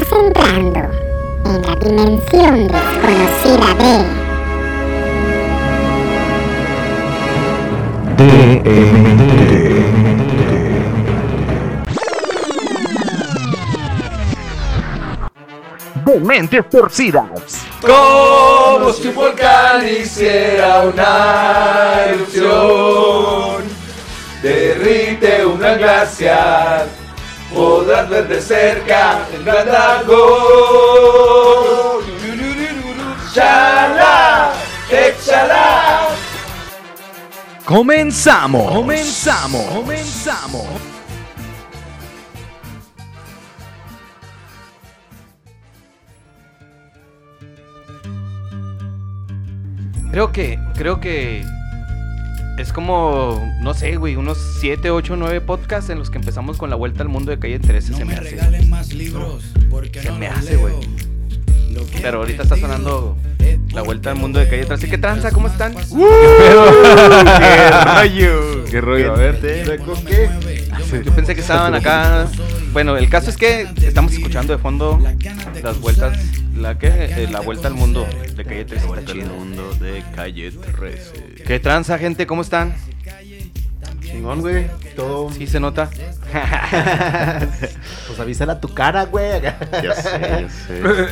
Estás entrando en la dimensión desconocida de de mentes torcidas. Como si un volcán hiciera una erupción, derrite una glaciar, podrás ver de cerca el gran dragón. Chala, échala. Comenzamos, comenzamos, comenzamos. Creo que, creo que es como, no sé, güey, unos 7, 8, 9 podcasts en los que empezamos con la vuelta al mundo de calle 13. se me, hace. más libros porque Se me hace, güey. Pero ahorita está sonando la vuelta al mundo de calle 13. ¿Qué tranza? ¿Cómo están? ¡Qué rollo! ¡Qué rollo! A ver. Yo pensé que estaban acá. Bueno, el caso es que estamos escuchando de fondo las vueltas, la que eh, la vuelta al mundo de calle 13 está chido. mundo de calle 13. ¿Qué tranza, gente? ¿Cómo están? Chingón, güey. Todo. Sí se nota. Pues avísala a tu cara, güey. Ya sé, ya sé.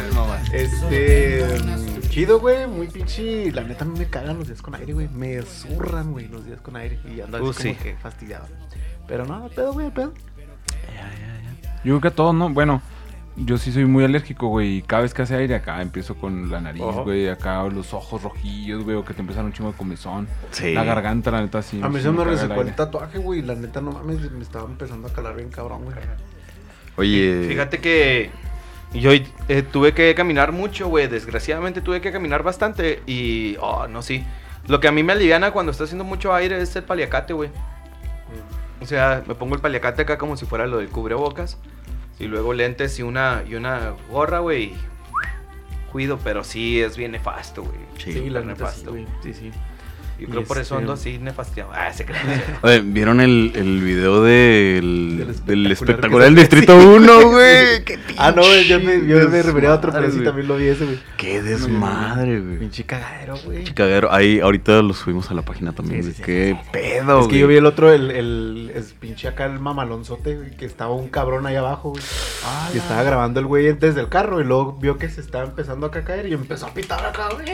Este. mm, Chido, güey. Muy pinche. La neta, a mí me cagan los días con aire, güey. Me zurran, güey, los días con aire. Y ando así Uh, como sí. que fastidiado. Pero no, no pedo, güey, pedo. Yo creo que todos, ¿no? Bueno, yo sí soy muy alérgico, güey. Y cada vez que hace aire acá empiezo con la nariz, Ojo. güey. Acá los ojos rojillos, güey. O que te empiezan un chingo de comezón. Sí. La garganta, la neta, sí. A mí se me caga el resecó el aire. tatuaje, güey. La neta, no mames. Me estaba empezando a calar bien cabrón, güey. Oye, Fíjate que yo eh, tuve que caminar mucho, güey. Desgraciadamente tuve que caminar bastante. Y, oh, no, sí. Lo que a mí me aliviana cuando está haciendo mucho aire es el paliacate, güey. O sea, me pongo el paliacate acá como si fuera lo del cubrebocas. Y luego lentes y una, y una gorra, güey. Cuido, pero sí es bien nefasto, güey. Sí. Sí, la sí, nefasto. güey. Sí, sí. Yo creo por eso ando este- así nefastiado. Ah, se cree. ¿vieron el, el video del, Del del espectacular del Distrito 1, güey? Ah, no, güey. Yo me, yo me refería a otro pero sí también lo vi ese, güey. Qué desmadre, güey. Pinche cagadero, güey. Chicaguero, ahí ahorita lo subimos a la página también, Sí, güey. sí, sí. Qué pedo, Es que yo vi el otro, el, el, es pinche acá el mamalonzote, güey, que estaba un cabrón ahí abajo, güey. y estaba grabando el güey desde el carro y luego vio que se estaba empezando acá a caer y empezó a pitar acá, güey.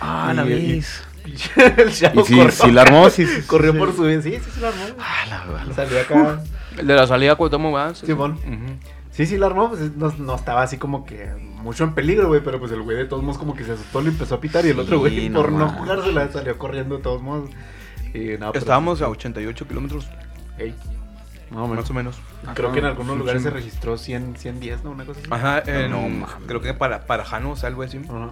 Ah, la. Pinche el chavo Y sí, corrió sí la armó, sí, sí, sí, Corrió sí. por su bien, sí, sí, sí la armó. Ah, la la- Salió acá. El de la salida, ¿cómo va? Simón. Ujú. Sí, sí la armó, pues no, no estaba así como que mucho en peligro, güey, pero pues el güey de todos modos como que se asustó, le empezó a pitar y el otro Sí, güey no por no mames. jugársela salió corriendo de todos modos. Y nada, pero- Estábamos a 88 kilómetros, Ey, más o menos. creo que en algunos un lugares se registró 100, 110, ¿no? Una cosa así. Ajá, en- No, creo que para, para Janos algo así. Ajá.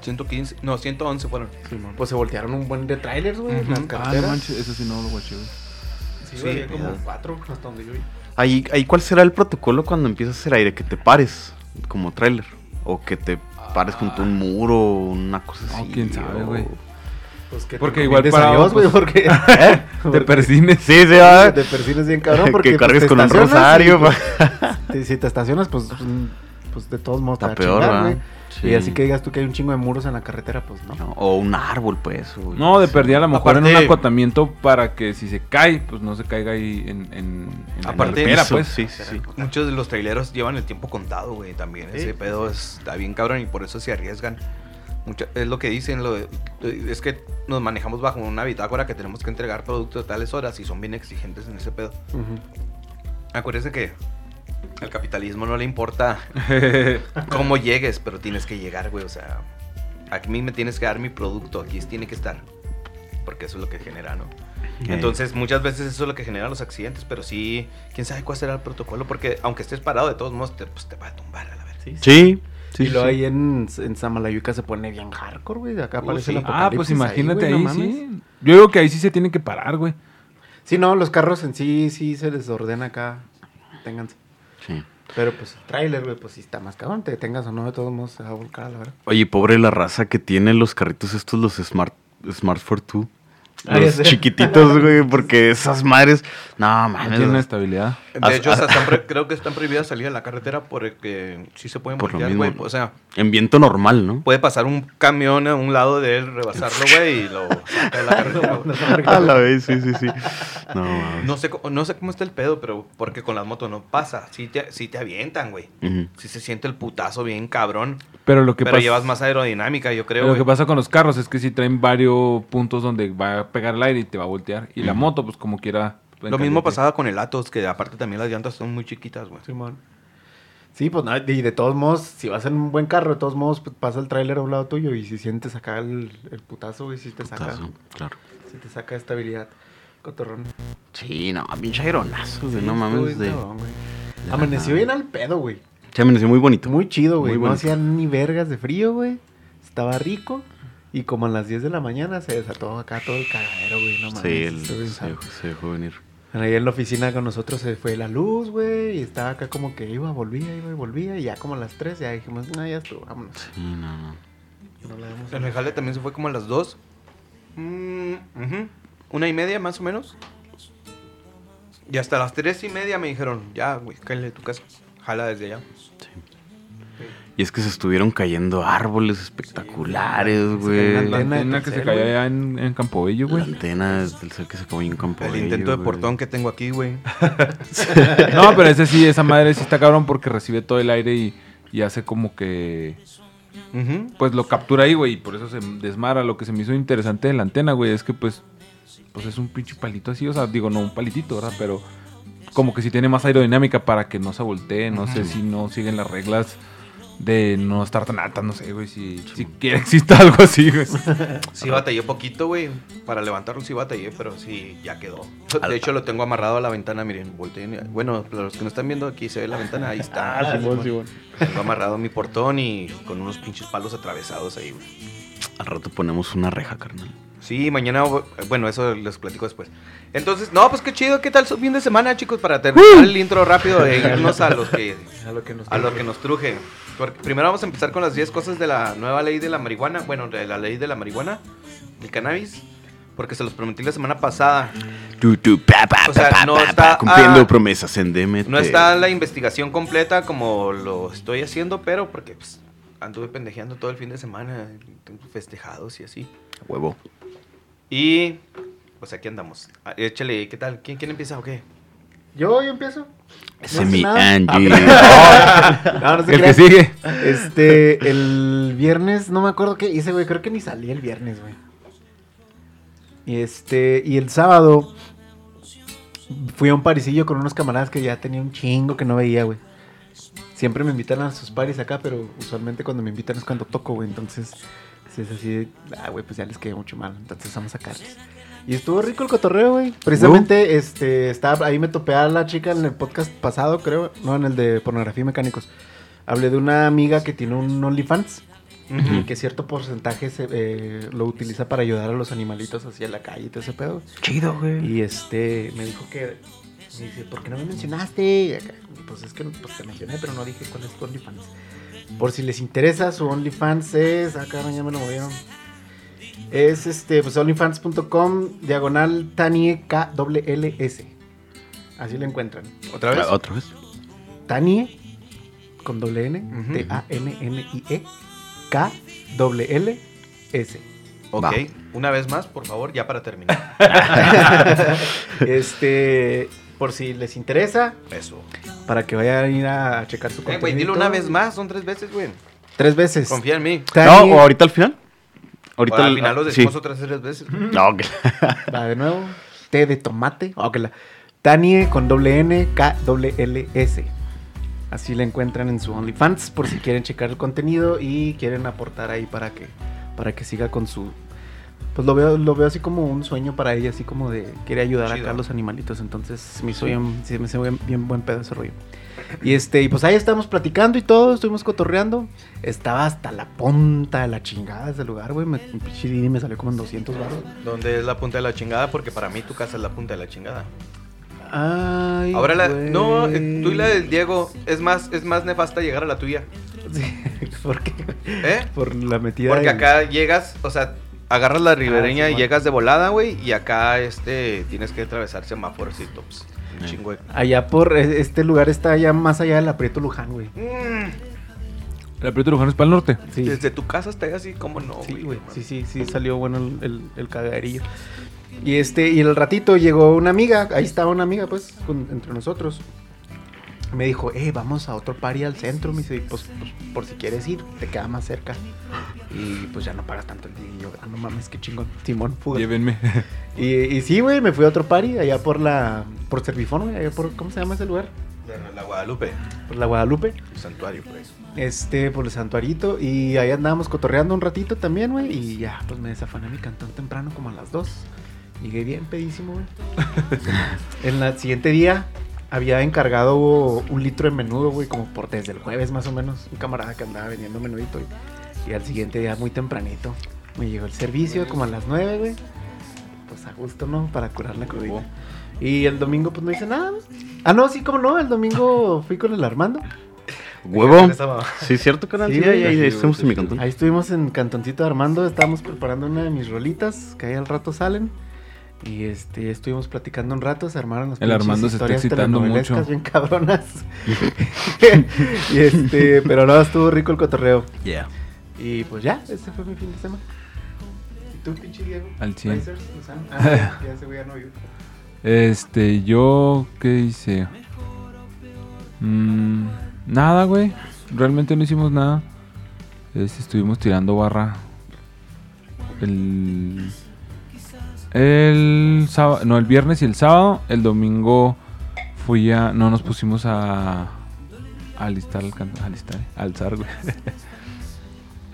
115, no, 111 fueron. Simón, Pues se voltearon un buen de trailers, güey, las Ujú. Ah, no manches, eso sí no lo guaché, güey. sí, Sí, güey, como cuatro hasta donde yo vi. Ahí, ahí, ¿cuál será el protocolo cuando empiezas a hacer aire? Que te pares como trailer. O que te pares junto a un muro, una cosa No, así. quién sabe, o- güey. Pues que Porque te igual para Dios, güey, porque... Te porque- persines. Sí, sí, va. Te persines bien cabrón porque... que pues, cargues te con un rosario. y, pues, te- si te estacionas, pues... Pues de todos modos te Está va a peor, chingar, ¿verdad? güey. Sí. Y así que digas tú que hay un chingo de muros en la carretera, pues no. No, O un árbol, pues. No, de perdida a lo mejor en un Aparte- acotamiento para que si se cae, pues no se caiga ahí en, en, en la Aparte, carretera, pues. sí, sí, sí. Muchos de los traileros llevan el tiempo contado, güey, también. Sí. Ese pedo es- está bien cabrón y por eso se arriesgan. Mucha- es lo que dicen, lo de- es que nos manejamos bajo una bitácora que tenemos que entregar productos a tales horas y son bien exigentes en ese pedo. Acuérdense que al capitalismo no le importa cómo llegues, pero tienes que llegar, güey. O sea, a mí me tienes que dar mi producto, aquí tiene que estar. Porque eso es lo que genera, ¿no? Entonces, muchas veces eso es lo que genera los accidentes, pero sí, quién sabe cuál será el protocolo, porque aunque estés parado, de todos modos, te, pues, te va a tumbar a la verga. Sí, Sí, sí. y luego sí. ahí en, en Samalayuca se pone bien hardcore, güey. Acá Uh, aparece sí. el Ah, pues imagínate ahí, güey, no mames. sí. Yo digo que ahí sí se tiene que parar, güey. Sí, no, los carros en sí, sí se les ordena acá. Ténganse. Pero pues el tráiler, güey, pues sí está más cabrón. Te detengas o no, de todos modos se va a volcar, la verdad. Oye, pobre la raza que tiene los carritos estos, los Smart, Smart for Two. Los chiquititos, güey, porque esas madres. No, No mames. tiene estabilidad. De hecho, hasta están creo que están prohibidas salir a la carretera porque sí se pueden Por lo voltear, mismo. güey. O sea, En viento normal, ¿no? puede pasar un camión a un lado de él, rebasarlo, güey, y lo saca de la carretera. güey. A la vez, sí, sí, sí. No, mames. No sé, co- no sé cómo está el pedo, pero porque con las motos no pasa. Sí te, sí te avientan, güey. Ujú. Sí se siente el putazo bien cabrón. Pero lo que pero pasa. llevas más aerodinámica, yo creo. Pero lo que güey. pasa con los carros es que si traen varios puntos donde va a pegar el aire y te va a voltear. Y la moto, pues como quiera. en Lo mismo pasaba con el Atos, que aparte también las llantas son muy chiquitas, güey. Simón. Sí, pues nada, y de todos modos, si vas en un buen carro, de todos modos pues, pasa el tráiler a un lado tuyo y si sientes acá el, el putazo, güey, si te saca, Claro. si te saca estabilidad. Cotorrón. Sí, no, pinche aeronazo, güey. Sí, no mames. bien De... la Amaneció bien al pedo, güey. Se amaneció muy bonito. Muy chido, güey. Muy No bonito. hacía ni vergas de frío, güey. Estaba rico. Y como a las 10 de la mañana se desató acá todo el cagadero, güey. No mames. Sí, el, se, dejó, se dejó venir. Ahí en la oficina con nosotros se fue la luz, güey. Y estaba acá como que iba, volvía, iba y volvía. Y ya como a las 3 ya dijimos, no, ya estuvo, vámonos. Sí, no, no. No la vemos. En el jale también se fue como a las dos. Mm, ujú. Una y media más o menos. Y hasta las tres y media me dijeron, ya, güey, cállate de tu casa. Jala desde allá. Y es que se estuvieron cayendo árboles espectaculares, güey. cayó La antena antena que se güey. allá en, en Campobello, La güey. antena es del ser que se acabó en un campo. El intento de portón que tengo aquí, güey. No, pero ese sí, esa madre sí está cabrón porque recibe todo el aire y, y hace como que. Pues lo captura ahí, güey, y por eso se desmara. Lo que se me hizo interesante de la antena, güey, es que pues. Pues es un pinche palito así, o sea, digo, no un palitito, ¿verdad? Pero como que si tiene más aerodinámica para que no se voltee. No sé si no siguen las reglas de no estar tan alta, no sé, güey, si, si quiere exista algo así, güey. Sí batallé poquito, güey. Para levantarlo sí batallé, pero sí, ya quedó. De hecho, lo tengo amarrado a la ventana, miren, volteen. Bueno, para los que no están viendo, aquí se ve la ventana, ahí está. Ah, Simón, Simón. Tengo amarrado mi portón y con unos pinches palos atravesados ahí, güey. Al rato ponemos una reja, carnal. Sí, mañana, bueno, eso les platico después. Entonces, no, pues qué chido, ¿qué tal su fin de semana, chicos? Para terminar el intro rápido e irnos a los que, A lo que nos a lo que nos truje. Porque primero vamos a empezar con las 10 cosas de la nueva ley de la marihuana, bueno, de la ley de la marihuana, el cannabis, porque se los prometí la semana pasada. Tu, tu, pa, pa, O sea, pa, pa, no está- pa, cumpliendo ah, promesas en DMT. No está la investigación completa como lo estoy haciendo, pero porque pues, anduve pendejeando todo el fin de semana, festejados y así. Huevo. Y pues aquí andamos. Ah, Échale, ¿qué tal? ¿Quién, quién empieza o qué? Yo, yo empiezo. Ese No mi. Angie. No, no se El que sigue. Este, el viernes, no me acuerdo qué hice, güey. Creo que ni salí el viernes, güey. Y este, y el sábado fui a un parisillo con unos camaradas que ya tenía un chingo que no veía, güey. Siempre me invitan a sus paris acá, pero usualmente cuando me invitan es cuando toco, güey. Entonces, si es así, de, ah, güey, pues ya les quedé mucho mal. Entonces vamos a sacarles. Y estuvo rico el cotorreo, güey. Precisamente, este, estaba, ahí me topé a la chica en el podcast pasado, creo. No, en el de pornografía y mecánicos. Hablé de una amiga que tiene un OnlyFans. Y que cierto porcentaje se, eh, lo utiliza para ayudar a los animalitos hacia la calle y todo ese pedo. Chido, güey. Y este, me dijo que. Me dice, ¿por qué no me mencionaste? Y acá, Pues es que pues, te mencioné, pero no dije cuál es tu OnlyFans. Por si les interesa, su OnlyFans es. Ah, cabrón, ya me lo movieron. Es este, pues onlyfans.com, diagonal Tanie KLS. Así lo encuentran. ¿Otra vez? Ah, ¿Otra vez? Tanie con doble N. T-A-N-N-I-E, K-L-L-S. Ok, Va. una vez más, por favor, ya para terminar. este, por si les interesa, Eso. Para que vayan a ir a checar su Eh, contenido. güey, dilo una vez más, son tres veces, güey. Tres veces. Confía en mí. No, o ahorita al final. Ahorita Ahora, al al- final lo sí. decimos otras tres veces. No, que- va de nuevo. T de tomate. Ok, la. Tanie con doble N, K doble L S. Así la encuentran en su OnlyFans por si quieren checar el contenido y quieren aportar ahí para que para que siga con su pues lo veo lo veo así como un sueño para ella, así como de quiere ayudar Chido. acá a los animalitos, entonces me hizo bien, se me hizo bien, bien buen pedo ese rollo. Y este, y pues ahí estamos platicando y todo, estuvimos cotorreando. Estaba hasta la punta de la chingada ese lugar, güey. Me, me salió como en 200 baros. ¿Dónde es la punta de la chingada? Porque para mí tu casa es la punta de la chingada. Ay, Ahora la. güey. No, eh, tú y la del Diego es más, es más nefasta llegar a la tuya. Sí, ¿Por qué? ¿Eh? Por la metida. Porque acá llegas, o sea, agarras la ribereña Ah, sí, y llegas de volada, güey, y acá este tienes que atravesar semáforos y tops. Chingo de- Allá por e- este lugar está allá más allá del Aprieto Luján, güey. El Prieto Luján es para el norte. Sí. Desde tu casa hasta allá así, como no, Sí, güey. Sí, sí, sí, salió bueno el, el, el cagaderillo. Y este, y el ratito llegó una amiga, ahí estaba una amiga, pues, con- entre nosotros. Me dijo, eh, vamos a otro party al centro. Me dice, pues, pues, por si quieres ir, te queda más cerca. Y pues ya no pagas tanto el día. Y yo, ah, no mames, qué chingón. Simón, fuga. Llévenme. Y, y sí, güey, me fui a otro party, allá por la, por Servifón, güey, allá por, ¿cómo se llama ese lugar? La Guadalupe, Por la Guadalupe. el santuario, pues. Este, por el santuarito. Y ahí andábamos cotorreando un ratito también, güey. Y ya, pues me desafané mi cantón temprano, como a las 2. Llegué bien pedísimo, güey. en el siguiente día había encargado un litro de menudo, güey, como por desde el jueves más o menos. Un camarada que andaba vendiendo menudito. Y, y al siguiente día, muy tempranito, me llegó el servicio, como a las 9, güey. Pues a gusto, ¿no? Para curar la crudita. Y el domingo, pues no hice nada. Ah, no, sí, como no. El domingo fui con el Armando. Huevo. Sí, cierto, carnal. Sí, Sí, ahí, güey, en mi cantón. Ahí estuvimos en Cantoncito de Armando, estábamos preparando una de mis rolitas, que ahí al rato salen. Y este, estuvimos platicando un rato, se armaron las El Armando se está excitando mucho. bien cabronas. y este, pero no, estuvo rico el cotorreo. Yeah. Y pues ya, ese fue mi fin de semana. ¿Y tú, pinche Diego? Al cien. Blazers, Luzano. Ah, ya no. Este, yo, ¿qué hice? Mm, nada, güey. Realmente no hicimos nada. Este, estuvimos tirando barra. El. El sábado. No, el viernes y el sábado. El domingo fui a. No, nos pusimos a. a alistar cantón. Alistar, eh, alzar, güey.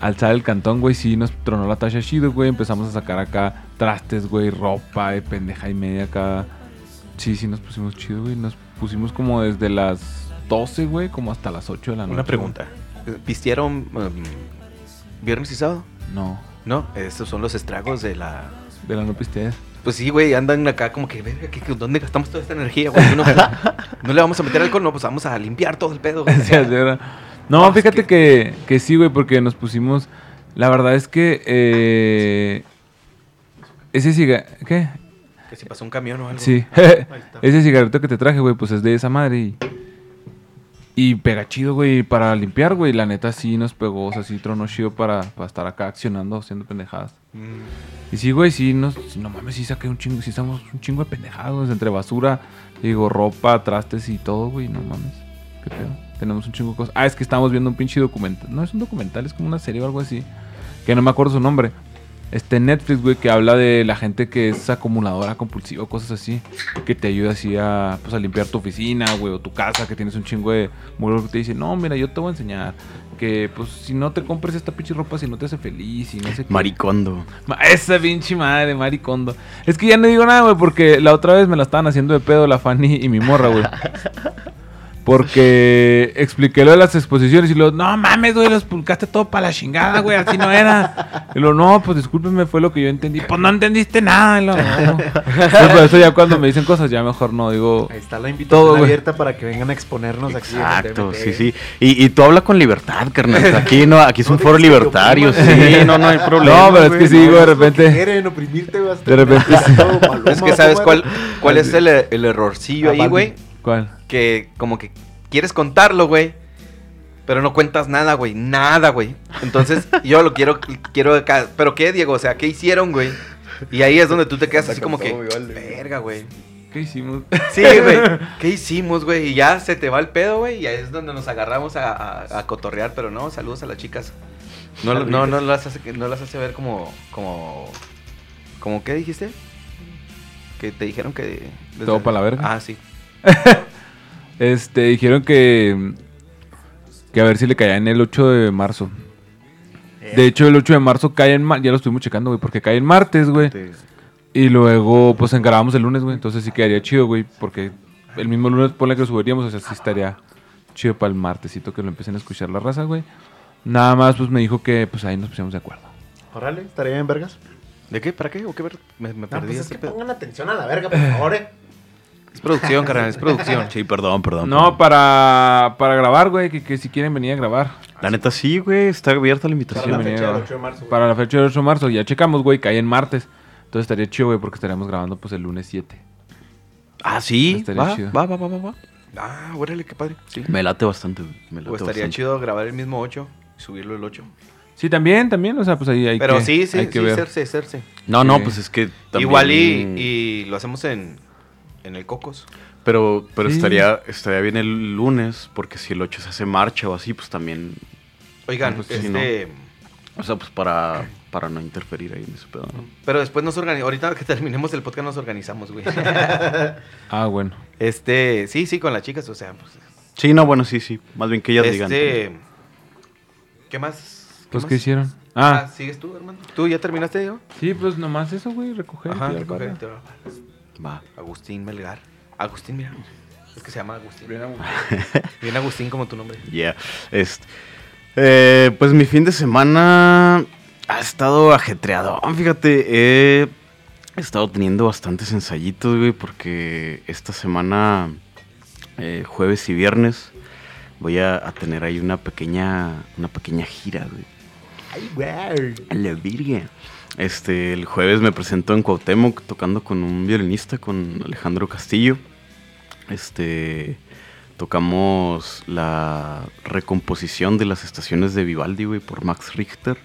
alzar el cantón, güey. Sí, nos tronó la tacha chido, güey. Empezamos a sacar acá trastes, güey, ropa, de pendeja y media acá. Sí, sí, nos pusimos chido, güey. Nos pusimos como desde las 12, güey, como hasta las 8 de la noche. Una pregunta. ¿Pistieron um, viernes y sábado? No, No, estos son los estragos de la... de la no pistear. Pues sí, güey, andan acá como que, verga, ¿qué- qué- ¿dónde gastamos toda esta energía, güey? No, no le vamos a meter alcohol, no, pues vamos a limpiar todo el pedo. güey. No, Ah, es fíjate que- que... Que, sí, güey, porque nos pusimos. La verdad es que. Eh, ese cigarro. ¿Qué? Que si pasó un camión o algo. Sí. ese cigarrito que te traje, güey, pues es de esa madre. Y, y pega chido, güey, para limpiar, güey. La neta sí nos pegó, o sea, sí tronó chido para, para estar acá accionando, haciendo pendejadas. Mm. Y sí, güey, sí, nos, no mames, sí saqué un chingo, sí estamos un chingo de pendejados entre basura, digo, ropa, trastes y todo, güey, no mames. Qué pedo. Tenemos un chingo de cosas. Ah, es que estamos viendo un pinche documental. No es un documental, es como una serie o algo así. Que no me acuerdo su nombre. Este Netflix, güey, que habla de la gente que es acumuladora compulsiva, cosas así. Que te ayuda así a, pues, a limpiar tu oficina, güey, o tu casa, que tienes un chingo de muros que te dice, no, mira, yo te voy a enseñar. Que, pues, si no te compres esta pinche ropa, si no te hace feliz y no sé qué. Maricondo. Ma- Esa pinche madre, maricondo. Es que ya no digo nada, güey, porque la otra vez me la estaban haciendo de pedo la Fanny y mi morra, güey. Porque expliqué lo de las exposiciones y luego, no mames, güey, los publicaste todo para la chingada, güey, así no era. Y luego, no, pues discúlpeme, fue lo que yo entendí. Pues no entendiste nada. Y luego, no. Entonces, por eso ya cuando me dicen cosas, ya mejor no digo. Ahí está la invitación Todo, güey. abierta para que vengan a exponernos aquí. en el Exacto, sí, sí. Y, y tú habla con libertad, carnal. Aquí no, aquí es No un foro libertario. Sí, no, no hay problema. No, pero es que sí, güey, de lo repente- Quieren oprimirte, güey, hasta De repente Es que sabes ¿cómo cuál, cuál es el, el errorcillo Ah, ahí, güey. ¿Cuál? Que como que quieres contarlo, güey. Pero no cuentas nada, güey. Nada, güey. Entonces, yo lo quiero, quiero acá. ¿Pero qué, Diego? O sea, ¿qué hicieron, güey? Y ahí es donde tú te quedas así como que, verga, güey. ¿Qué hicimos? Sí, güey. ¿Qué hicimos, güey? Y ya se te va el pedo, güey. Y ahí es donde nos agarramos a, a- a cotorrear. Pero no, saludos a las chicas. No, no, no, las hace, no las hace ver como, como, como, ¿qué dijiste? Que te dijeron que... Todo pa' la verga. Ah, sí. Este, dijeron que. Que a ver si le caía en el 8 de marzo. De hecho, el 8 de marzo cae en. Ya lo estuvimos checando, güey, porque cae en martes, güey. Y luego, pues grabamos el lunes, güey. Entonces sí quedaría chido, güey, porque el mismo lunes, ponle que lo subiríamos, o sea, sí estaría chido para el martesito que lo empiecen a escuchar la raza, güey. Nada más, pues me dijo que, pues ahí nos pusiéramos de acuerdo. Órale, estaría bien, vergas. ¿De qué? ¿Para qué? ¿O qué ver? Me, me No, perdí pues es ese que pedo. pongan atención a la verga, por favor, eh. Es producción, carnal, es producción. Sí, perdón, perdón. No, perdón. para, para grabar, güey, que, que si quieren venir a grabar. La neta sí, güey, está abierta la invitación. Para la fecha del del 8 de marzo, güey. Para la fecha del 8 de marzo. Ya checamos, güey, cae en martes. Entonces estaría chido, güey, porque estaríamos grabando pues el lunes 7. Ah, sí. Estaría Va, chido. va, va, va, va, va. Ah, órale, qué padre. Sí. Me late bastante, güey. Me late O estaría bastante. chido grabar el mismo 8 y subirlo el 8. Sí, también, también, o sea, pues ahí hay Pero que, sí, sí, hay que sí, ver. Cerce, Cerce. No, no, pues es que también- Igual y, y lo hacemos en, en el Cocos. Pero, pero Sí. estaría, estaría bien el lunes, porque si el 8 se hace marcha o así, pues también... Oigan, pues este... O sea, pues para, para no interferir ahí en ese pedo, ¿no? Pero después nos organizamos. Ahorita que terminemos el podcast nos organizamos, güey. Ah, bueno. este, sí, sí, con las chicas, o sea, pues. Sí, no, bueno, sí, sí. Más bien que ellas digan. este. ¿Qué más? Pues, más? ¿qué hicieron? Ah, Ah, ¿sigues tú, hermano? ¿Tú ya terminaste, yo? sí, pues nomás eso, güey, recoger. Ajá, tirar recoge, barra. te va. Agustín Melgar. Agustín, mira. Es que se llama Agustín. Bien Agustín como tu nombre. Yeah. Este, eh, pues mi fin de semana ha estado ajetreado. Fíjate, he estado teniendo bastantes ensayitos, güey, porque esta semana, eh, jueves y viernes, voy a, a tener ahí una pequeña, una pequeña gira, güey. Ay, güey. A la virgen. Este, el jueves me presentó en Cuauhtémoc tocando con un violinista, con Alejandro Castillo. Este, tocamos la recomposición de las estaciones de Vivaldi, güey, por Max Richter.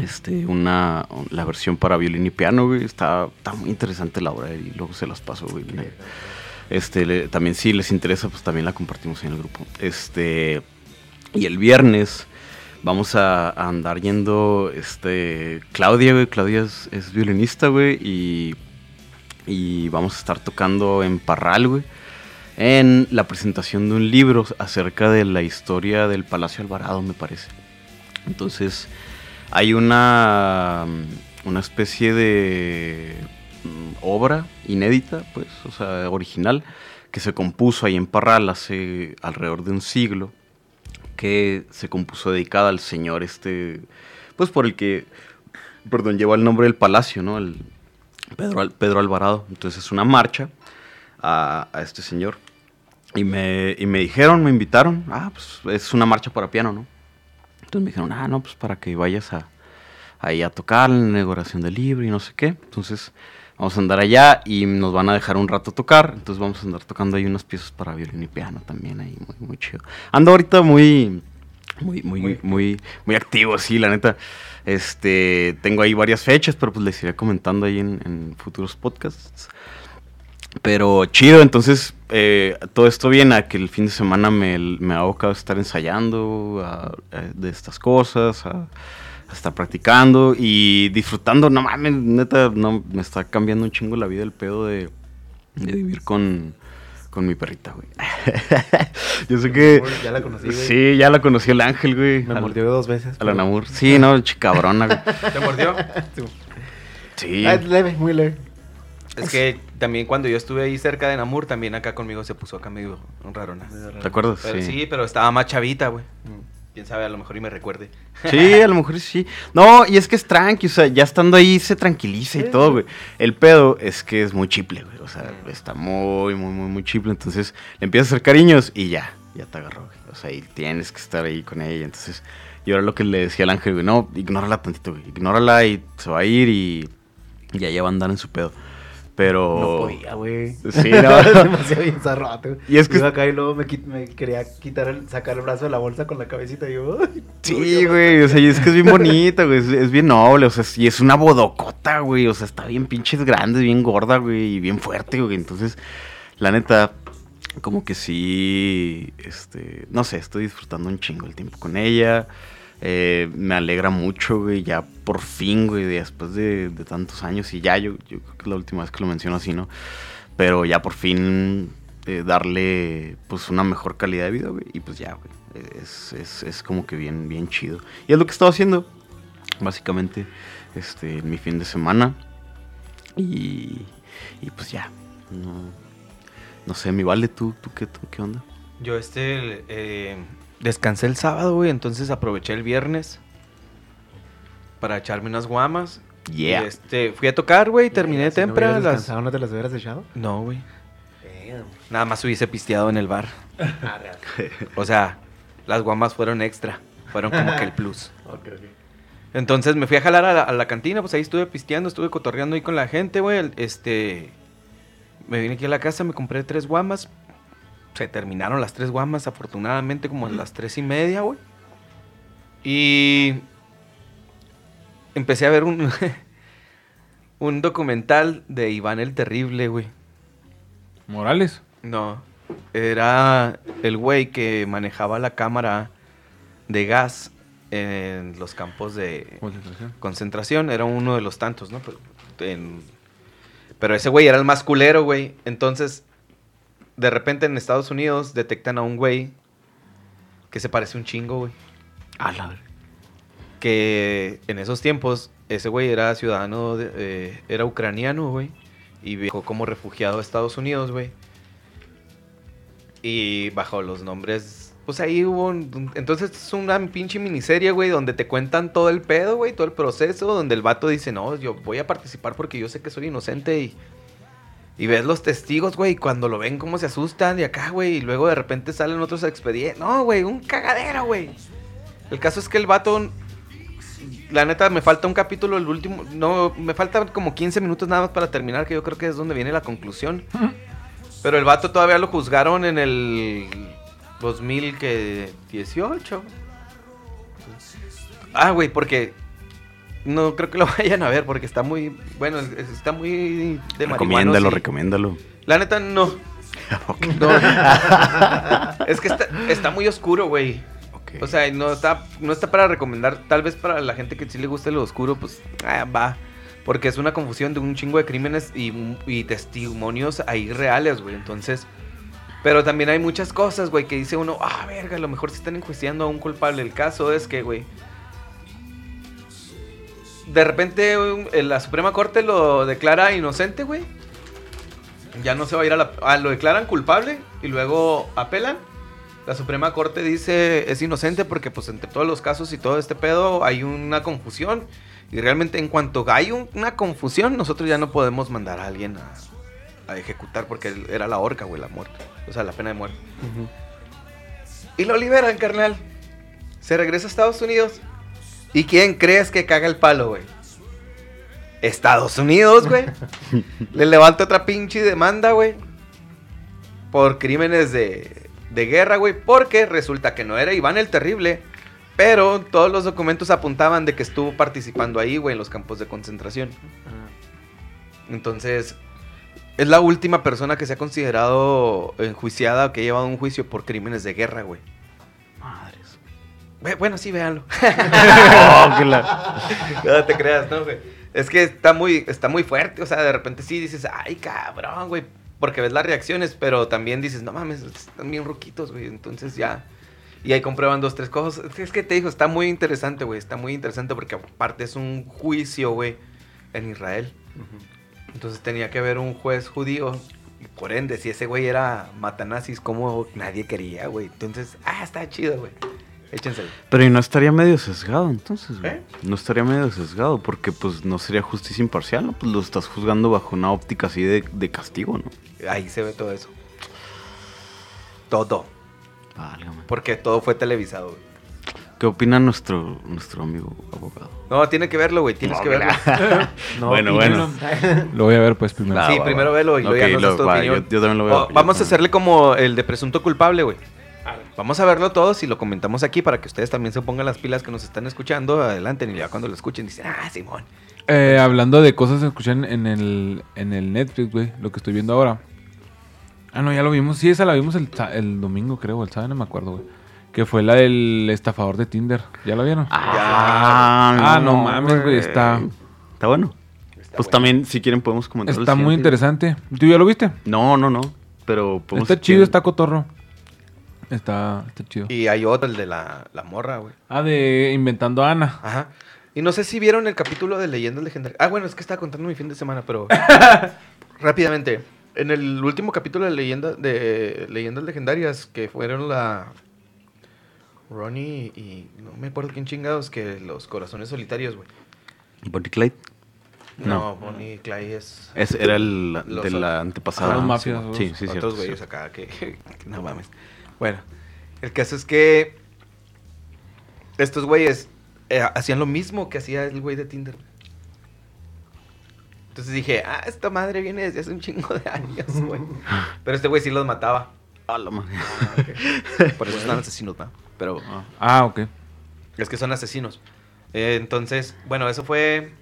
Este, una, la versión para violín y piano, güey. Está, está muy interesante la obra y luego se las paso, güey. Este, le- también si les interesa, pues también la compartimos en el grupo. Este, y el viernes vamos a, andar yendo, este, Claudia, güey. Claudia es, es violinista, güey, y, y vamos a estar tocando en Parral, güey. En la presentación de un libro acerca de la historia del Palacio Alvarado, me parece. Entonces, hay una, una especie de mm, obra inédita, pues, o sea, original, que se compuso ahí en Parral hace alrededor de un siglo, que se compuso dedicada al señor este, pues por el que, perdón, lleva el nombre del palacio, ¿no? El Pedro, Pedro Alvarado. Entonces es una marcha a, a este señor. Y me, y me dijeron, me invitaron, ah, pues es una marcha para piano, ¿no? Entonces me dijeron, ah, no, pues para que vayas a, ahí a tocar la inauguración del libro y no sé qué. Entonces vamos a andar allá y nos van a dejar un rato tocar. Entonces vamos a andar tocando ahí unas piezas para violín y piano también ahí, muy, muy chido. Ando ahorita muy, muy, muy, muy, muy, activo, sí, la neta. Este, tengo ahí varias fechas, pero pues les iré comentando ahí en, en futuros podcasts. Pero chido, entonces eh, todo esto viene a que el fin de semana me, me ha abocado a estar ensayando a- a- de estas cosas, a estar practicando y disfrutando. No mames, neta, no, me está cambiando un chingo la vida el pedo de, de vivir con, con mi perrita, güey. Yo sé que... Ya la conocí, güey. Sí, ya la conocí el ángel, güey. Me Al- mordió dos veces. A la Namur. Sí, no, chicabrona, güey. ¿Te mordió? Sí. Ah, es leve, muy leve. es que también cuando yo estuve ahí cerca de Namur, también acá conmigo se puso acá medio rarona. ¿Te acuerdas? Pero sí. pero estaba más chavita, güey. Quién sabe, a lo mejor y me recuerde. Sí, a lo mejor sí. No, y es que es tranqui, o sea, ya estando ahí se tranquiliza y todo, güey. El pedo es que es muy chiple, güey. O sea, está muy, muy, muy, muy chiple. Entonces le empiezas a hacer cariños y ya, ya te agarró, güey. O sea, y tienes que estar ahí con ella. Entonces, yo era lo que le decía al ángel, güey, no, ignórala tantito, güey. Ignórala y se va a ir y, y ya va a andar en su pedo. Pero. No podía, güey. Sí, no. Demasiado bien zarrote, güey. Y es que- Iba acá y luego me, quit- me quería quitar el, sacar el brazo de la bolsa con la cabecita y yo... Sí, güey, o sea, y es que es bien bonita, güey, es, es bien noble, o sea, y es una bodocota, güey, o sea, está bien pinches grande, bien gorda, güey, y bien fuerte, güey, entonces, la neta, como que sí, este, no sé, estoy disfrutando un chingo el tiempo con ella, eh, me alegra mucho, güey, ya por fin, güey, después de, tantos años, y ya, yo, yo creo que es la última vez que lo menciono así, ¿no? Pero ya por fin eh, darle, pues, una mejor calidad de vida, güey, y pues ya, güey, es, es, es como que bien, bien chido. Y es lo que he estado haciendo, básicamente, este, mi fin de semana, y, y pues ya, no, no sé, mi vale, ¿tú, tú, qué, tú qué onda? Yo este eh, descansé el sábado, güey, entonces aproveché el viernes para echarme unas guamas. Yeah. Y este, fui a tocar, güey, terminé Si no temprano. hubieras las... descansado, ¿No te las hubieras echado? No, güey. Nada más hubiese pisteado en el bar. O sea, las guambas fueron extra. Fueron como que el plus. Entonces me fui a jalar a la, a la cantina, pues ahí estuve pisteando, estuve cotorreando ahí con la gente, güey. Este. Me vine aquí a la casa, me compré tres guamas. Se terminaron las tres guamas, afortunadamente, como a las tres y media, güey. Y. Empecé a ver un. un documental de Iván el Terrible, güey. Morales. No. Era el güey que manejaba la cámara de gas en los campos de Concentración. concentración. Era uno de los tantos, ¿no? Pero, en- pero ese güey era el más culero, güey. Entonces, de repente en Estados Unidos detectan a un güey que se parece un chingo, güey. A la. Que en esos tiempos ese güey era ciudadano, de- eh, era ucraniano, güey. Y viajó como refugiado a Estados Unidos, güey. Y bajo los nombres, pues ahí hubo... un- entonces es una pinche miniserie, güey, donde te cuentan todo el pedo, güey, todo el proceso, donde el vato dice, no, yo voy a participar porque yo sé que soy inocente y... Y ves los testigos, güey, cuando lo ven cómo se asustan y acá, güey, y luego de repente salen otros expedientes. No, güey, un cagadero, güey. El caso es que el vato la neta, me falta un capítulo, el último. No, me faltan como 15 minutos nada más para terminar, que yo creo que es donde viene la conclusión. Pero el vato todavía lo juzgaron en el 2018. Ah, güey, porque. No creo que lo vayan a ver porque está muy. Bueno, es- está muy de Recomiéndalo, y- recomiéndalo. La neta, no. No. es que está, está muy oscuro, güey. Ok. O sea, no está, no está para recomendar. Tal vez para la gente que sí le guste lo oscuro, pues ah, va. Porque es una confusión de un chingo de crímenes y, y testimonios ahí reales, güey. Entonces. Pero también hay muchas cosas, güey, que dice uno, ah, verga, a lo mejor se están enjuiciando a un culpable. El caso es que, güey. De repente la Suprema Corte lo declara inocente, güey. Ya no se va a ir a la... ah, lo declaran culpable y luego apelan. La Suprema Corte dice es inocente porque pues entre todos los casos y todo este pedo hay una confusión. Y realmente en cuanto hay un- una confusión, nosotros ya no podemos mandar a alguien a, a ejecutar porque era la horca, güey, la muerte. O sea, la pena de muerte. Y lo liberan, carnal. Se regresa a Estados Unidos. ¿Y quién crees que caga el palo, güey? Estados Unidos, güey. Le levanta otra pinche demanda, güey. Por crímenes de, de guerra, güey. Porque resulta que no era Iván el Terrible. Pero todos los documentos apuntaban de que estuvo participando ahí, güey, en los campos de concentración. Entonces, es la última persona que se ha considerado enjuiciada o que ha llevado un juicio por crímenes de guerra, güey. Bueno, sí, véanlo. Oh, que la- No te creas, no, güey. Es que está muy, está muy fuerte. O sea, de repente sí dices, ay, cabrón, güey. Porque ves las reacciones, pero también dices, no mames, están bien ruquitos, güey. Entonces ya. Y ahí comprueban dos, tres cosas. Es que- te digo, está muy interesante, güey. Está muy interesante porque aparte es un juicio, güey, en Israel. Entonces tenía que haber un juez judío. Y por ende, si ese güey era matanazis, como nadie quería, güey. Entonces, ah, está chido, güey. Échenselo. Pero y no estaría medio sesgado entonces, güey. ¿Eh? No estaría medio sesgado porque pues no sería justicia imparcial, ¿no? Pues lo estás juzgando bajo una óptica así de, de castigo, ¿no? Ahí se ve todo eso. Todo. Válgame. Porque todo fue televisado, güey. ¿Qué opina nuestro, nuestro amigo abogado? No, tiene que verlo, güey. Tienes que verlo. No, Bueno, bueno. Lo voy a ver pues primero. Sí, va, primero va. velo y luego Ok, ya nos lo- yo- yo también lo veo, Oh, vamos a hacerle como el de presunto culpable, güey. Vamos a verlo todos y lo comentamos aquí para que ustedes también se pongan las pilas que nos están escuchando. Adelante, y ya cuando lo escuchen dicen, ah, Simón. Eh, hablando de cosas que escuché en- en el, en el Netflix, güey, lo que estoy viendo ahora. Ah, no, ya lo vimos. Sí, esa la vimos el, domingo, creo, el sábado, no me acuerdo, güey. Que fue la del estafador de Tinder. ¿Ya la vieron? Ah, no mames, güey, está- Está bueno. Está pues bueno. también, si quieren, podemos comentar. está muy interesante. ¿Tú ya lo viste? No, no, no. Pero podemos. Está chido, está cotorro. Está, está chido. Y hay otro, el de la, la morra, güey. Ah, de Inventando a Ana. Ajá. Y no sé si vieron el capítulo de Leyendas Legendarias. Ah, bueno, es que estaba contando mi fin de semana, pero rápidamente. En el último capítulo de Leyenda de Leyendas Legendarias, que fueron la Ronnie y no me acuerdo quién chingados, que los corazones solitarios, güey. Bonnie Clyde. No, Bonnie y Clyde es... Ese era el Los de la antepasada. Ah, los mafias, Sí, sí, sí, otros güeyes acá que, que no mames. Bueno, el caso es que estos güeyes eh, hacían lo mismo que hacía el güey de Tinder. Entonces dije, ah, esta madre viene desde hace un chingo de años, güey. Pero este güey sí los mataba. A la madre. Por eso son asesinos, ¿no? Pero Ah, Ah, ok. es que son asesinos. Eh, entonces, bueno, eso fue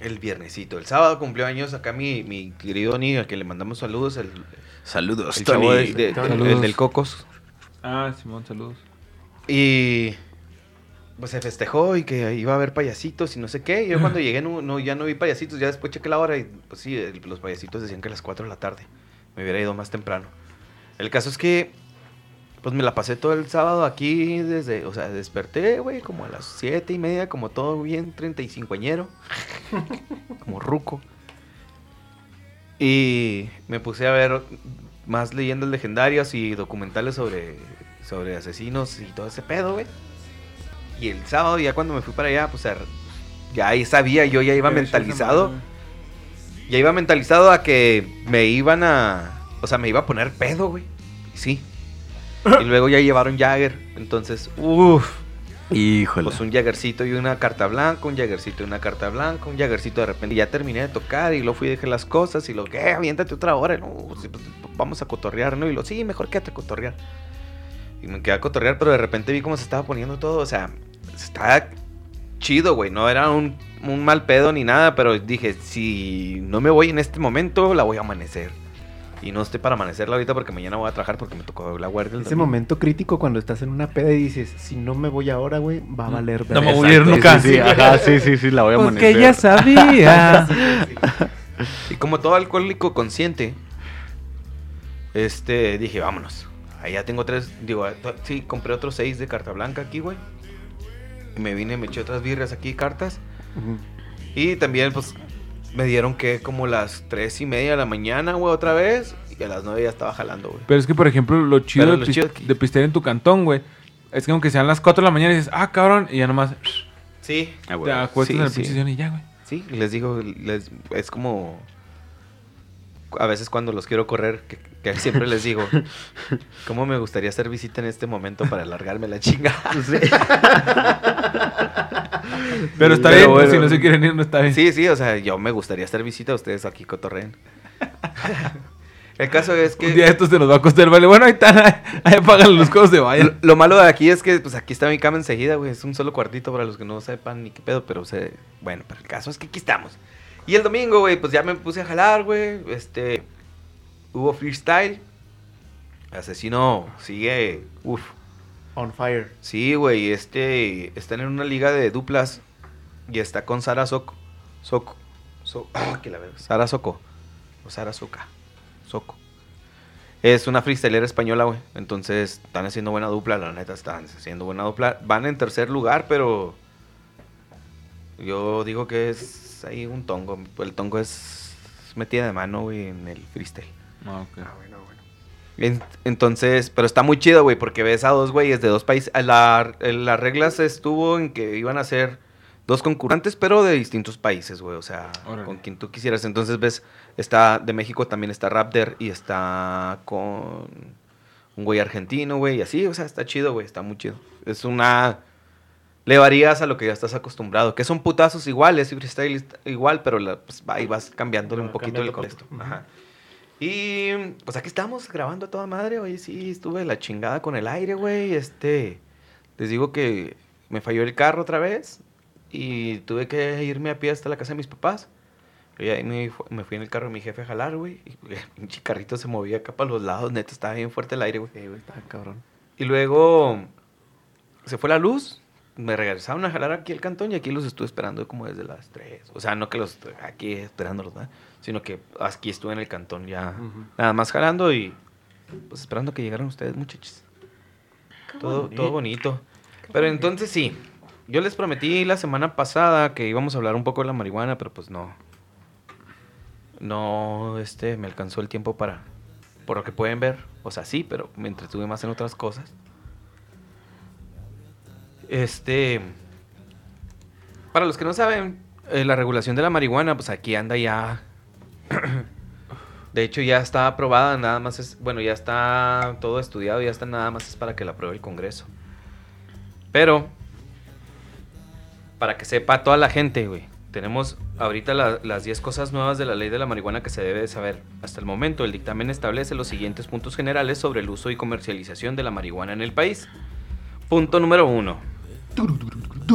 el viernesito. El sábado cumplió años acá mi, mi querido Tony, al que le mandamos saludos, el, Saludos, el chavo Tony. de- de- Tony. el- el Saludos. del Cocos. Ah, Simón, saludos. Y pues se festejó y que iba a haber payasitos y no sé qué. Y yo cuando llegué no, no- ya no vi payasitos, ya después chequé la hora y pues sí, el- los payasitos decían que a las 4 de la tarde. Me hubiera ido más temprano. El caso es que pues me la pasé todo el sábado aquí desde, o sea, desperté, güey, como a las 7 y media, como todo bien 35añero, como ruco. Y me puse a ver más leyendas legendarias y documentales sobre, sobre asesinos y todo ese pedo, güey. Y el sábado, ya cuando me fui para allá, pues ar- ya ahí sabía, yo ya iba mentalizado. Ya iba mentalizado a que me iban a. O sea, me iba a poner pedo, güey. Y Sí. Y luego ya llevaron Jagger. Entonces, uff. Híjole. Pues un Jaggercito y una carta blanca, un Jaggercito y una carta blanca, un Jaggercito de repente. Ya terminé de tocar y luego fui y dejé las cosas y lo que, aviéntate otra hora. y No, pues, vamos a cotorrear, ¿no? Y lo, sí, mejor quédate a cotorrear. Y me quedé a cotorrear, pero de repente vi cómo se estaba poniendo todo. O sea, estaba chido, güey. No era un mal pedo ni nada, pero dije, si no me voy en este momento, la voy a amanecer. Y no estoy para amanecerla ahorita porque mañana voy a trabajar porque me tocó la guardia. el Ese momento crítico cuando estás en una peda y dices, si no me voy ahora, güey, va a valer No me verga". voy a ir nunca. Sí, sí, ajá, sí, sí, sí, la voy a Porque amanecer. ya sabía. Y como todo alcohólico consciente, este, dije, vámonos. Ahí ya tengo tres, digo, sí, compré otros seis de carta blanca aquí, güey. Y me vine, me eché otras birras aquí, cartas. Ujú. Y también, pues, me dieron que como las tres y media de la mañana, güey, otra vez. Y a las nueve ya estaba jalando, güey. Pero es que, por ejemplo, lo chido, de, lo pis- chido aquí- de pistear en tu cantón, güey, es que aunque sean las 4 de la mañana y dices, ah, cabrón, y ya nomás Sí, Ah, te acuestas Sí, en sí. pinche sillón y ya, güey. sí, les digo, les, es como... A veces cuando los quiero correr, que, que siempre les digo, ¿cómo me gustaría hacer visita en este momento para alargarme la chinga? Pero está Pero bien, bueno. si no se quieren ir, no está bien. Sí, sí, o sea, yo me gustaría hacer visita, ustedes aquí cotorreen. El caso es que... Un día esto se nos va a costar, vale. Bueno, ahí están, ahí, apagan los cosas de Lo, vayan. lo malo de aquí es que, pues aquí está mi cama enseguida, güey. Es un solo cuartito para los que no sepan ni qué pedo, pero se... bueno, pero el caso es que aquí estamos. Y el domingo, güey, pues ya me puse a jalar, güey. Este. Hubo freestyle. Asesino sigue. Uf. On fire. Sí, güey. Este. Están en una liga de duplas. Y está con Sara Soco. Soco. So- ah, que la veo. Sara Soco. O Sara Soca. Soco. Es una freestylera española, güey. Entonces están haciendo buena dupla, la neta están haciendo buena dupla. Van en tercer lugar, pero yo digo que es ahí un tongo. El tongo es metida de mano, güey, en el freestyle. Ah, ok. bueno, bueno. En- entonces, pero está muy chido, güey, porque ves a dos güeyes de dos países. La, las reglas estuvo en que iban a ser dos concurrentes, pero de distintos países, güey. O sea, Órale. con quien tú quisieras. Entonces, ves, está de México también está Raptor y está con un güey argentino, güey, y así, o sea, está chido, güey, está muy chido. Es una. Le varías a lo que ya estás acostumbrado, que son putazos iguales y freestyle igual, pero la- pues, ahí vas cambiándole un poquito el contexto. Ajá. Y pues aquí estamos grabando a toda madre, oye, sí, estuve la chingada con el aire, güey. Este, les digo que me falló el carro otra vez y tuve que irme a pie hasta la casa de mis papás. Y ahí me, me fui en el carro de mi jefe a jalar, güey. Y el pinche carrito se movía acá para los lados, neta, estaba bien fuerte el aire, güey. Sí, güey, está cabrón. Y luego se fue la luz. Me regresaron a jalar aquí el cantón y aquí los estuve esperando como desde las 3. O sea, no que los aquí esperándolos, ¿verdad? Sino que aquí estuve en el cantón ya Ujú. nada más jalando y pues esperando que llegaran ustedes, muchachos. Todo, todo bonito. Pero entonces sí, yo les prometí la semana pasada que íbamos a hablar un poco de la marihuana, pero pues no. No, este, me alcanzó el tiempo para, por lo que pueden ver. O sea, sí, pero me entretuve más en otras cosas. Este, para los que no saben, Eh, la regulación de la marihuana, pues aquí anda ya. De hecho, ya está aprobada, nada más es. Bueno, ya está todo estudiado, ya está nada más es para que la apruebe el Congreso. Pero, para que sepa toda la gente, güey, tenemos ahorita la- las 10 cosas nuevas de la ley de la marihuana que se debe de saber. Hasta el momento, el dictamen establece los siguientes puntos generales sobre el uso y comercialización de la marihuana en el país. Punto número uno.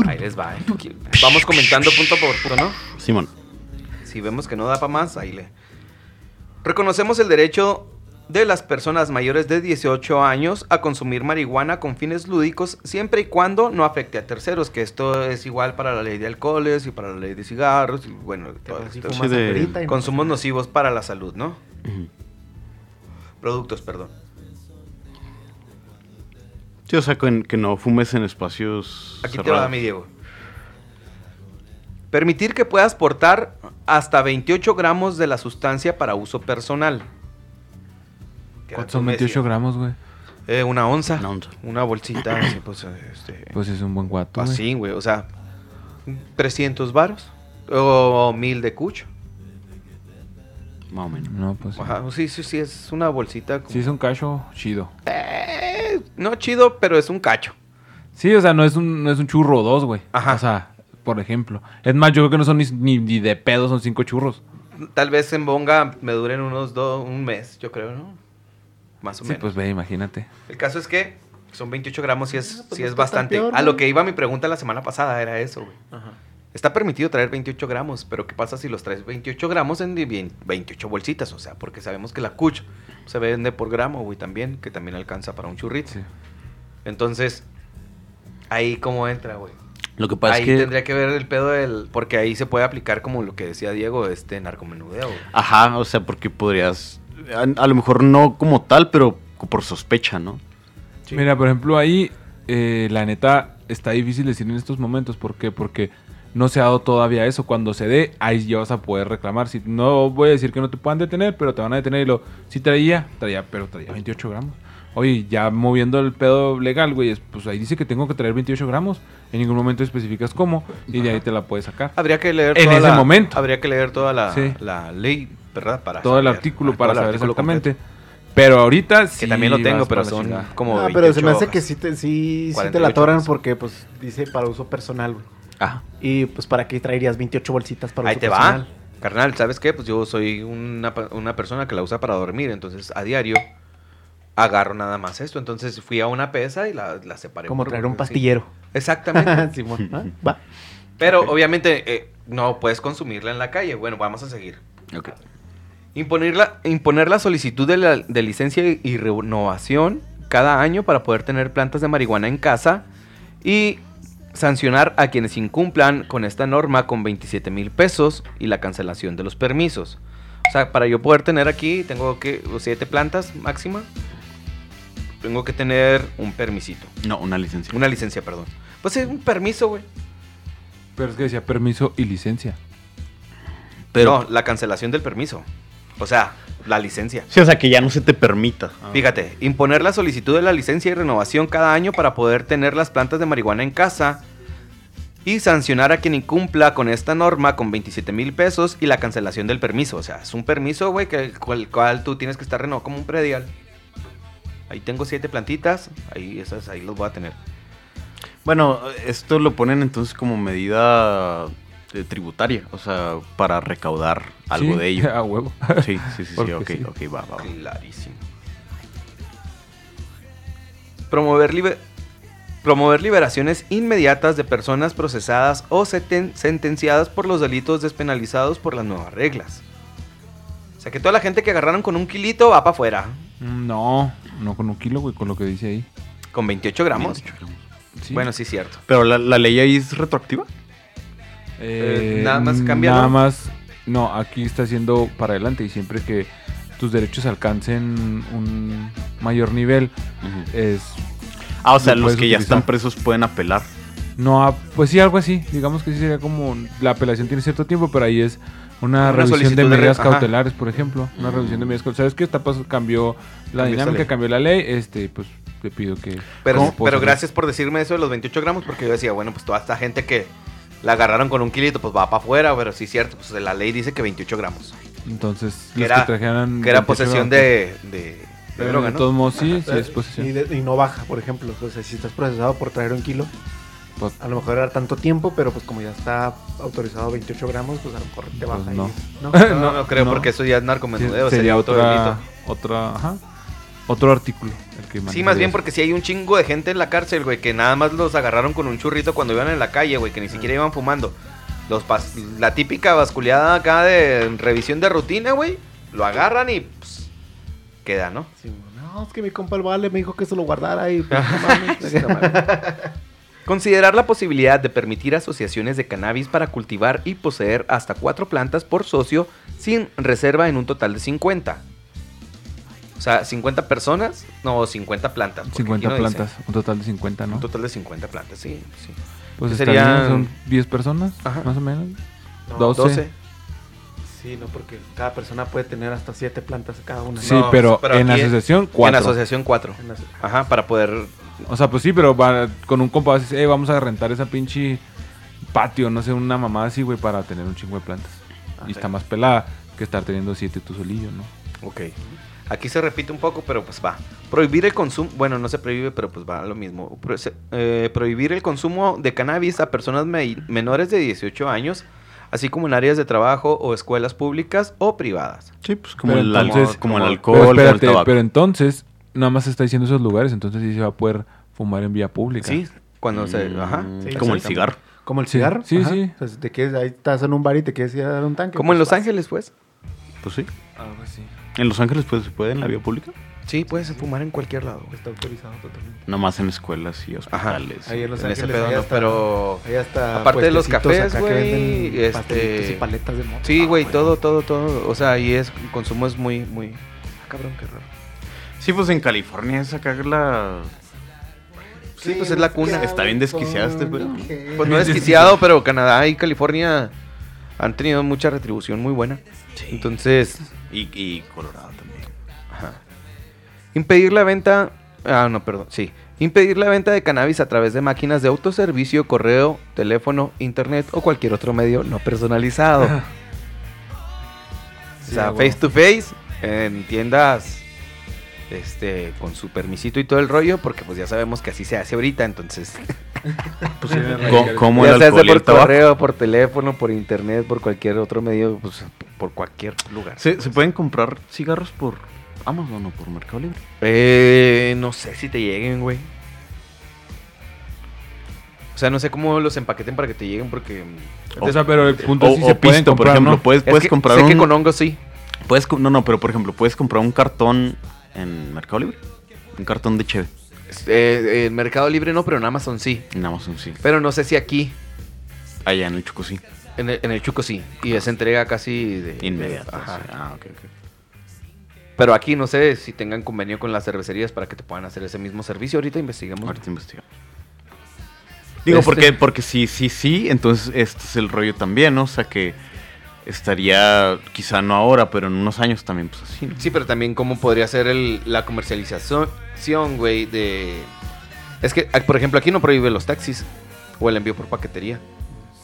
Ahí les va. eh. Vamos comentando punto por punto, ¿no? Simón. Si vemos que no da para más, ahí le. Reconocemos el derecho de las personas mayores de 18 años a consumir marihuana con fines lúdicos siempre y cuando no afecte a terceros, que esto es igual para la ley de alcoholes y para la ley de cigarros y bueno, todo esto. Sí, de- Consumos nocivos para la salud, ¿no? Productos, perdón. Sí, o sea, que, que no fumes en espacios Aquí te va cerrados. mi Diego. Permitir que puedas portar hasta 28 gramos de la sustancia para uso personal. ¿Qué era ¿Cuántos son 28 Messi? gramos, güey? Eh, una onza. Una onza. Una bolsita. así, pues, este, Pues es un buen guato, así, güey. O sea, 300 varos. O 1000 de cucho. Más o menos. No, pues sí. Ajá, sí, sí, sí, es una bolsita. como- Sí, es un cacho chido. Eh, no chido, pero es un cacho. Sí, o sea, no es un, no es un churro o dos, güey. Ajá. O sea, por ejemplo. Es más, yo creo que no son ni, ni, ni de pedo, son cinco churros. Tal vez en bonga me duren unos dos, un mes, yo creo, ¿no? Más o Sí, menos. pues ve, imagínate. El caso es que son 28 gramos y es, Ah, pues sí no es bastante. peor, a lo que iba mi pregunta la semana pasada era eso, güey. Ajá. Está permitido traer 28 gramos, pero ¿qué pasa si los traes 28 gramos en di- bien- 28 bolsitas? O sea, porque sabemos que la cuch se vende por gramo, güey, también, que también alcanza para un churrito. Sí. Entonces, ahí cómo entra, güey. Lo que pasa Ahí es que... tendría que ver el pedo del... Porque ahí se puede aplicar como lo que decía Diego, este narcomenudeo, güey. Ajá, o sea, porque podrías... A, a lo mejor no como tal, pero por sospecha, ¿no? Sí. Mira, por ejemplo, ahí, eh, la neta, está difícil decir en estos momentos. ¿Por qué? Porque no se ha dado todavía eso. Cuando se dé, ahí ya vas a poder reclamar. Si, no voy a decir que no te puedan detener, pero te van a detener y lo... Si traía, traía, pero traía 28 gramos. Oye, ya moviendo el pedo legal, güey, es- pues ahí dice que tengo que traer 28 gramos. En ningún momento especificas cómo y de ahí te la puedes sacar. Habría que leer En toda ese la- momento. Habría que leer toda la, Sí. la ley, ¿verdad? Para Todo el artículo para saber artículo exactamente. completo. Pero ahorita sí. Que también lo tengo, pero son chingada. como Ah, pero se me 28 hace que sí te, sí, sí te 48 la atoran porque pues dice para uso personal, güey. Ajá. Y pues para qué traerías 28 bolsitas para Ahí uso te personal. va. Carnal, ¿sabes qué? Pues yo soy una, una persona que la usa para dormir, entonces a diario agarro nada más esto. Entonces fui a una pesa y la, la separé. Como traer un sí. pastillero. Exactamente. Simón. Ah, Va. Pero obviamente eh, no puedes consumirla en la calle. Bueno, vamos a seguir. Ok. Imponer la, imponer la solicitud de, la- de licencia y renovación cada año para poder tener plantas de marihuana en casa y sancionar a quienes incumplan con esta norma con 27 mil pesos y la cancelación de los permisos. O sea, para yo poder tener aquí, tengo que, o siete plantas máxima, tengo que tener un permisito. No, una licencia. Una licencia, perdón. Pues es un permiso, güey. Pero es que decía permiso y licencia. Pero... No, la cancelación del permiso. O sea, la licencia. Sí, o sea, que ya no se te permita. Fíjate, imponer la solicitud de la licencia y renovación cada año para poder tener las plantas de marihuana en casa y sancionar a quien incumpla con esta norma con 27 mil pesos y la cancelación del permiso. O sea, es un permiso, güey, que el cual, cual tú tienes que estar renovado como un predial. Ahí tengo siete plantitas, ahí esas ahí los voy a tener. Bueno, esto lo ponen entonces como medida tributaria, o sea, para recaudar algo Sí, de ello. A huevo. Sí, sí, sí, sí, Porque ok, sí. ok, va, va, va. Clarísimo. Promover, promover liberaciones inmediatas de personas procesadas o seten- sentenciadas por los delitos despenalizados por las nuevas reglas. O sea que toda la gente que agarraron con un kilito va para afuera. Mm, No, no con un kilo, güey, con lo que dice ahí. Con 28 gramos. 28 gramos. Sí. Bueno, sí, cierto. Pero la, la ley ahí es retroactiva. Eh, nada más cambia, Nada ¿no? más. No, aquí está haciendo para adelante y siempre que tus derechos alcancen un mayor nivel es Ah, o sea, Lo los que ya están presos pueden apelar. no ha- pues sí algo así digamos que sí sería como la apelación tiene cierto tiempo pero ahí es una, Una revisión de medidas cautelares por ejemplo una revisión de medidas cautelares. Sabes que está cambió la Cambió dinámica cambió la ley este pues te pido que Pero, ¿Cómo puedo pero gracias por decirme eso de los 28 gramos porque yo decía, bueno, pues toda esta gente que La agarraron con un kilito, pues va para afuera, pero sí es cierto, pues la ley dice que 28 gramos. Entonces, Que los era, que trajeran que era 28 posesión gramos. de, de, de droga, de ¿no? todos modos, sí, sí es posesión. Y, de- y no baja, por ejemplo. O sea, si estás procesado por traer un kilo, Pues- a lo mejor era tanto tiempo, pero pues como ya está autorizado 28 gramos, pues a lo mejor te baja. Pues no. y- ¿no? No, no, no creo, no. porque eso ya es Sí, narcomenudeo. sería otro otra, delito. otra, ajá, otro artículo. el que Sí, más bien eso. porque si hay un chingo de gente en la cárcel, güey, que nada más los agarraron con un churrito cuando iban en la calle, güey, que ni siquiera iban fumando. Los pas- la típica basculeada acá de revisión de rutina, güey, lo agarran y pues, queda, ¿no? Sí, no, es que mi compa el vale me dijo que se lo guardara y pues, mames. Considerar la posibilidad de permitir asociaciones de cannabis para cultivar y poseer hasta cuatro plantas por socio sin reserva en un total de 50. O sea, 50 personas, no, 50 plantas. porque 50 aquí no dice. plantas, un total de 50, ¿no? Un total de 50 plantas, sí, sí. Pues serían- son 10 personas, Ajá. más o menos. No, 12. 12. Sí, no, porque cada persona puede tener hasta 7 plantas cada una. Sí, No, pero, pero en asociación, En 4. asociación 4. En las- Ajá, para poder... O sea, pues sí, pero va- con un compa vas a decir, "Eh, vamos a rentar esa pinche patio, no sé, una mamada así, güey, para tener un chingo de plantas. Y está más pelada que estar teniendo 7 tú solillo, ¿no? Ok. Aquí se repite un poco, pero pues va. Prohibir el consumo, bueno, no se prohíbe, pero pues va lo mismo. Pro- se- eh, prohibir el consumo de cannabis a personas me- menores de 18 años, así como en áreas de trabajo o escuelas públicas o privadas. Sí, pues como, Pero el, entonces- como el alcohol, Pero como el espérate, tabaco. pero entonces, nada más se está diciendo esos lugares, entonces sí se va a poder fumar en vía pública. Sí, cuando se... Mm, Ajá. Sí, como el cigarro. Como el cigarro. sí, ajá. sí. O sea, si te quieres, ahí estás en un bar y te quieres ir a dar un tanque. Como en pues Los vas. Ángeles, pues. Pues sí. Algo así. En Los Ángeles pues, se puede en la vía pública. Sí, puedes fumar en cualquier lado. Está autorizado totalmente. Nomás en escuelas y hospitales. Ahí en Los En ese Ángeles, pedo ahí no, hasta- pero... Aparte de los puestecitos cafés, acá que güey, venden este- y paletas de moto. Sí, Ah, güey, todo, todo, todo. O sea, ahí es... El consumo es muy, muy... Ah, cabrón, qué raro. Sí, pues en California es acá la... Sí, pues es la cuna. Está bien desquiciado este pedo. Pues no desquiciado, pero Canadá y California han tenido mucha retribución muy buena. Entonces, Y, y Colorado también. ajá. impedir la venta, ah, no, perdón, sí, impedir la venta de cannabis a través de máquinas de autoservicio, correo, teléfono, internet o cualquier otro medio no personalizado. Sí, o sea, a huevo. face to face en tiendas este con su permisito y todo el rollo, porque pues ya sabemos que así se hace ahorita, entonces Pues, co- como ya el se hace por correo, por teléfono, por internet, por cualquier otro medio, pues por cualquier lugar. ¿Se, se pueden comprar cigarros por Amazon o por Mercado Libre? Eh, no sé si te lleguen, güey. O sea, no sé cómo los empaqueten para que te lleguen porque... O sea, pero el punto O, es si o se pueden pisto, por comprar, ejemplo. ¿no? Puedes, Es puedes que comprar sé un... que con hongos sí. puedes no, no, pero por ejemplo, puedes comprar un cartón en Mercado Libre. Un cartón de cheve. Eh, en Mercado Libre no, pero en Amazon sí. En Amazon, sí. Pero no sé si aquí, Allá en el Chuco, sí. En el, en el Chuco sí. Y es entrega casi de... Inmediato. Ajá. sí. Ah, ok, ok. Pero aquí no sé si tengan convenio con las cervecerías para que te puedan hacer ese mismo servicio. Ahorita investigamos. Ahorita investigamos. Digo, Este- porque, porque sí, sí, sí, entonces este es el rollo también, ¿no? O sea que estaría, quizá no ahora, pero en unos años también, pues así, ¿no? Sí, pero también cómo podría ser el- la comercialización, güey, de... Es que, por ejemplo, aquí no prohíbe los taxis o el envío por paquetería.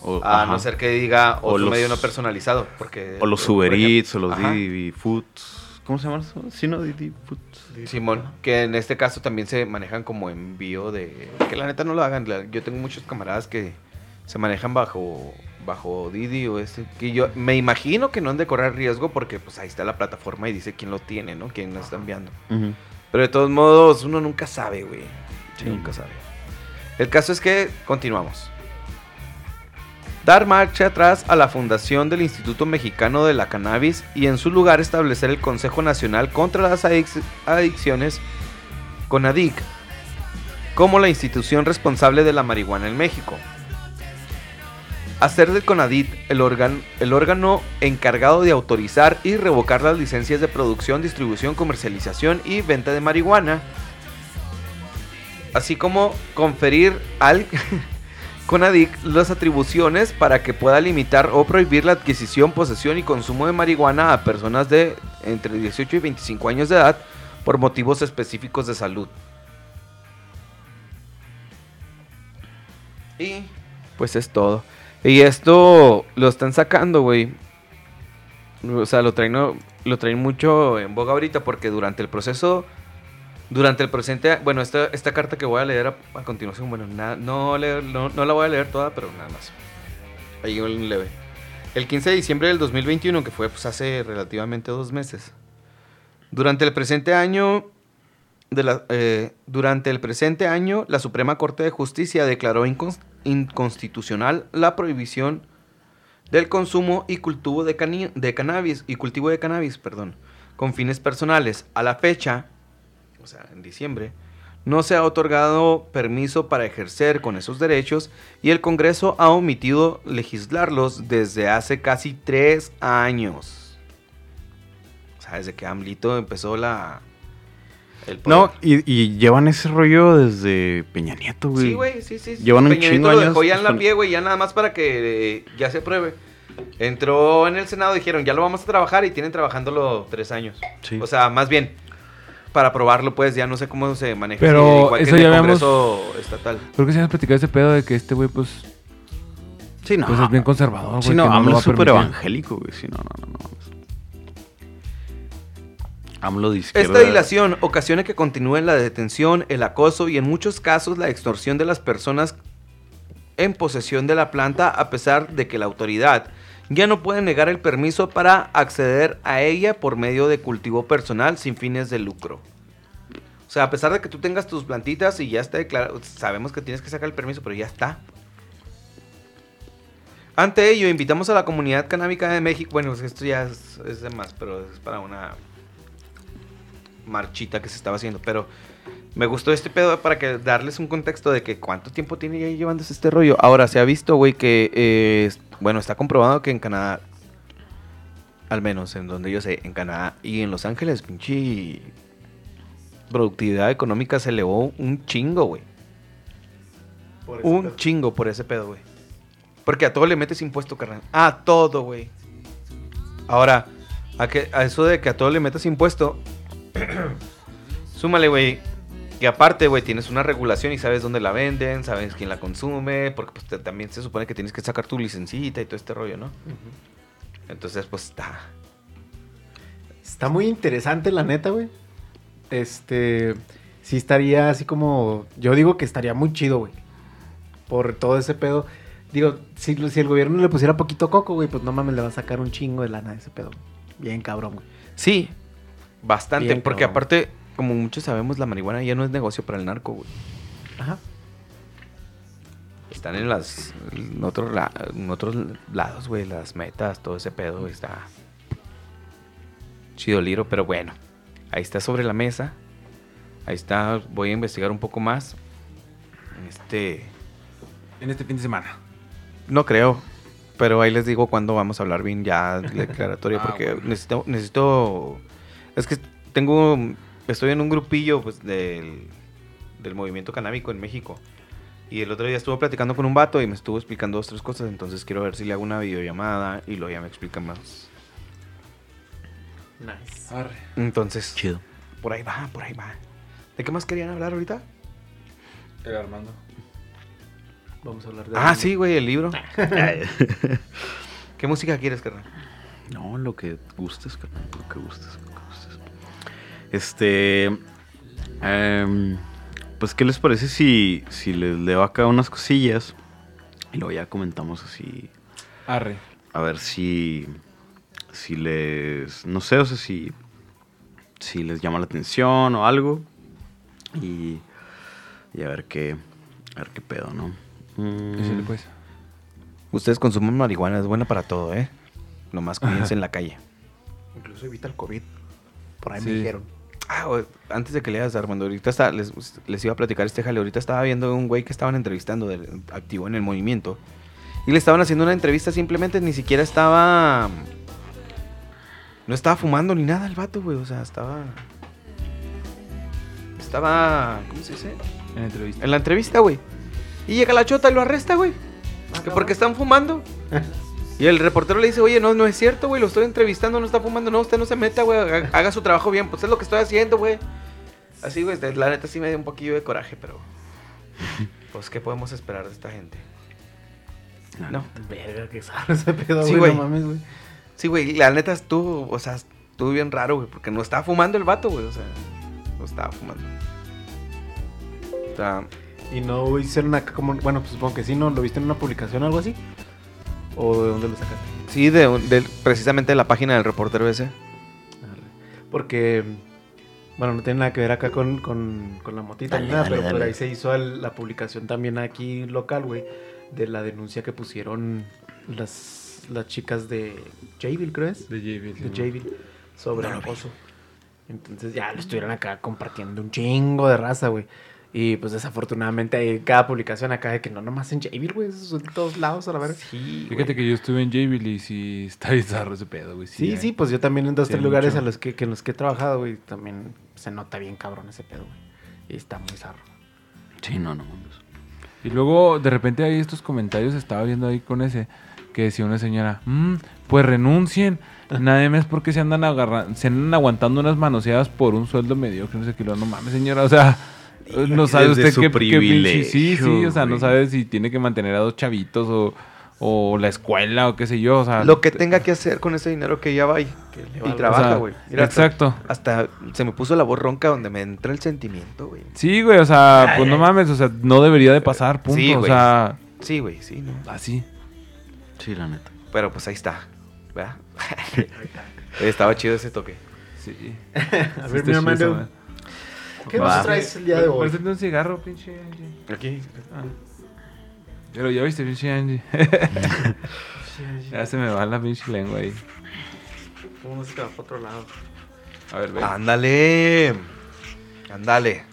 O, A ajá. no ser que diga O otro los- medio no personalizado. Porque, o los Uber Eats, o los. Didi Foods. ¿Cómo se llaman eso? Sí, no, Didi Foods. Simón, que en este caso también se manejan como envío de... Que la neta no lo hagan. Yo tengo muchos camaradas que se manejan bajo bajo Didi o este. Que yo me imagino que no han de correr riesgo porque pues ahí está la plataforma y dice quién lo tiene, ¿no? Quién lo está enviando. Pero de todos modos, uno nunca sabe, güey. Sí. Nunca sabe. El caso es que continuamos. Dar marcha atrás a la fundación del Instituto Mexicano de la Cannabis y en su lugar establecer el Consejo Nacional contra las Adic- Adicciones, CONADIC, como la institución responsable de la marihuana en México. Hacer del CONADIT el órgano encargado de autorizar y revocar las licencias de producción, distribución, comercialización y venta de marihuana, así como conferir al CONADIC las atribuciones para que pueda limitar o prohibir la adquisición, posesión y consumo de marihuana a personas de entre 18 y 25 años de edad por motivos específicos de salud. Y pues es todo. Y esto lo están sacando, güey. O sea, lo traen, lo traen mucho en boga ahorita porque durante el proceso, durante el presente, bueno, esta, esta carta que voy a leer a, continuación, bueno, na- no, le- no, no la voy a leer toda, pero nada más. Ahí un leve. El 15 de diciembre del 2021, que fue pues, hace relativamente dos meses. Durante el presente año, de la, eh, durante el presente año, la Suprema Corte de Justicia declaró incons- inconstitucional la prohibición del consumo y cultivo de, de cannabis y cultivo de cannabis, perdón, con fines personales. A la fecha, o sea, en diciembre, no se ha otorgado permiso para ejercer con esos derechos y el Congreso ha omitido legislarlos desde hace casi tres años. O sea, desde que AMLito empezó la... el poder. No, y, y llevan ese rollo desde Peña Nieto, güey. Sí, güey, sí, sí. sí. Llevan un Peña Nieto chingo lo años dejó ya en la pie, güey, ya nada más para que eh, ya se apruebe. Entró en el Senado, dijeron, ya lo vamos a trabajar y tienen trabajándolo tres años. Sí. O sea, más bien, para probarlo, pues ya no sé cómo se maneja. Pero igual eso ya habíamos- Congreso estatal. Creo que se habíamos platicado ese pedo de que este güey, pues, Sí, no. pues es bien conservador, güey. Sí, no, AMLO es súper evangélico, güey. Sí, no, no, no, no. AMLO de izquierda. Esta dilación ocasiona que continúen la detención, el acoso y en muchos casos la extorsión de las personas en posesión de la planta a pesar de que la autoridad ya no puede negar el permiso para acceder a ella por medio de cultivo personal sin fines de lucro. O sea, a pesar de que tú tengas tus plantitas y ya está declarado, sabemos que tienes que sacar el permiso, pero ya está. Ante ello, invitamos a la comunidad canábica de México. Bueno, esto ya es, es de más, pero es para una marchita que se estaba haciendo. Pero me gustó este pedo para que darles un contexto de que cuánto tiempo tiene ya llevándose este rollo. Ahora, se ha visto, güey, que, eh, bueno, está comprobado que en Canadá, al menos en donde yo sé, en Canadá y en Los Ángeles, pinche productividad económica se elevó un chingo, güey. Un chingo por ese pedo, güey. Porque a todo le metes impuesto, carnal. A todo, güey. Ahora, a, que, a eso de que a todo le metas impuesto, súmale, güey. Que aparte, güey, tienes una regulación y sabes dónde la venden, sabes quién la consume, porque pues, te- también se supone que tienes que sacar tu licencita y todo este rollo, ¿no? Entonces, pues está. Está muy interesante, la neta, güey. Este. Sí estaría así como. Yo digo que estaría muy chido, güey. Por todo ese pedo. Digo, si, si el gobierno le pusiera poquito coco, güey, pues no mames, le va a sacar un chingo de lana a ese pedo. Bien cabrón, güey. Sí, bastante, Bien, porque cabrón. aparte, como muchos sabemos, la marihuana ya no es negocio para el narco, güey. Ajá. Están en las en otros, la- en otros lados, güey, las metas, todo ese pedo güey, está chido liro, pero bueno, ahí está sobre la mesa. Ahí está, voy a investigar un poco más. Este, En este fin de semana. no creo, pero ahí les digo cuándo vamos a hablar bien ya de declaratoria, Ah, porque bueno. necesito, necesito, es que tengo, estoy en un grupillo, pues, del, del movimiento canábico en México. Y el otro día estuve platicando con un vato y me estuvo explicando dos, tres cosas, entonces quiero ver si le hago una videollamada y luego ya me explica más. Nice. Entonces, Chido. por ahí va, por ahí va. ¿De qué más querían hablar ahorita? El Armando. Vamos a hablar de. Ah, sí, güey, el libro. ¿Qué música quieres, carnal? No, lo que gustes, carnal, lo que gustes, lo que gustes. Este. em, pues, ¿qué les parece si, si les leo acá unas cosillas? Y luego ya comentamos así. Arre. A ver si. Si les. No sé, o sea, si. Si les llama la atención o algo. Y. Y a ver qué. A ver qué pedo, ¿no? Mm, pues. Ustedes consumen marihuana, es buena para todo, ¿eh? Nomás cuídense en la calle. Incluso evita el COVID. Por ahí Sí. me dijeron. Ah, antes de que leas, Armando, ahorita está, les, les iba a platicar este jale. Ahorita estaba viendo un güey que estaban entrevistando, del, activo en el movimiento. Y le estaban haciendo una entrevista simplemente, ni siquiera estaba. No estaba fumando ni nada el vato, güey. O sea, estaba. Estaba. ¿Cómo se dice? En la entrevista. En la entrevista, güey. Y llega la chota y lo arresta, güey. Que porque están fumando. Y el reportero le dice, oye, no, no es cierto, güey, lo estoy entrevistando, no está fumando, no, usted no se meta, güey, haga, su trabajo bien, pues es lo que estoy haciendo, güey. Así, güey, la neta sí me dio un poquillo de coraje, pero... Pues, ¿qué podemos esperar de esta gente? No. Verga, qué zarro ese pedo, Sí, güey. güey. No mames, güey. Sí, güey, la neta estuvo, o sea, estuvo bien raro, güey, porque no estaba fumando el vato, güey, o sea, no estaba fumando. O sea, Y no hicieron acá como. Bueno, pues supongo que sí, ¿no? ¿Lo viste en una publicación o algo así? ¿O de dónde lo sacaste? sí, de, un- del- precisamente de la página del reportero ese. Porque, bueno, no tiene nada que ver acá con, con, con la motita ni nada, dale, pero por ahí se hizo el- la publicación también aquí local, güey, de la denuncia que pusieron las, las chicas de Jayville, creo es, De J.B. de Jayville, sobre acoso. Entonces ya lo estuvieron acá compartiendo un chingo de raza, güey. Y pues desafortunadamente hay cada publicación acá de que no nomás en Jayville, güey, eso es en todos lados a la verga. Sí, Fíjate que yo estuve en J.B. y sí está bizarro ese pedo, güey. Sí, hay. sí, pues yo también en dos, Sí, tres lugares mucho. a los que, que en los que he trabajado, güey, también se nota bien cabrón ese pedo, güey. Y está muy zarro. Sí, no, no. Y luego, de repente, hay estos comentarios, estaba viendo ahí con ese, que decía una señora, "Mm, pues renuncien. Nada más porque se andan agarrando, se andan aguantando unas manoseadas por un sueldo mediocre, no sé qué, lo- no mames, señora, o sea, no sabe Desde usted su qué, qué pinche- sí, sí, privilegio, o sea, no sabe si tiene que mantener a dos chavitos o, o la escuela o qué sé yo, o sea, Lo que tenga que hacer con ese dinero que ya va y, y trabaja, güey. Exacto. Hasta, se me puso la voz ronca donde me entra el sentimiento, güey. Sí, güey, o sea, pues no mames, o sea, no debería de pasar, punto, Sí, o güey. sea, Sí, güey, sí, ¿no? así. Sí, la neta. Pero pues ahí está, ¿verdad? Estaba chido ese toque. Sí. A ver, mi hermano, ¿qué Va. nos traes el día de hoy? Préstame un cigarro, pinche Angie. Aquí. Ah. Pero ya viste, pinche Angie. ya se me va la pinche lengua ahí. ¿Cómo se te va para otro lado? A ver, ve. Ándale. Ándale.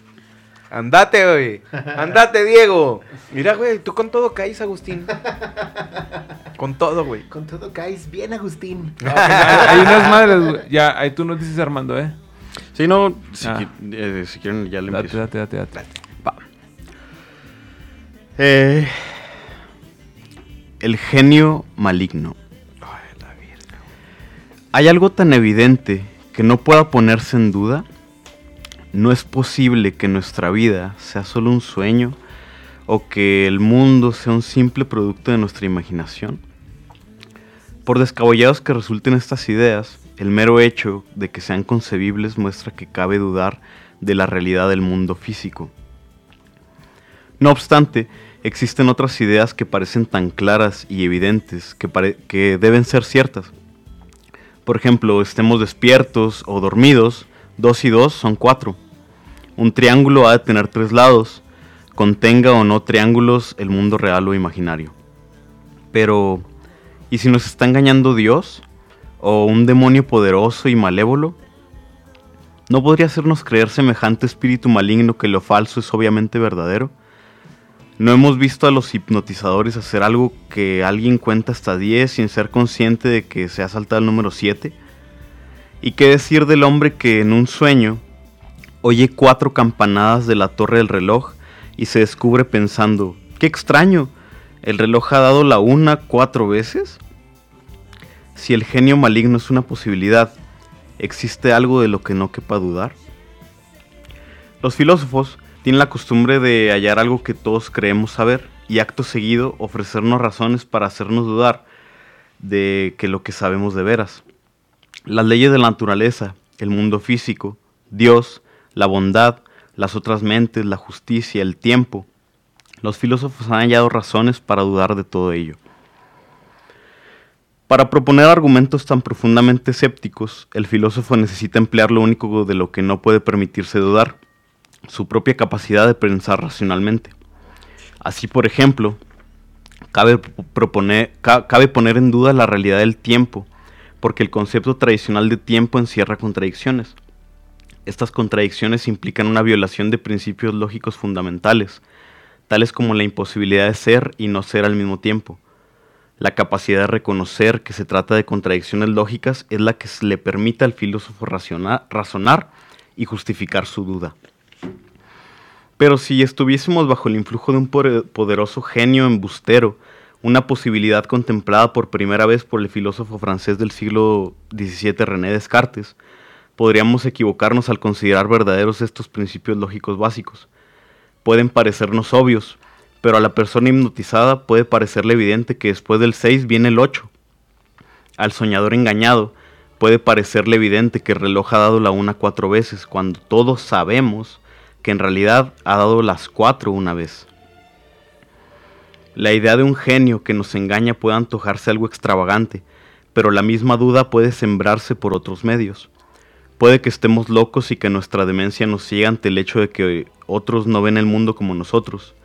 Andate, güey. Andate, Diego. Mira, güey, tú con todo caes, Agustín. Con todo, güey. Con todo caes bien, Agustín. No, pues, hay, hay unas madres, güey. Ya, ahí tú nos dices Armando, ¿eh? Sí, no, si, Ah. eh, si quieren ya le Date, empiezo. date, date, date. Va. Eh, el genio maligno. ¿Hay algo tan evidente que no pueda ponerse en duda? ¿No es posible que nuestra vida sea solo un sueño o que el mundo sea un simple producto de nuestra imaginación? Por descabellados que resulten estas ideas, el mero hecho de que sean concebibles muestra que cabe dudar de la realidad del mundo físico. No obstante, existen otras ideas que parecen tan claras y evidentes que, deben ser ciertas. Por ejemplo, estemos despiertos o dormidos, dos y dos son cuatro. Un triángulo ha de tener tres lados, contenga o no triángulos el mundo real o imaginario. Pero, ¿y si nos está engañando Dios? ¿O un demonio poderoso y malévolo? ¿No podría hacernos creer semejante espíritu maligno que lo falso es obviamente verdadero? ¿No hemos visto a los hipnotizadores hacer algo que alguien cuenta hasta 10 sin ser consciente de que se ha saltado el número 7? ¿Y qué decir del hombre que en un sueño oye cuatro campanadas de la torre del reloj y se descubre pensando, ¡qué extraño! ¿El reloj ha dado la una cuatro veces? Si el genio maligno es una posibilidad, ¿existe algo de lo que no quepa dudar? Los filósofos tienen la costumbre de hallar algo que todos creemos saber y acto seguido ofrecernos razones para hacernos dudar de que lo que sabemos de veras. Las leyes de la naturaleza, el mundo físico, Dios, la bondad, las otras mentes, la justicia, el tiempo. Los filósofos han hallado razones para dudar de todo ello. Para proponer argumentos tan profundamente escépticos, el filósofo necesita emplear lo único de lo que no puede permitirse dudar, su propia capacidad de pensar racionalmente. Así, por ejemplo, cabe, proponer, ca- cabe poner en duda la realidad del tiempo, porque el concepto tradicional de tiempo encierra contradicciones. Estas contradicciones implican una violación de principios lógicos fundamentales, tales como la imposibilidad de ser y no ser al mismo tiempo. La capacidad de reconocer que se trata de contradicciones lógicas es la que le permite al filósofo razonar y justificar su duda. Pero si estuviésemos bajo el influjo de un poderoso genio embustero, una posibilidad contemplada por primera vez por el filósofo francés del siglo XVII René Descartes, podríamos equivocarnos al considerar verdaderos estos principios lógicos básicos. Pueden parecernos obvios, pero a la persona hipnotizada puede parecerle evidente que después del 6 viene el 8. Al soñador engañado puede parecerle evidente que el reloj ha dado la una cuatro veces, cuando todos sabemos que en realidad ha dado las cuatro una vez. La idea de un genio que nos engaña puede antojarse algo extravagante, pero la misma duda puede sembrarse por otros medios. Puede que estemos locos y que nuestra demencia nos ciega ante el hecho de que otros no ven el mundo como nosotros.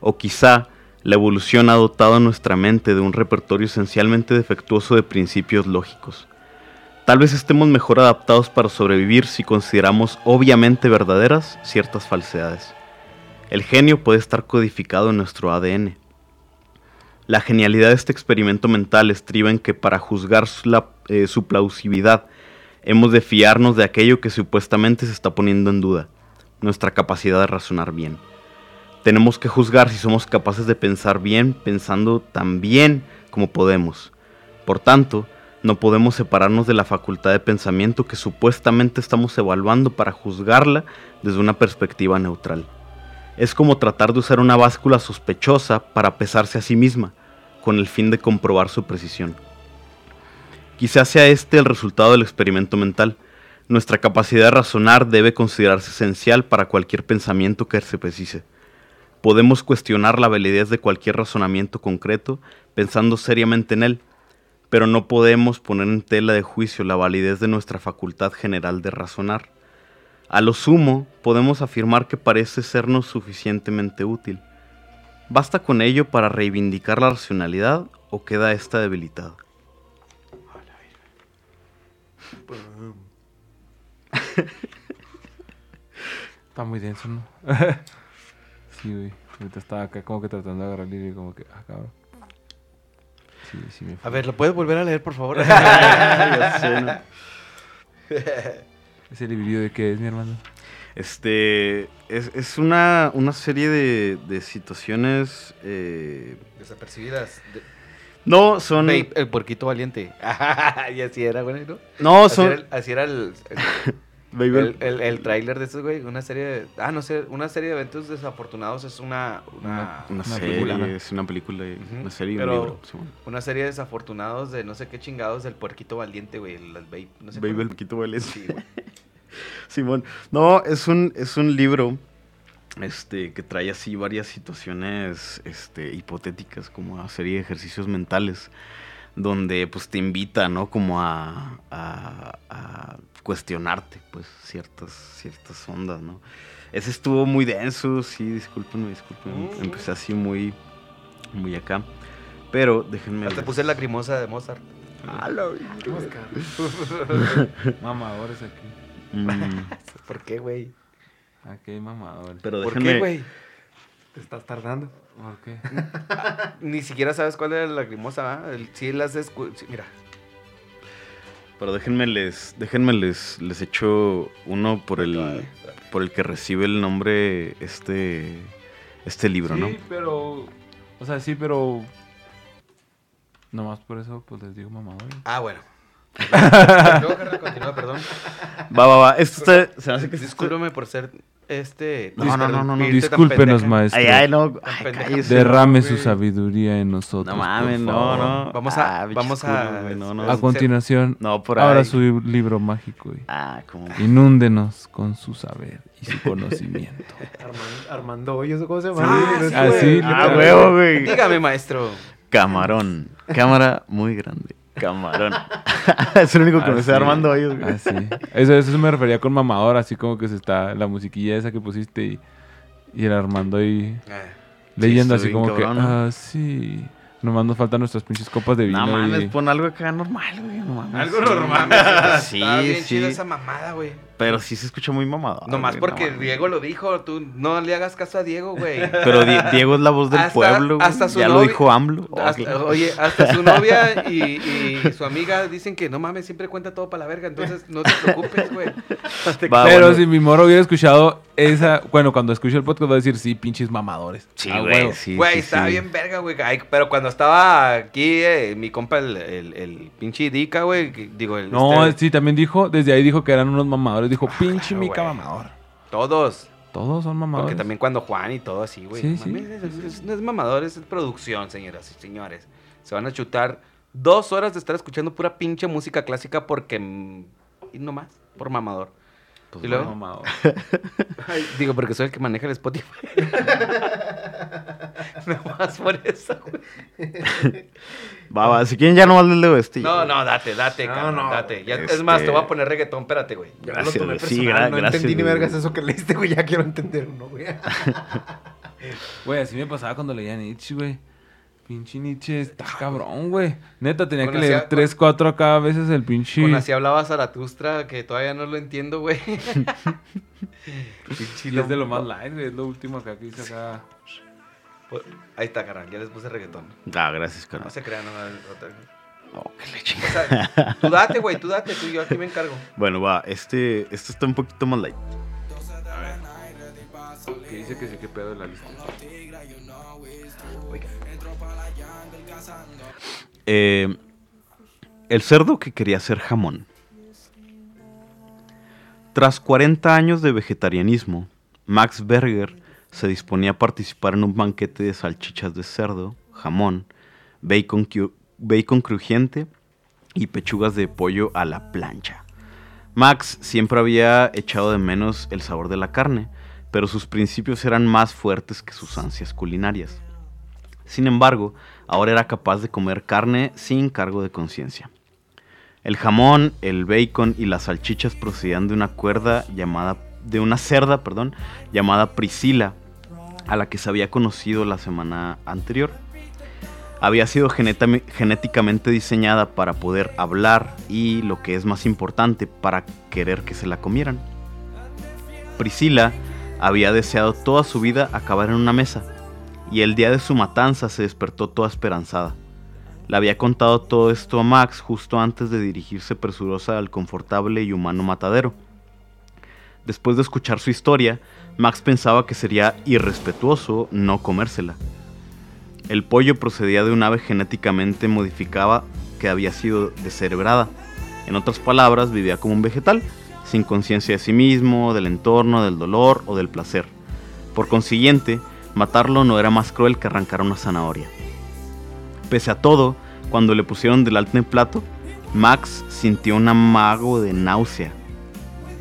O quizá la evolución ha dotado a nuestra mente de un repertorio esencialmente defectuoso de principios lógicos. Tal vez estemos mejor adaptados para sobrevivir si consideramos obviamente verdaderas ciertas falsedades. El genio puede estar codificado en nuestro ADN. La genialidad de este experimento mental estriba en que para juzgar su, eh, su plausibilidad hemos de fiarnos de aquello que supuestamente se está poniendo en duda, nuestra capacidad de razonar bien. Tenemos que juzgar si somos capaces de pensar bien pensando tan bien como podemos. Por tanto, no podemos separarnos de la facultad de pensamiento que supuestamente estamos evaluando para juzgarla desde una perspectiva neutral. Es como tratar de usar una báscula sospechosa para pesarse a sí misma, con el fin de comprobar su precisión. Quizás sea este el resultado del experimento mental. Nuestra capacidad de razonar debe considerarse esencial para cualquier pensamiento que se precise. Podemos cuestionar la validez de cualquier razonamiento concreto pensando seriamente en él, pero no podemos poner en tela de juicio la validez de nuestra facultad general de razonar. A lo sumo, podemos afirmar que parece sernos suficientemente útil. ¿Basta con ello para reivindicar la racionalidad o queda esta debilitada? Está muy denso, ¿no? sí, güey. Ahorita estaba acá como que tratando de agarrar el libro y como que, ah, cabrón. Sí, sí me A ver, ¿lo puedes volver a leer, por favor? Ya sé, ¿no? ¿Ese librillo de qué es, mi hermano? Este es, es una, una serie de, de situaciones. eh, Desapercibidas. De- no, son. Babe, el porquito valiente. y así era, güey, ¿no? No, Así son. era el, así era el, Baby, el, el, el tráiler de estos, güey. Una serie de... Ah, no sé. Una serie de eventos desafortunados es una... Una, una, una serie, película, ¿no? es una película, y- una serie y pero- un libro. Una serie de desafortunados de no sé qué chingados del puerquito valiente, güey. El, el Babe. No sé Baby cómo- el poquito valiente. Sí, güey. Simón. No, es un, es un libro este, que trae así varias situaciones este, hipotéticas, como una serie de ejercicios mentales, donde pues te invita, ¿no? Como a, a- a cuestionarte, pues, ciertas, ciertas ondas, ¿no? Ese estuvo muy denso, sí, discúlpenme, discúlpenme. Mm. Empecé así muy, muy acá. Pero déjenme... Hasta puse lacrimosa de Mozart. Ah, la Mamadores aquí. Mm, ¿Por qué, güey? Aquí hay mamadores. pero ¿Por déjenme... qué, güey? Te estás tardando. ¿Por qué? Ni siquiera sabes cuál era la lacrimosa. El- Sí, las escu- sí, Mira. Pero déjenme les, déjenme les, les echo uno por el, por el que recibe el nombre este, este libro, sí, ¿no? pero... O sea, sí, pero... Nomás por eso, pues les digo mamadores. Ah, bueno. Continúa, perdón. Va, va, va. Esto está, se hace que esto- Discúlpame por ser este. No, no, no, no, no. Discúlpenos, maestro. Ay, ay, no. Ay, cállese, Derrame su güey. sabiduría en nosotros. No mames, no, no. Vamos a- Ah, vamos a- culos, güey, no, no. A continuación, No, por ahora ahí. su libro mágico. y Ah, como... Inúndenos con su saber y su conocimiento. Armando, Hoyos, ¿cómo se llama? Ah, sí, Ah, güey. sí, Ah, literal. huevo, güey. Dígame, maestro. Camarón. Cámara muy grande. Camarón. es el único que me Ah, está sí. armando ellos, güey. Ah, sí. Eso, eso me refería con mamador, así como que se está la musiquilla esa que pusiste y, y el Armando ahí leyendo estoy así como que, ah, sí. Nomás nos faltan nuestras pinches copas de vino. No mames, y- pon algo acá normal, güey. No mames. Algo normal. Sí, bien sí. chida esa mamada, güey. Pero sí se escucha muy mamado. Nomás güey, porque no. Diego lo dijo. Tú no le hagas caso a Diego, güey. Pero Di- Diego es la voz del Hasta- pueblo. güey. hasta su ya lo novia- dijo AMLO. Oh, Hasta- claro. oye, hasta su novia y, y su amiga dicen que no mames, siempre cuenta todo para la verga. Entonces no te preocupes, güey. Va, Pero bueno. si mi moro hubiera escuchado esa, bueno, cuando escuche el podcast va a decir, sí, pinches mamadores. Sí, Ah, güey, sí, Güey, sí, estaba sí. bien verga, güey. Ay, Pero cuando estaba aquí, eh, mi compa, el, el, el pinche Dica, güey. Digo, el. No, este- sí, también dijo, desde ahí dijo que eran unos mamadores. Dijo, pinche claro, mica güey. mamador. Todos. Todos son mamadores. Porque también cuando Juan y todo así, güey. Sí, no sí. mames, es- es- no es mamador, es producción, señoras y señores. Se van a chutar dos horas de estar escuchando pura pinche música clásica porque... mm, Y no más, por mamador. Pues ¿Y luego? Mamador. Ay, digo, porque soy el que maneja el Spotify. no más por eso, güey. Va, va, si quieren ya no más leo este. No, no, date, date, No, cabrón, no, date. Ya, este- Es más, te voy a poner reggaetón, espérate, güey. Yo Gracias, lo tomé güey. Sí, personal, gra- no gracias, entendí ni vergas eso que leíste, güey. Ya quiero entender uno, güey. Güey, así me pasaba cuando leía Nietzsche, güey. Pinche Nietzsche está cabrón, güey. Neta, tenía Con que leer tres, cuatro a cada veces el pinche. Con así hablaba Zaratustra, que todavía no lo entiendo, güey. Y es de lo más light, güey. Es lo último acá que dice acá. Pues, Ahí está, carnal, ya les puse reggaetón. Ah, gracias, No carnal. se crean, no, no, Oh, qué leche. O sea, tú date, güey, tú date, tú, yo aquí me encargo. Bueno, va, este, este está un poquito más light. Que dice que sí, que pedo de la lista. Eh, el cerdo que quería ser jamón. Tras 40 años de vegetarianismo, Max Berger se disponía a participar en un banquete de salchichas de cerdo, jamón, bacon, bacon crujiente y pechugas de pollo a la plancha. Max siempre había echado de menos el sabor de la carne, pero sus principios eran más fuertes que sus ansias culinarias. Sin embargo, ahora era capaz de comer carne sin cargo de conciencia. El jamón, el bacon y las salchichas procedían de una cuerda llamada de una cerda, perdón, llamada Priscila, a la que se había conocido la semana anterior. Había sido genéticamente diseñada para poder hablar y, lo que es más importante, para querer que se la comieran. Priscila había deseado toda su vida acabar en una mesa, y el día de su matanza se despertó toda esperanzada. Le había contado todo esto a Max justo antes de dirigirse presurosa al confortable y humano matadero. Después de escuchar su historia, Max pensaba que sería irrespetuoso no comérsela. El pollo procedía de un ave genéticamente modificada que había sido descerebrada. En otras palabras, vivía como un vegetal, sin conciencia de sí mismo, del entorno, del dolor o del placer. Por consiguiente, matarlo no era más cruel que arrancar una zanahoria. Pese a todo, cuando le pusieron delante el plato, Max sintió un amago de náusea.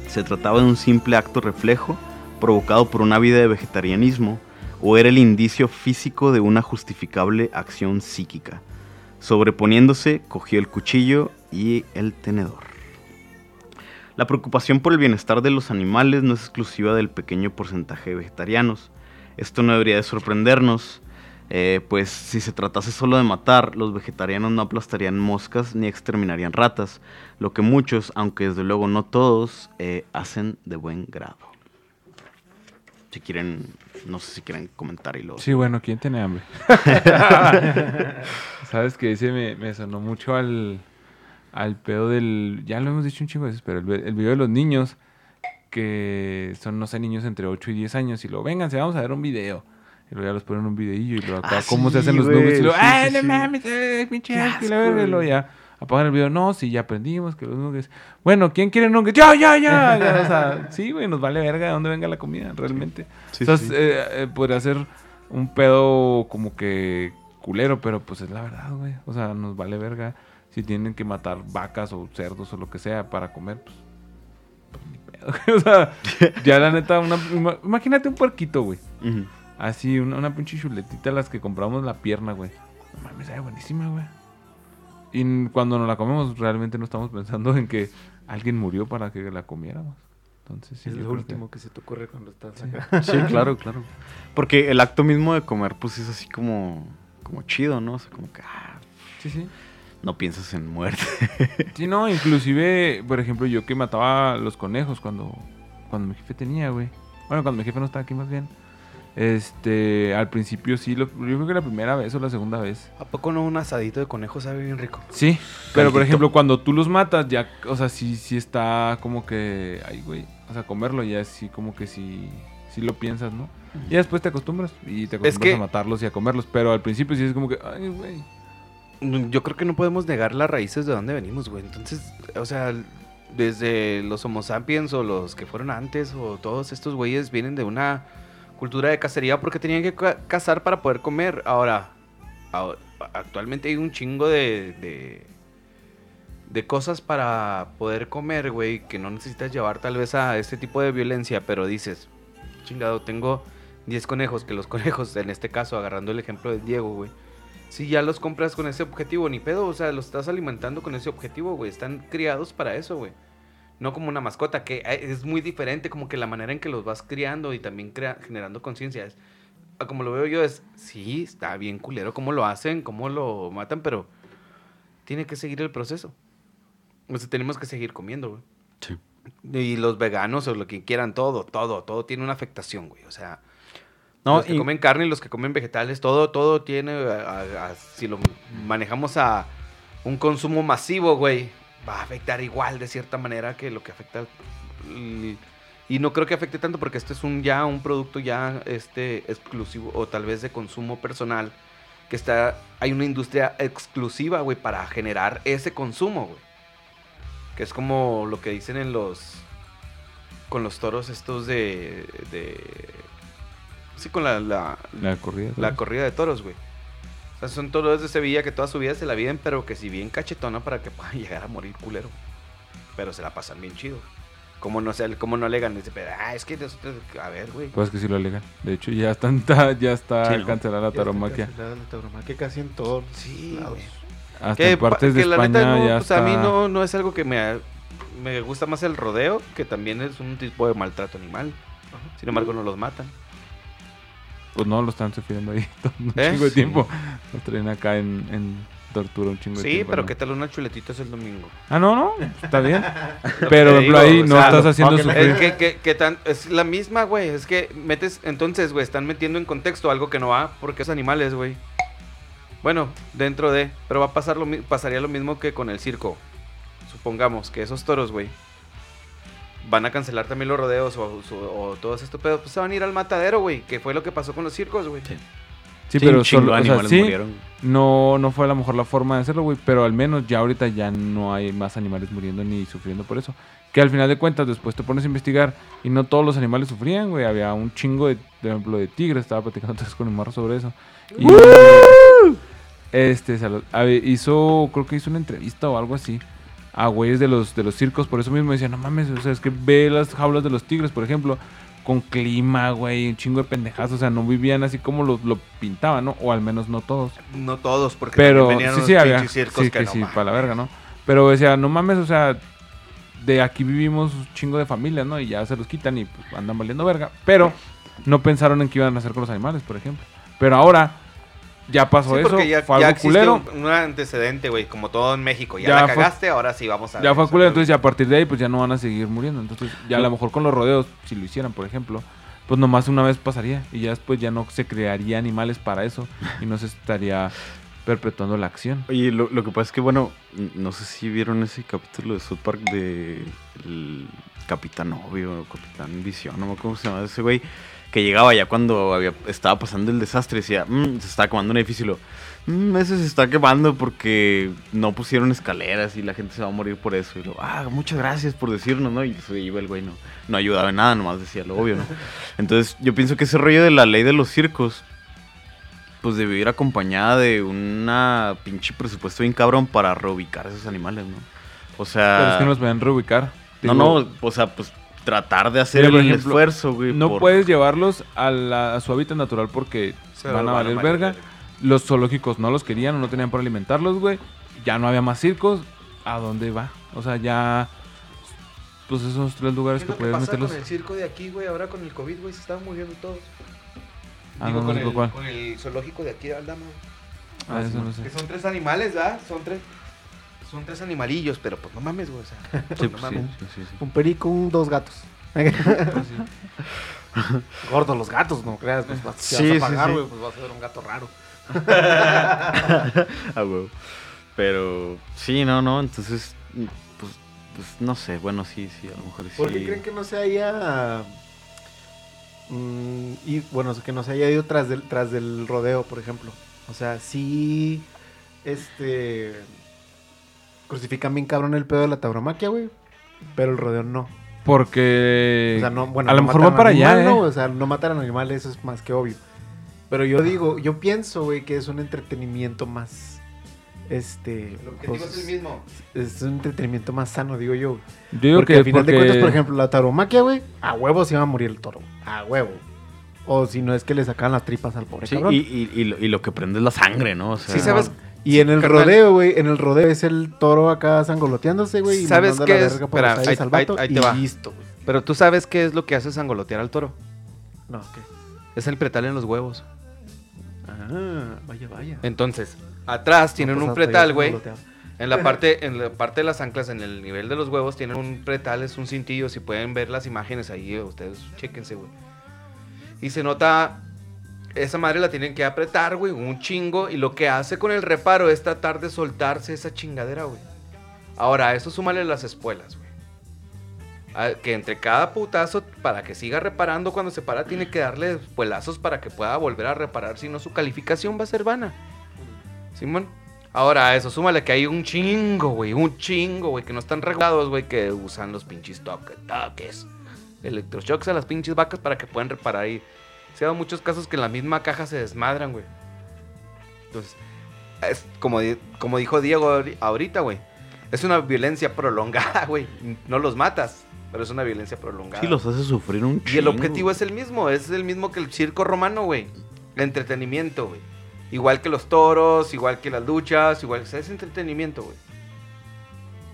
¿Se trataba de un simple acto reflejo provocado por una vida de vegetarianismo o era el indicio físico de una justificable acción psíquica? Sobreponiéndose, cogió el cuchillo y el tenedor. La preocupación por el bienestar de los animales no es exclusiva del pequeño porcentaje de vegetarianos. Esto no debería de sorprendernos, eh, pues si se tratase solo de matar, los vegetarianos no aplastarían moscas ni exterminarían ratas, lo que muchos, aunque desde luego no todos, eh, hacen de buen grado. Si quieren, no sé si quieren comentar y luego... Sí, bueno, ¿quién tiene hambre? Sabes que ese me, me sonó mucho al, al pedo del. Ya lo hemos dicho un chingo de veces, pero el, video de los niños, que son, no sé, niños entre 8 y 10 años, y luego, vénganse, vamos a ver un video. Y luego ya los ponen un videillo y luego acá, Ah, cómo se hacen los nuggets. Y luego, sí, ¡ay, sí, no mames! eh, pinche asco", y la asco, verga", y luego ya apagan el video. No, sí, ya aprendimos que los nuggets. Bueno, ¿quién quiere nuggets? ¡Ya, ya, ya! ya", O sea, sí, güey, nos vale verga de dónde venga la comida, realmente. Sí, o sea, sí. es, eh, eh, podría ser un pedo como que culero, pero pues es la verdad, güey. O sea, nos vale verga si tienen que matar vacas o cerdos o lo que sea para comer, pues, pues ni pedo. güey. O sea, ya la neta, una, ima- imagínate un puerquito, güey. Así, una, una pinche chuletita, las que compramos la pierna, güey. No mames, sabe buenísima, güey. Y n- cuando nos la comemos, realmente no estamos pensando en que alguien murió para que la comiéramos. Entonces, sí, es lo que- último que se te ocurre cuando estás Sí. acá. Sí, claro, claro. Porque el acto mismo de comer, pues es así como, como chido, ¿no? O sea, como que ah, Sí, sí. no piensas en muerte. Sí, no, inclusive, por ejemplo, yo que mataba los conejos cuando, cuando mi jefe tenía, güey. Bueno, cuando mi jefe no estaba aquí más bien. Este, al principio sí, lo, yo creo que la primera vez o la segunda vez. ¿A poco no un asadito de conejo sabe bien rico? Sí, pero por ejemplo, cuando tú los matas, ya, o sea, sí, sí está como que, ay, güey, o sea, comerlo ya sí como que sí, sí lo piensas, ¿no? Y después te acostumbras y te acostumbras que- a matarlos y a comerlos, pero al principio sí es como que, ay, güey. Mm, Yo creo que no podemos negar las raíces de dónde venimos, güey. Entonces, o sea, desde los Homo sapiens o los que fueron antes o todos estos güeyes vienen de una cultura de cacería porque tenían que ca- cazar para poder comer. Ahora, ahora, actualmente hay un chingo de, de, de cosas para poder comer, güey, que no necesitas llevar tal vez a este tipo de violencia, pero dices, chingado, tengo 10 conejos, que los conejos, en este caso, agarrando el ejemplo de Diego, güey. Si ya los compras con ese objetivo, ni pedo, o sea, los estás alimentando con ese objetivo, güey. Están criados para eso, güey. No como una mascota, que eh, es muy diferente, como que la manera en que los vas criando y también crea- generando conciencia. es- a Como lo veo yo es, sí, está bien culero cómo lo hacen, cómo lo matan, pero tiene que seguir el proceso. O sea, tenemos que seguir comiendo, güey. Sí. Y los veganos o lo que quieran, todo, todo, todo tiene una afectación, güey. O sea, No, los que y- comen carne y los que comen vegetales, todo, todo tiene, a- a- a- si lo manejamos a un consumo masivo, güey, va a afectar igual de cierta manera que lo que afecta. y no creo que afecte tanto porque este es un ya un producto ya este exclusivo o tal vez de consumo personal que está hay una industria exclusiva, güey, para generar ese consumo, güey. Que es como lo que dicen en los con los toros estos de de sí con la, la, La corrida. la corrida de toros, güey. O sea, son toros de Sevilla que toda su vida se la viven, pero que si bien cachetona para que puedan llegar a morir culero. Pero se la pasan bien chido. Como no, se, como no alegan ese pedo. Ah, es que nosotros, a ver, güey. Pues que sí lo alegan. De hecho, ya está, está- ya está Sí, cancelada la Ya está taromaquia. cancelada la tauromaquia casi en todos Sí, lados. Hasta Que, en partes pa- de que la España neta no, ya pues está. a mí no, no es algo que me, me gusta más el rodeo, que también es un tipo de maltrato animal. Sin embargo, no los matan. Pues no, lo están sufriendo ahí todo un ¿Eh? chingo de Sí. tiempo. Lo traen acá en, en tortura un chingo de Sí, tiempo. pero ¿no? ¿qué tal unas chuletitas el domingo? Ah, no, no. Está bien. Pero digo, ahí o no sea, estás haciendo sufrir. Es que, que, que tan, es la misma, güey. Es que metes, entonces, güey, están metiendo en contexto algo que no va porque es animales, güey. Bueno, dentro de, pero va a pasar lo, pasaría lo mismo que con el circo. Supongamos que esos toros, güey, van a cancelar también los rodeos o, su- o todos estos pedos, pues se van a ir al matadero, güey, que fue lo que pasó con los circos, güey. Sí. Sí, Sí, pero un chingo solo, de o sea, animales sí, murieron. no, no fue a lo mejor la forma de hacerlo, güey. Pero al menos ya ahorita ya no hay más animales muriendo ni sufriendo por eso. Que al final de cuentas, después te pones a investigar y no todos los animales sufrían, güey. Había un chingo de, por ejemplo, de tigres. Estaba platicando antes con el marro sobre eso. Y este hizo, creo que hizo una entrevista o algo así a güeyes de los, de los circos. Por eso mismo decía, no mames, o sea, es que ve las jaulas de los tigres, por ejemplo, con clima, güey, un chingo de pendejadas. O sea, no vivían así como lo, lo pintaban, ¿no? O al menos no todos. No todos, porque Pero venían sí, unos sí, había. circos Sí, que que no sí, para la verga, ¿no? Pero decía, no mames, o sea, de aquí vivimos un chingo de familias, ¿no? Y ya se los quitan y pues andan valiendo verga. Pero no pensaron en qué iban a hacer con los animales, por ejemplo. Pero ahora ya pasó Sí, eso, porque ya, fue ya algo culero. un, un antecedente, güey, como todo en México. Ya, Ya la fue- cagaste, ahora sí vamos a... Ya fue culero, entonces ya a partir de ahí pues ya no van a seguir muriendo. Entonces ya a lo mejor con los rodeos, si lo hicieran, por ejemplo, pues nomás una vez pasaría y ya después ya no se crearía animales para eso y no se estaría perpetuando la acción. Oye, lo, lo que pasa es que, bueno, no sé si vieron ese capítulo de South Park de el Capitán Obvio, Capitán Visión, no me acuerdo cómo se llama ese güey, que llegaba ya cuando había, estaba pasando el desastre y decía, "Mm, se está quemando un edificio, y lo, "Mm, ese se está quemando porque no pusieron escaleras y la gente se va a morir por eso. Y lo, ah, muchas gracias por decirnos, ¿no? Y se iba el güey, no, no ayudaba en nada, nomás decía lo obvio, ¿no? Entonces, yo pienso que ese rollo de la ley de los circos, pues debió ir acompañada de una pinche presupuesto bien cabrón para reubicar a esos animales, ¿no? O sea, Pero es que no los pueden reubicar. no, no, o sea, pues tratar de hacer Mira, por el ejemplo, esfuerzo, güey. No por- puedes llevarlos a, la- a su hábitat natural porque Se van a valer verga. Los zoológicos no los querían o no tenían por alimentarlos, güey. Ya no había más circos. ¿A dónde va? O sea, ya. Pues esos tres lugares ¿Qué que puedes meterlos. con el circo de aquí, güey? Ahora con el COVID, güey, se estaban muriendo todos. Ah, Digo, no, no con, el, cuál. con el zoológico de aquí de Aldama. Ah, eso no sé. Que son tres animales, ¿verdad? Son tres... Son tres animalillos, pero pues no mames, güey. O sea, Sí, no pues, mames. sí, sí, sí, sí. Un perico, un, dos gatos. Gordos los gatos, no creas. Pues, vas, si Sí, vas a sí, pagar, sí. güey, pues vas a ver un gato raro. Ah, huevo. Pero sí, no, no, entonces, pues, pues no sé, bueno, sí, sí, a lo mejor sí. ¿Por qué creen que no se haya... mm, y, bueno, que no se haya ido tras del, tras del rodeo, por ejemplo? O sea, sí... Este... Crucifican bien cabrón el pedo de la tauromaquia, güey. pero el rodeo no. Porque. O sea, no, bueno, a lo no mejor va para al allá, animal, ¿eh? ¿no? O sea, no matar al animal, eso es más que obvio. Pero yo digo, yo pienso, güey, que es un entretenimiento más. Este. El objetivo pues, es el mismo. es un entretenimiento más sano, digo yo. Yo digo porque que al final de cuentas, por ejemplo, la tauromaquia, güey, a huevo se iba a morir el toro. A huevo. O si no es que le sacan las tripas al pobre Sí, cabrón. y, y- y lo, y lo que prende es la sangre, ¿no? O sea, Sí, ¿sabes? Y en el carnal. rodeo, güey, en el rodeo es el toro acá sangoloteándose, güey. y ¿Sabes qué es? Espera, ahí- al vato, ahí- ahí te y va. listo. Pero tú sabes qué es lo que hace sangolotear al toro. No, ¿qué? Es el pretal en los huevos. Ah, vaya, vaya. Entonces, atrás tienen No, un pues, hasta pretal, güey. En la parte, en la parte de las anclas, en el nivel de los huevos, tienen un pretal, es un cintillo. Si pueden ver las imágenes ahí, ustedes chéquense, güey. Y se nota. Esa madre la tienen que apretar, güey, un chingo. Y lo que hace con el reparo es tratar de soltarse esa chingadera, güey. Ahora, a eso súmale las espuelas, güey. Que entre cada putazo, para que siga reparando cuando se para, tiene que darle espuelazos para que pueda volver a reparar. Si no, su calificación va a ser vana. Simón. Ahora, a eso súmale que hay un chingo, güey. Un chingo, güey. Que no están regulados, güey. Que usan los pinches toque- toques. Electroshocks a las pinches vacas para que puedan reparar. Y se ha dado muchos casos que en la misma caja se desmadran, güey. Entonces, es como, como dijo Diego ahori- ahorita, güey. Es una violencia prolongada, güey. No los matas, pero es una violencia prolongada. sí los hace sufrir un Y el objetivo es el mismo, es el mismo que el circo romano, güey. El entretenimiento, güey. Igual que los toros, igual que las luchas, igual que es entretenimiento, güey.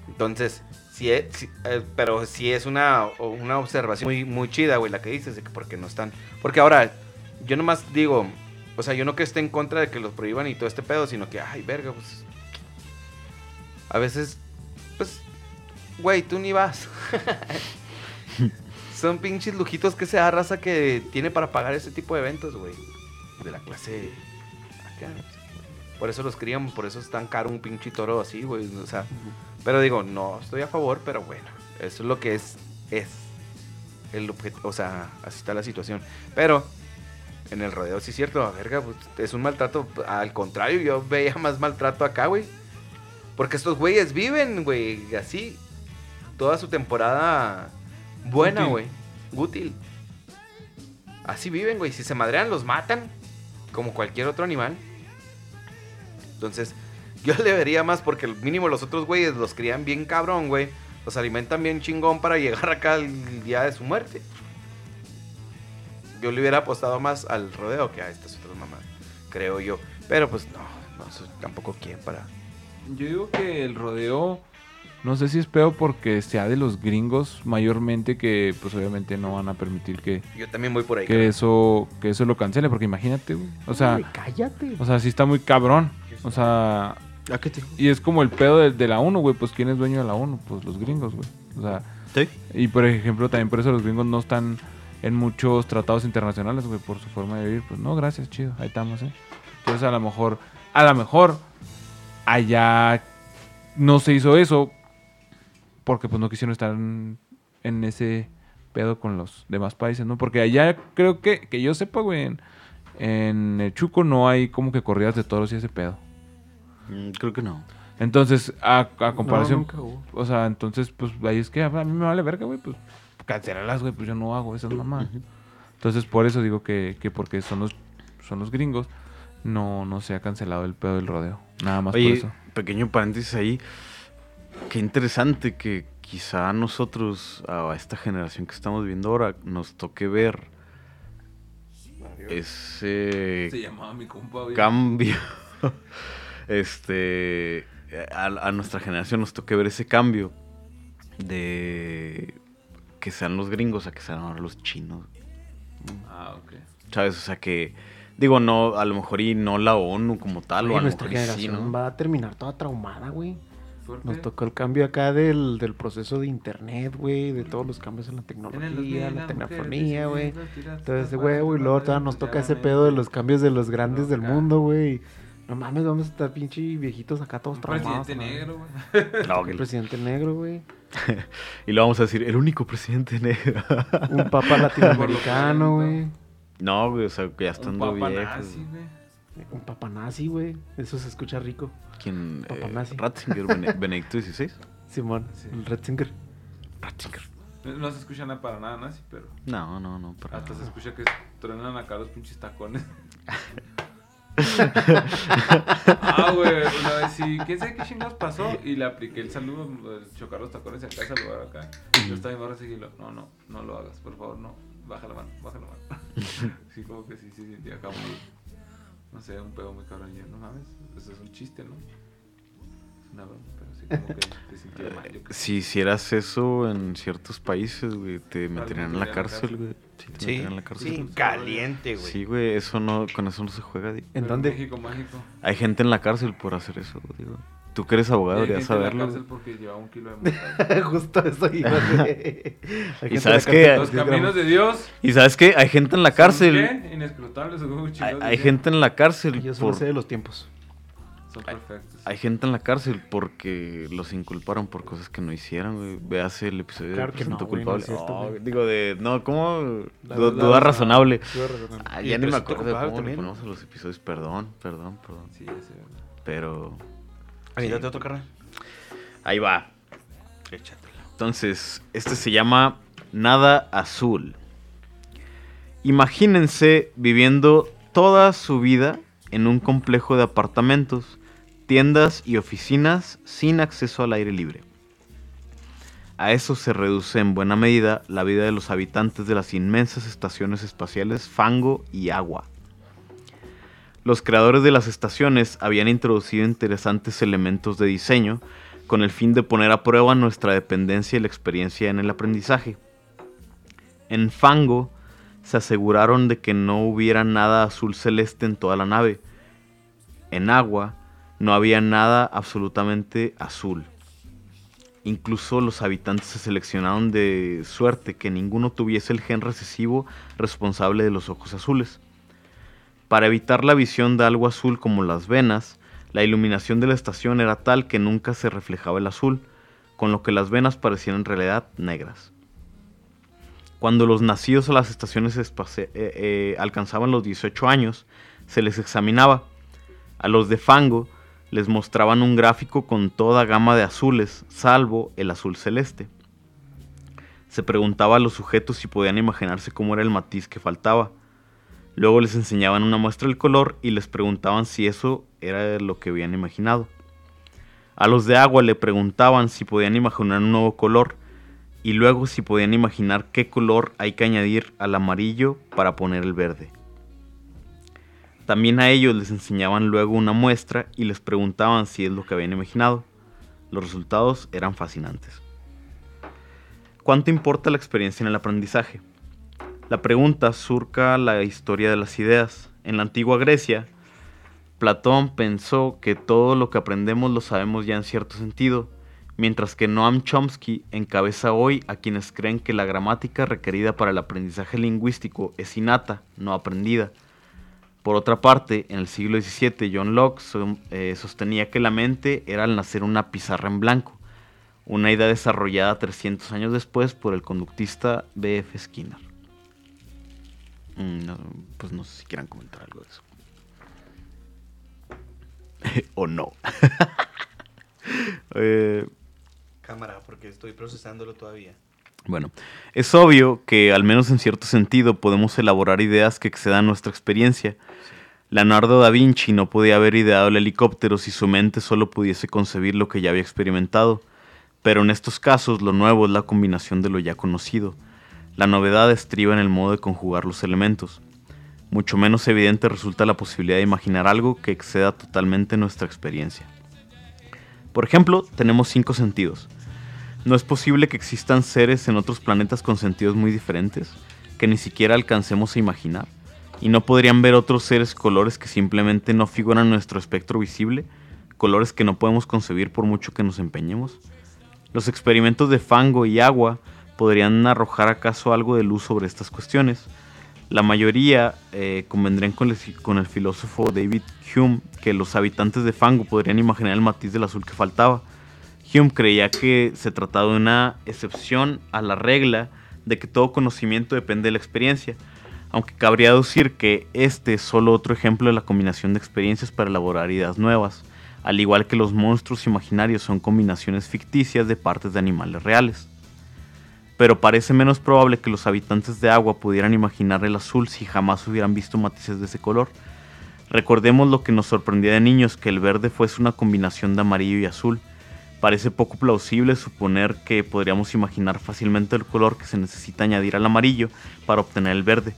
Entonces, sí es, sí, eh, pero sí es una, una observación muy, muy chida, güey, la que dices, de que porque no están. Porque ahora, yo nomás digo, o sea, yo no que esté en contra de que los prohíban y todo este pedo, sino que, ay, verga, pues. A veces, pues, güey, tú ni vas. Son pinches lujitos que se da raza que tiene para pagar ese tipo de eventos, güey. De la clase. acá. Por eso los críamos, por eso es tan caro un pinche toro así, güey. O sea, pero digo, no estoy a favor, pero bueno, eso es lo que es. Es. El o sea, así está la situación. Pero en el rodeo sí es cierto, a verga, pues, es un maltrato. Al contrario, yo veía más maltrato acá, güey. Porque estos güeyes viven, güey, así. Toda su temporada buena, güey. Útil. Así viven, güey. Si se madrean, los matan. Como cualquier otro animal. Entonces, yo le vería más porque mínimo los otros güeyes los crían bien cabrón, güey. Los alimentan bien chingón para llegar acá el día de su muerte. Yo le hubiera apostado más al rodeo que a estas otras mamás. Creo yo. Pero pues no, no sé tampoco quién para. Yo digo que el rodeo, no sé si es peor porque sea de los gringos mayormente que pues obviamente no van a permitir que, Yo también voy por ahí. que eso que eso lo cancele, porque imagínate, güey. O sea, Ay, cállate. o sea, sí está muy cabrón. O sea, ¿A qué te y es como el pedo de, de la ONU, güey, pues ¿quién es dueño de la ONU? Pues los gringos, güey. O sea, Sí. y por ejemplo, también por eso los gringos no están en muchos tratados internacionales, güey, por su forma de vivir. Pues no, gracias, chido, ahí estamos, ¿eh? Entonces a lo mejor, a lo mejor, allá no se hizo eso porque pues no quisieron estar en, en ese pedo con los demás países, ¿no? Porque allá creo que, que yo sepa, güey, en, en el Chuco no hay como que corridas de toros y ese pedo. Mm, creo que no. Entonces, a, a comparación, nunca hubo. o sea, entonces, pues ahí es que a mí me vale verga, güey, pues cancelalas, güey, pues yo no hago esas mamás. Entonces, por eso digo que, que porque son los, son los gringos, no, no se ha cancelado el pedo del rodeo. Nada más Oye, por eso. pequeño paréntesis ahí. Qué interesante que quizá a nosotros, a esta generación que estamos viendo ahora, nos toque ver ese llamaba mi compa, cambio. Este. A, a nuestra generación nos toque ver ese cambio de que sean los gringos a que sean ahora los chinos. Ah, ok. ¿Sabes? O sea que. Digo, no, a lo mejor y no la ONU como tal, o a lo nuestra mejor sí, generación ¿no? va a terminar toda traumada, güey. ¿Por Nos tocó el cambio acá del, del proceso de internet, güey, de todos los cambios en la tecnología, la telefonía, güey. Todo ese huevo y luego todavía nos toca ese pedo de los cambios de los grandes del mundo, güey. No mames, vamos a estar pinche viejitos acá todos traumados. Presidente negro, güey. No, El presidente negro, güey. y lo vamos a decir, el único presidente negro. Un papa latinoamericano, güey. no, güey, o sea, que ya Un estando papa viejos. nazi, güey. Un papa nazi, güey. Eso se escucha rico. ¿Quién? Papa eh, nazi. Ratzinger, Bene- Benedicto XVI. Simón, el Retzinger. Ratzinger. No se escucha nada para nada nazi, pero No, no, no. para hasta se escucha que truenan acá los pinches tacones. Ah, güey, una vez sí, quién sabe qué chingados pasó y le apliqué el saludo, el chocar los tacones y acá saludar acá. Yo estaba bien barra seguirlo. No, no, no lo hagas, por favor, no. Baja la mano, baja la mano. sí, como que sí, sí, sentí acá muy, no sé, un pedo muy cabrón. Yo, no mames, eso es un chiste, ¿no? Es una broma, como que te sentí mal. Yo creo. Si hicieras eso en ciertos países, güey, te meterían en la cárcel, güey. Sí, te Sí, meterían en la cárcel. sí, caliente, güey. Sí, güey, eso no, con eso no se juega. di- ¿En Pero dónde? México mágico. Hay gente en la cárcel por hacer eso, digo. Tú que eres abogado hay deberías gente en la saberlo. cárcel güey. porque llevaba un kilo de. Justo eso iba güey. La gente sabes la cárcel, Los caminos de Dios. Y sabes qué, hay gente en la cárcel. Hay, gente en la cárcel Yo solo por, sé de los tiempos. Son perfectos. hay gente en la cárcel porque los inculparon por cosas que no hicieron, güey. Véase el episodio Claro de que no, culpable. es cierto, Oh, digo de no, ¿cómo? La Du- verdad, duda razonable. Tuve razón. Ah, ¿Y ya ni me acuerdo de cómo le también? ponemos a los episodios. Perdón, perdón, perdón. Sí, ese. Pero Aviéntate otro carnal. ahí va. Échatelo. Entonces, este se llama Nada Azul. Imagínense viviendo toda su vida en un complejo de apartamentos, tiendas y oficinas sin acceso al aire libre. A eso se reduce en buena medida la vida de los habitantes de las inmensas estaciones espaciales Fango y Agua. Los creadores de las estaciones habían introducido interesantes elementos de diseño con el fin de poner a prueba nuestra dependencia y la experiencia en el aprendizaje. En Fango se aseguraron de que no hubiera nada azul celeste en toda la nave. En agua no había nada absolutamente azul. Incluso los habitantes se seleccionaron de suerte que ninguno tuviese el gen recesivo responsable de los ojos azules. Para evitar la visión de algo azul como las venas, la iluminación de la estación era tal que nunca se reflejaba el azul, con lo que las venas parecían en realidad negras. Cuando los nacidos a las estaciones eh, eh, alcanzaban los 18 años, se les examinaba. A los de Fango les mostraban un gráfico con toda gama de azules, salvo el azul celeste. Se preguntaba a los sujetos si podían imaginarse cómo era el matiz que faltaba. Luego les enseñaban una muestra del color y les preguntaban si eso era lo que habían imaginado. A los de agua le preguntaban si podían imaginar un nuevo color y luego si podían imaginar qué color hay que añadir al amarillo para poner el verde. También a ellos les enseñaban luego una muestra y les preguntaban si es lo que habían imaginado. Los resultados eran fascinantes. ¿Cuánto importa la experiencia en el aprendizaje? La pregunta surca la historia de las ideas. En la antigua Grecia, Platón pensó que todo lo que aprendemos lo sabemos ya en cierto sentido, mientras que Noam Chomsky encabeza hoy a quienes creen que la gramática requerida para el aprendizaje lingüístico es innata, no aprendida. Por otra parte, en el siglo XVII, John Locke so- eh, sostenía que la mente era al nacer una pizarra en blanco, una idea desarrollada 300 años después por el conductista B.F. Skinner. Mm, no, pues no sé si quieran comentar algo de eso. o no. Eh, Cámara, porque estoy procesándolo todavía. bueno, es obvio que, al menos en cierto sentido, podemos elaborar ideas que excedan nuestra experiencia. Leonardo da Vinci no podía haber ideado el helicóptero si su mente solo pudiese concebir lo que ya había experimentado. Pero en estos casos, lo nuevo es la combinación de lo ya conocido. La novedad estriba en el modo de conjugar los elementos. Mucho menos evidente resulta la posibilidad de imaginar algo que exceda totalmente nuestra experiencia. Por ejemplo, tenemos cinco sentidos. ¿No es posible que existan seres en otros planetas con sentidos muy diferentes, que ni siquiera alcancemos a imaginar? ¿Y no podrían ver otros seres colores que simplemente no figuran en nuestro espectro visible? ¿Colores que no podemos concebir por mucho que nos empeñemos? ¿Los experimentos de fango y agua podrían arrojar acaso algo de luz sobre estas cuestiones? La mayoría eh, convendrían con el, con el filósofo David Hume que los habitantes de Fango podrían imaginar el matiz del azul que faltaba. Hume creía que se trataba de una excepción a la regla de que todo conocimiento depende de la experiencia, aunque cabría deducir que este es solo otro ejemplo de la combinación de experiencias para elaborar ideas nuevas, al igual que los monstruos imaginarios son combinaciones ficticias de partes de animales reales. pero parece menos probable que los habitantes de agua pudieran imaginar el azul si jamás hubieran visto matices de ese color. Recordemos lo que nos sorprendía de niños, que el verde fuese una combinación de amarillo y azul. Parece poco plausible suponer que podríamos imaginar fácilmente el color que se necesita añadir al amarillo para obtener el verde.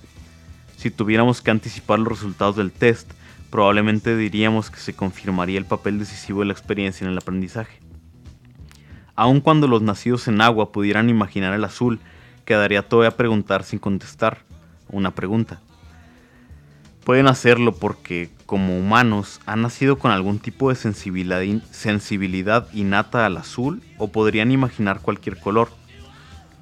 Si tuviéramos que anticipar los resultados del test, probablemente diríamos que se confirmaría el papel decisivo de la experiencia en el aprendizaje. Aun cuando los nacidos en agua pudieran imaginar el azul, quedaría todavía preguntar sin contestar una pregunta. Pueden hacerlo porque, como humanos, han nacido con algún tipo de sensibilidad, sensibilidad innata al azul o podrían imaginar cualquier color.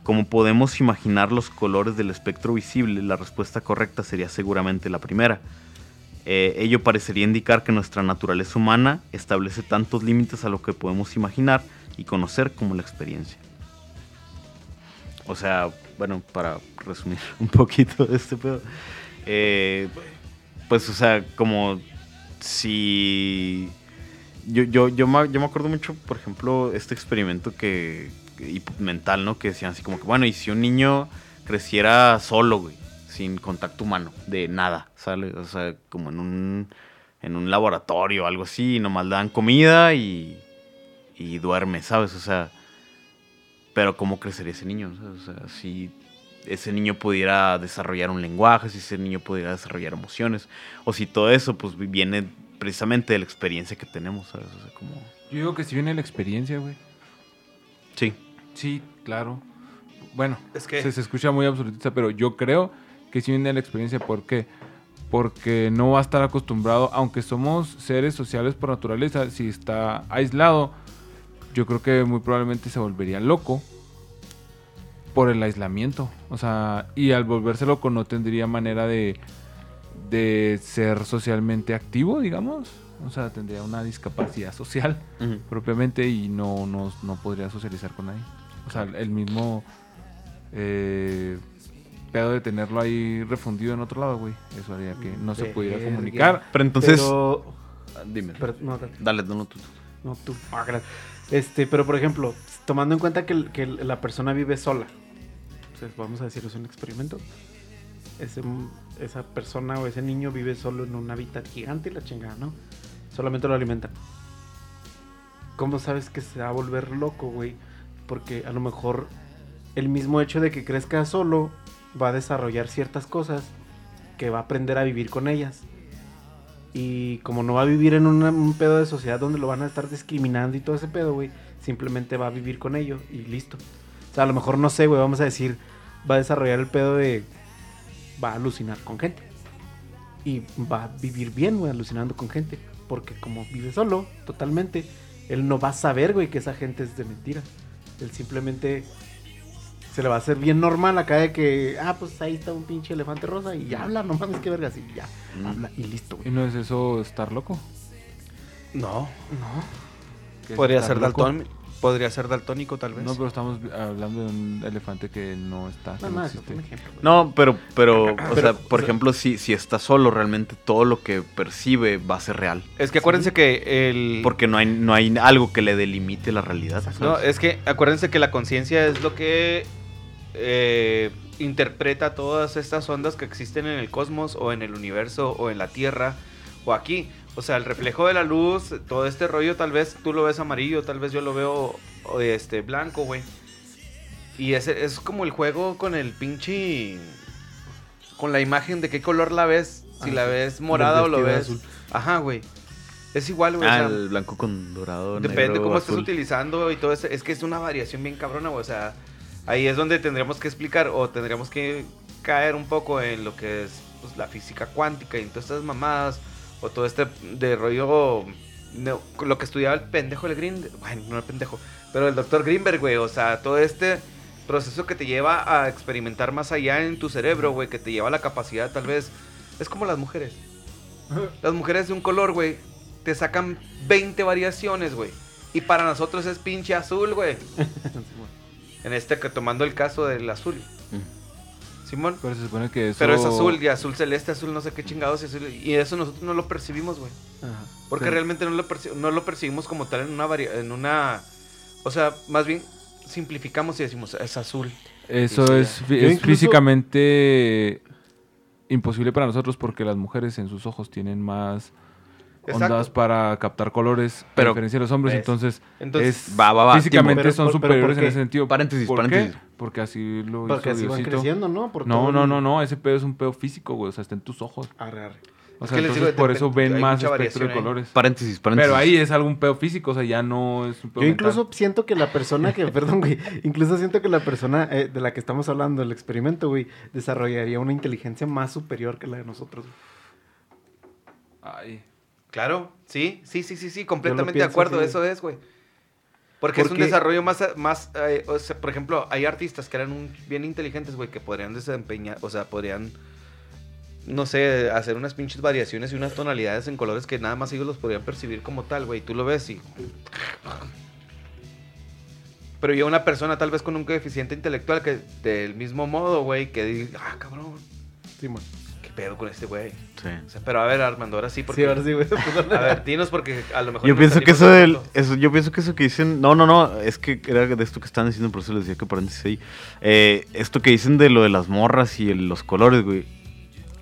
Como podemos imaginar los colores del espectro visible, la respuesta correcta sería seguramente la primera. Eh, ello parecería indicar que nuestra naturaleza humana establece tantos límites a lo que podemos imaginar y conocer como la experiencia. O sea, bueno, para resumir un poquito de este pedo, eh, pues, o sea, como si... Yo, yo, yo, me, yo me acuerdo mucho, por ejemplo, este experimento que, y mental, ¿no? Que decían así como que, bueno, y si un niño creciera solo, güey, sin contacto humano, de nada, ¿sale? O sea, como en un, en un laboratorio o algo así, y nomás le dan comida y, y duerme, ¿sabes? O sea, pero ¿cómo crecería ese niño? O sea, si ese niño pudiera desarrollar un lenguaje, si ese niño pudiera desarrollar emociones, o si todo eso pues viene precisamente de la experiencia que tenemos, ¿sabes? O sea, como... Yo digo que si viene la experiencia, güey. Sí. Sí, claro. Bueno, Es que- se, se escucha muy absolutista, pero yo creo que sí viene la experiencia. ¿Por qué? Porque no va a estar acostumbrado, aunque somos seres sociales por naturaleza, si está aislado, yo creo que muy probablemente se volvería loco por el aislamiento. O sea, y al volverse loco no tendría manera de, de ser socialmente activo, digamos. O sea, tendría una discapacidad social propiamente y no, no, no podría socializar con nadie. O sea, el mismo eh, pedo de tenerlo ahí refundido en otro lado, güey. Eso haría que no se pudiera comunicar. Pero entonces... Pero, Ah, Dime. pero- no, dale. Dale, no, tú. No, tú. Ah, gracias. Este, pero por ejemplo, tomando en cuenta que, la persona vive sola, entonces vamos a decir, es un experimento. Ese, esa persona o ese niño vive solo en un hábitat gigante y la chingada, ¿no? Solamente lo alimentan. ¿Cómo sabes que se va a volver loco, güey? Porque a lo mejor el mismo hecho de que crezca solo va a desarrollar ciertas cosas que va a aprender a vivir con ellas. Y como no va a vivir en un pedo de sociedad donde lo van a estar discriminando y todo ese pedo, güey, simplemente va a vivir con ello y listo. O sea, a lo mejor no sé, güey, vamos a decir, va a desarrollar el pedo de. va a alucinar con gente. Y va a vivir bien, güey, alucinando con gente. Porque como vive solo, totalmente, él no va a saber, güey, que esa gente es de mentira. Él simplemente se le va a hacer bien normal acá de que, ah, pues ahí está un pinche elefante rosa y ya habla, no mames, qué verga, así, ya, Mm. habla y listo, güey. ¿Y no es eso estar loco? No. No. ¿Qué es Podría ser, loco? Podría ser daltónico, tal vez. No, pero estamos hablando de un elefante que no está. No, no existe. ejemplo, güey. No, pero, pero, o Pero, sea, o por sea- ejemplo, si, si está solo, realmente todo lo que percibe va a ser real. Es que acuérdense que el... Porque no hay, no hay algo que le delimite la realidad. ¿sabes? No, es que acuérdense que la conciencia es lo que eh, interpreta todas estas ondas que existen en el cosmos o en el universo o en la Tierra o aquí. O sea, el reflejo de la luz, todo este rollo, tal vez tú lo ves amarillo, tal vez yo lo veo o, este blanco, güey. Y es, es como el juego con el pinche... Con la imagen de qué color la ves. Si Ah, la ves morada o lo de ves... azul. Ajá, güey. Es igual, güey. o Ah, sea, el blanco con dorado. Depende negro, cómo estés utilizando y todo eso. Es que es una variación bien cabrona, güey. O sea, ahí es donde tendríamos que explicar o tendríamos que caer un poco en lo que es pues, la física cuántica y todas estas mamadas. O todo este de rollo. no, lo que estudiaba el pendejo el Green. Bueno, no el pendejo. Pero el doctor Greenberg, güey. O sea, todo este proceso que te lleva a experimentar más allá en tu cerebro, güey. Que te lleva a la capacidad, tal vez. Es como las mujeres. Las mujeres de un color, güey, te sacan 20 variaciones, güey. Y para nosotros es pinche azul, güey. En este que tomando el caso del azul. Simón. Pero se supone que eso... Pero es azul, y azul celeste, azul no sé qué chingados. Y, azul- y eso nosotros no lo percibimos, güey. Ajá. Porque Sí. realmente no lo, perci- no lo percibimos como tal en una, varia- en una... O sea, más bien simplificamos y decimos, es azul. Eso es, incluso- físicamente imposible para nosotros porque las mujeres en sus ojos tienen más Exacto. ondas para captar colores, a Pero- diferencia de los hombres, entonces, Entonces, es- va, va, va, físicamente Pero- son superiores ¿por en ese sentido. Paréntesis, ¿Por paréntesis. qué? Porque así lo Porque hizo así van creciendo, ¿no? Por No, no, no, no, ese pedo es un pedo físico, güey, o sea, está en tus ojos. Arre, arre. O Es sea, que entonces por eso ven más espectro de ahí. colores. Paréntesis, paréntesis. Pero ahí es algún pedo físico, o sea, ya no es un pedo Yo mental. incluso siento que la persona que, perdón, güey, incluso siento que la persona eh, de la que estamos hablando, el experimento, güey, desarrollaría una inteligencia más superior que la de nosotros. güey. Ay, Claro, sí, sí, sí, sí, sí, completamente de acuerdo, así. eso es, güey. Porque es un desarrollo más, más eh, o sea, por ejemplo, hay artistas que eran un- bien inteligentes, güey, que podrían desempeñar, o sea, podrían, no sé, hacer unas pinches variaciones y unas tonalidades en colores que nada más ellos los podrían percibir como tal, güey. Tú lo ves y... Pero yo una persona tal vez con un coeficiente intelectual que del mismo modo, güey, que diga, ah, cabrón, Sí, man. Pedo con este güey. Sí. O sea, pero a ver, Armando, ahora sí, porque... Sí, ahora sí, güey. A ver, dinos porque a lo mejor... Yo pienso que eso del eso, yo pienso que eso que dicen, no, no, no, es que era de esto que están diciendo, por eso les decía que paréntesis ahí. Eh, esto que dicen de lo de las morras y el- los colores, güey.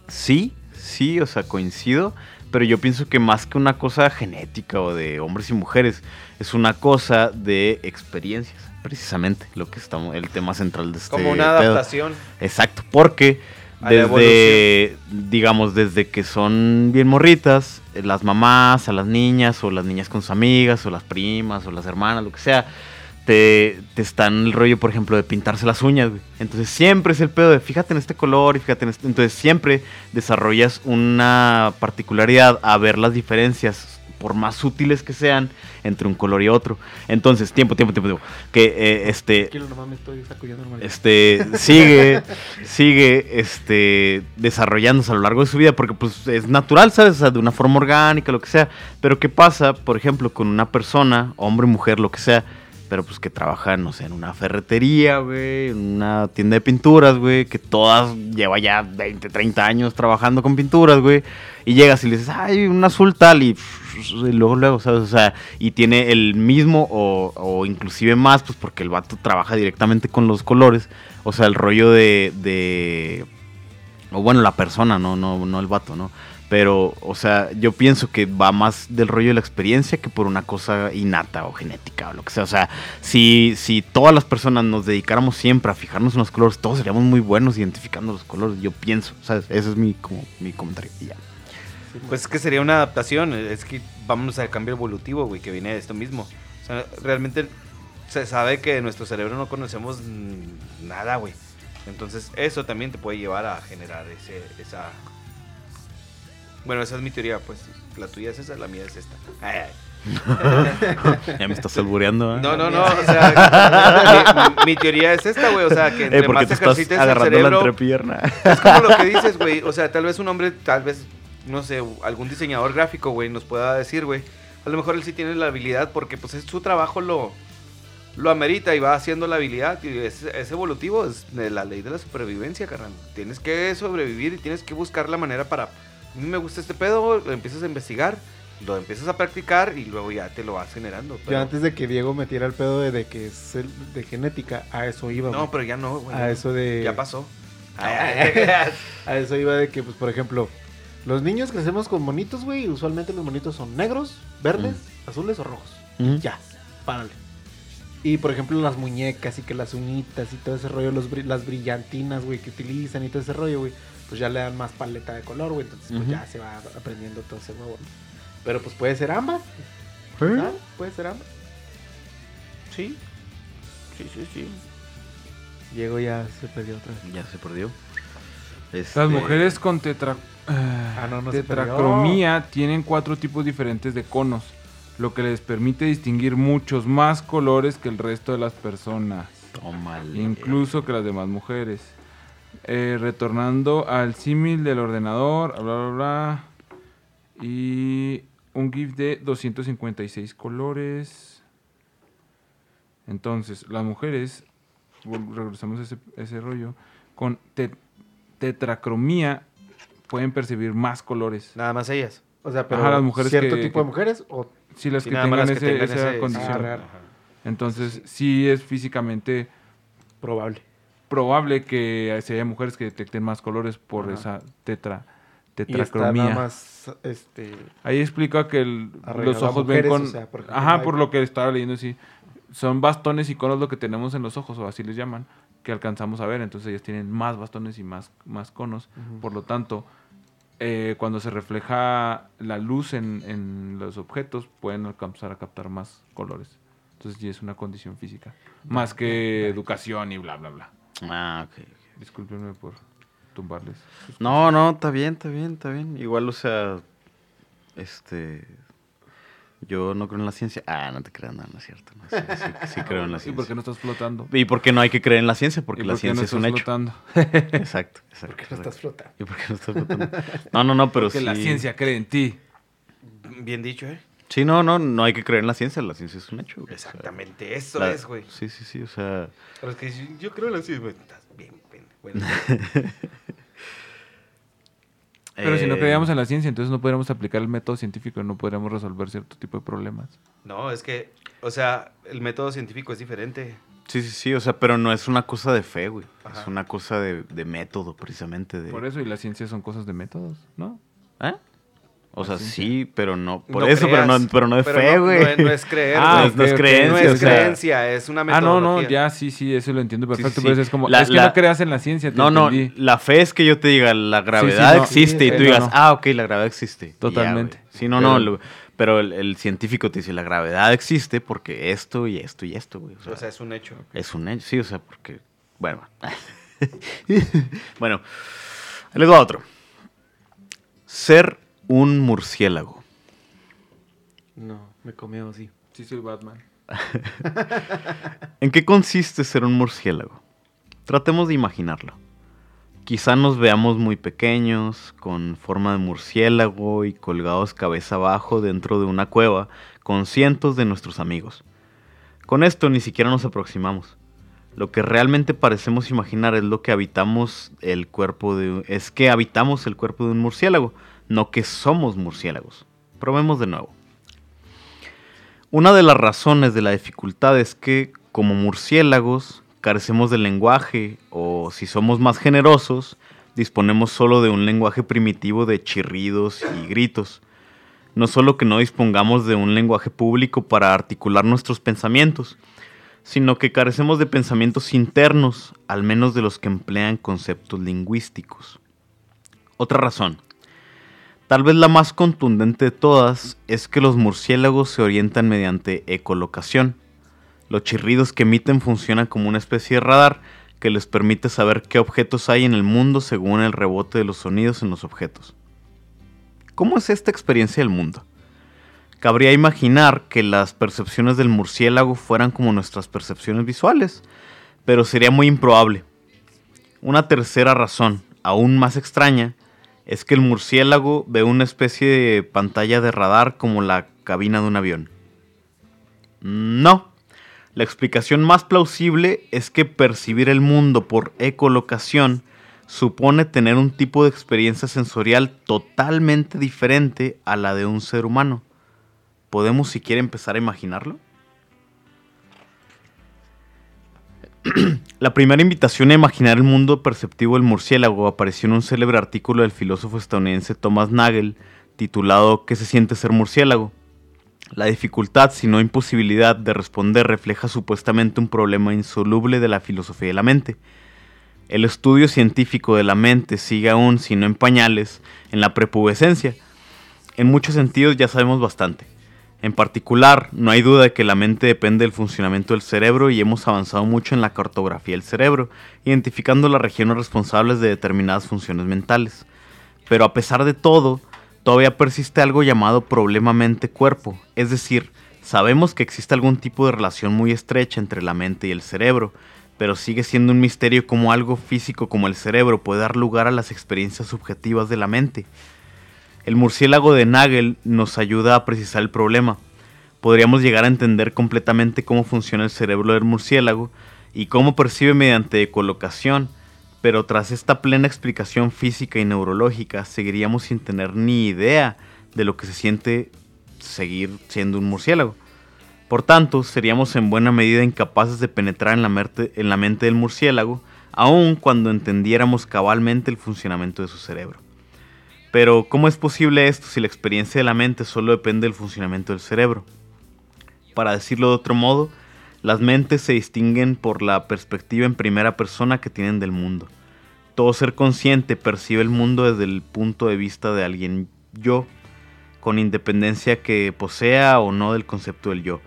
Sí, sí, o sea, coincido, pero yo pienso que más que una cosa genética o de hombres y mujeres, es una cosa de experiencias, precisamente, lo que estamos, el tema central de este Como una pedo. adaptación. Exacto, porque desde, digamos, desde que son bien morritas, eh, las mamás, a las niñas, o las niñas con sus amigas, o las primas, o las hermanas, lo que sea, te, te están el rollo, por ejemplo, de pintarse las uñas, güey. Entonces siempre es el pedo de fíjate en este color y fíjate en este. Entonces siempre desarrollas una particularidad a ver las diferencias, por más sutiles que sean, entre un color y otro. Entonces, tiempo, tiempo, tiempo, tiempo. Que eh, este Tranquilo, nomás me estoy sacudiendo, hermano. este sigue sigue este desarrollándose a lo largo de su vida porque pues es natural, ¿sabes? O sea, de una forma orgánica, lo que sea. Pero ¿qué pasa, por ejemplo, con una persona, hombre, mujer, lo que sea, pero pues que trabaja, no sé, en una ferretería, güey, en una tienda de pinturas, güey, que todas lleva ya 20, 30 años trabajando con pinturas, güey, y llegas y le dices, ay, un azul tal, y, y luego, luego, ¿sabes? O sea, y tiene el mismo o, o inclusive más, pues porque el vato trabaja directamente con los colores, o sea, el rollo de, de o bueno, la persona, no, no, no el vato, ¿no? Pero, o sea, yo pienso que va más del rollo de la experiencia que por una cosa innata o genética o lo que sea. O sea, si, si todas las personas nos dedicáramos siempre a fijarnos en los colores, todos seríamos muy buenos identificando los colores. Yo pienso, ¿sabes? Ese es mi, como, mi comentario. Pues es que sería una adaptación. Es que vamos al cambio evolutivo, güey, que viene de esto mismo. O sea, realmente se sabe que de nuestro cerebro no conocemos nada, güey. Entonces, eso también te puede llevar a generar ese, esa. Bueno, esa es mi teoría, pues. La tuya es esa, la mía es esta. Ay, ay. Ya me estás albureando, ¿eh? No, no, no. O sea, mi, mi teoría es esta, güey. O sea, que entre Eh, porque más te estás ejercites el agarrando la cerebro, entrepierna. es como lo que dices, güey. O sea, tal vez un hombre, tal vez, no sé, algún diseñador gráfico, güey, nos pueda decir, güey. A lo mejor él sí tiene la habilidad porque, pues, es su trabajo lo, lo amerita y va haciendo la habilidad. Y es, es evolutivo, es de la ley de la supervivencia, carnal. Tienes que sobrevivir y tienes que buscar la manera para. A mí me gusta este pedo, lo empiezas a investigar, lo empiezas a practicar y luego ya te lo vas generando. Yo antes de que Diego metiera el pedo de, de que es el- de genética, a eso iba. No, pero ya no, güey. a eso de. Ya pasó. A eso iba de que, pues, por ejemplo, los niños crecemos con monitos, güey. y Usualmente los monitos son negros, verdes, azules o rojos. Ya, párale. Y por ejemplo, las muñecas y que las uñitas y todo ese rollo, los, las brillantinas, güey, que utilizan y todo ese rollo, güey, pues ya le dan más paleta de color, güey. Entonces, pues ya se va aprendiendo todo ese huevo. ¿no? Pero pues puede ser ambas. ¿Eh? ¿Ah? Puede ser ambas. Sí. Sí, sí, sí. Diego ya se perdió otra vez. Ya se perdió. Las Este, mujeres con tetra, Ah, no, no se tetracromía tienen cuatro tipos diferentes de conos, lo que les permite distinguir muchos más colores que el resto de las personas, Tómale. incluso que las demás mujeres. Eh, retornando al símil del ordenador, bla, bla, bla. Y un GIF de 256 colores. Entonces, las mujeres, regresamos a ese, ese rollo, con te- tetracromía pueden percibir más colores. Nada más ellas. O sea, pero Ajá, las mujeres cierto que- tipo que- de mujeres o Si las Sí, que nada más tengan, las que ese- tengan esa ese- condición. Ah. Entonces, sí es físicamente probable. Probable que se haya mujeres que detecten más colores por Ajá. esa tetra, Y está tetracromía. nada más, este... Ahí explica que el- los ojos mujeres, ven con... o sea, porque Ajá, por lo que estaba leyendo, sí. Son bastones y conos lo que tenemos en los ojos, o así les llaman, que alcanzamos a ver. Entonces ellas tienen más bastones y más, más conos. Por lo tanto, eh, cuando se refleja la luz en, en los objetos, pueden alcanzar a captar más colores. Entonces sí es una condición física. Más que educación y bla, bla, bla. Ah, ok. ok. Discúlpenme por tumbarles. No, no, está bien, está bien, está bien. Igual, o sea, este... Yo no creo en la ciencia. Ah, no te creas, no, no es cierto. no, sí, sí- sí creo en la ¿Y ciencia. por qué no estás flotando? ¿Y por qué no hay que creer en la ciencia? ¿Y Porque por la ciencia no es un estás hecho. flotando? Exacto, exacto. ¿Por qué no estás flotando? ¿Y por qué no estás flotando? No, no, no, pero Porque sí. la ciencia cree en ti. Bien dicho, ¿eh? Sí, no, no, no hay que creer en la ciencia. La ciencia es un hecho. güey, o sea, Exactamente, eso la- es, güey. Sí, sí, sí, o sea... Pero es que yo creo en la ciencia, güey. Estás bien, bien, bueno. Pero si no eh, creíamos en la ciencia, entonces no podríamos aplicar el método científico y no podríamos resolver cierto tipo de problemas. No, es que, o sea, el método científico es diferente. Sí, sí, sí, o sea, pero no es una cosa de fe, güey. Ajá. Es una cosa de, de método, precisamente. De... Por eso, y la ciencia son cosas de métodos, ¿no? ¿Eh? O sea, sí, pero no. Por No eso, pero no, pero no pero fe, güey. No, es- no es creer, Ah, no, es- no es creencia, no o es sea, creencia, es una Ah, no, no, metodología. ya sí, sí, eso lo entiendo perfecto. sí. Pero es como, La- es que la- no creas en la ciencia. te No, no, la fe es que yo te diga, la gravedad no. existe y Sí, tú digas, no. ah, ok, la gravedad existe. Ya, Totalmente. güey. sí, no, no, Pero- lo- pero el, el científico te dice, la gravedad existe porque esto y esto y esto, güey. O sea, O sea, es un hecho. es un hecho, sí, o sea, porque, bueno. bueno, les va otro. Ser un murciélago. No, me comió así. Sí, soy Batman. ¿En qué consiste ser un murciélago? Tratemos de imaginarlo. Quizá nos veamos muy pequeños, con forma de murciélago y colgados cabeza abajo dentro de una cueva con cientos de nuestros amigos. Con esto ni siquiera nos aproximamos. Lo que realmente parecemos imaginar es lo que habitamos el cuerpo de es que habitamos el cuerpo de un murciélago, no que somos murciélagos. Probemos de nuevo. Una de las razones de la dificultad es que, como murciélagos, carecemos de lenguaje, o si somos más generosos, disponemos solo de un lenguaje primitivo de chirridos y gritos. No solo que no dispongamos de un lenguaje público para articular nuestros pensamientos, sino que carecemos de pensamientos internos, al menos de los que emplean conceptos lingüísticos. Otra razón. Tal vez la más contundente de todas es que los murciélagos se orientan mediante ecolocación. Los chirridos que emiten funcionan como una especie de radar que les permite saber qué objetos hay en el mundo según el rebote de los sonidos en los objetos. ¿Cómo es esta experiencia del mundo? Cabría imaginar que las percepciones del murciélago fueran como nuestras percepciones visuales, pero sería muy improbable. Una tercera razón, aún más extraña, es que el murciélago ve una especie de pantalla de radar como la cabina de un avión. No. La explicación más plausible es que percibir el mundo por ecolocación supone tener un tipo de experiencia sensorial totalmente diferente a la de un ser humano. ¿Podemos siquiera empezar a imaginarlo? La primera invitación a imaginar el mundo perceptivo del murciélago apareció en un célebre artículo del filósofo estadounidense Thomas Nagel titulado ¿Qué se siente ser murciélago? La dificultad, si no imposibilidad, de responder refleja supuestamente un problema insoluble de la filosofía de la mente. El estudio científico de la mente sigue aún, si no en pañales, en la prepubescencia. En muchos sentidos ya sabemos bastante. En particular, no hay duda de que la mente depende del funcionamiento del cerebro y hemos avanzado mucho en la cartografía del cerebro, identificando las regiones responsables de determinadas funciones mentales. Pero a pesar de todo, todavía persiste algo llamado problema mente-cuerpo, es decir, sabemos que existe algún tipo de relación muy estrecha entre la mente y el cerebro, pero sigue siendo un misterio cómo algo físico como el cerebro puede dar lugar a las experiencias subjetivas de la mente. El murciélago de Nagel nos ayuda a precisar el problema. Podríamos llegar a entender completamente cómo funciona el cerebro del murciélago y cómo percibe mediante colocación, pero tras esta plena explicación física y neurológica seguiríamos sin tener ni idea de lo que se siente seguir siendo un murciélago. Por tanto, seríamos en buena medida incapaces de penetrar en la, mente, en la mente del murciélago, aun cuando entendiéramos cabalmente el funcionamiento de su cerebro. Pero, ¿cómo es posible esto si la experiencia de la mente solo depende del funcionamiento del cerebro? Para decirlo de otro modo, las mentes se distinguen por la perspectiva en primera persona que tienen del mundo. Todo ser consciente percibe el mundo desde el punto de vista de alguien yo, con independencia que posea o no del concepto del yo.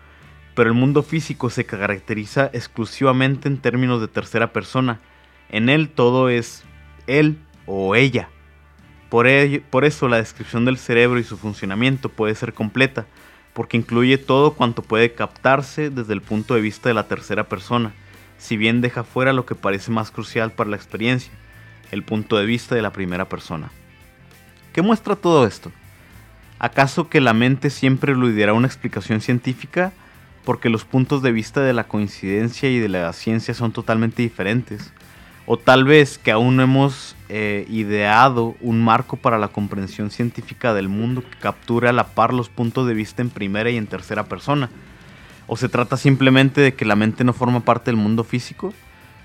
Pero el mundo físico se caracteriza exclusivamente en términos de tercera persona. En él todo es él o ella. Por, eso la descripción del cerebro y su funcionamiento puede ser completa, porque incluye todo cuanto puede captarse desde el punto de vista de la tercera persona, si bien deja fuera lo que parece más crucial para la experiencia, el punto de vista de la primera persona. ¿Qué muestra todo esto? ¿Acaso que la mente siempre eludirá una explicación científica? Porque los puntos de vista de la coincidencia y de la ciencia son totalmente diferentes. O tal vez que aún no hemos eh, ideado un marco para la comprensión científica del mundo que capture a la par los puntos de vista en primera y en tercera persona. ¿O se trata simplemente de que la mente no forma parte del mundo físico?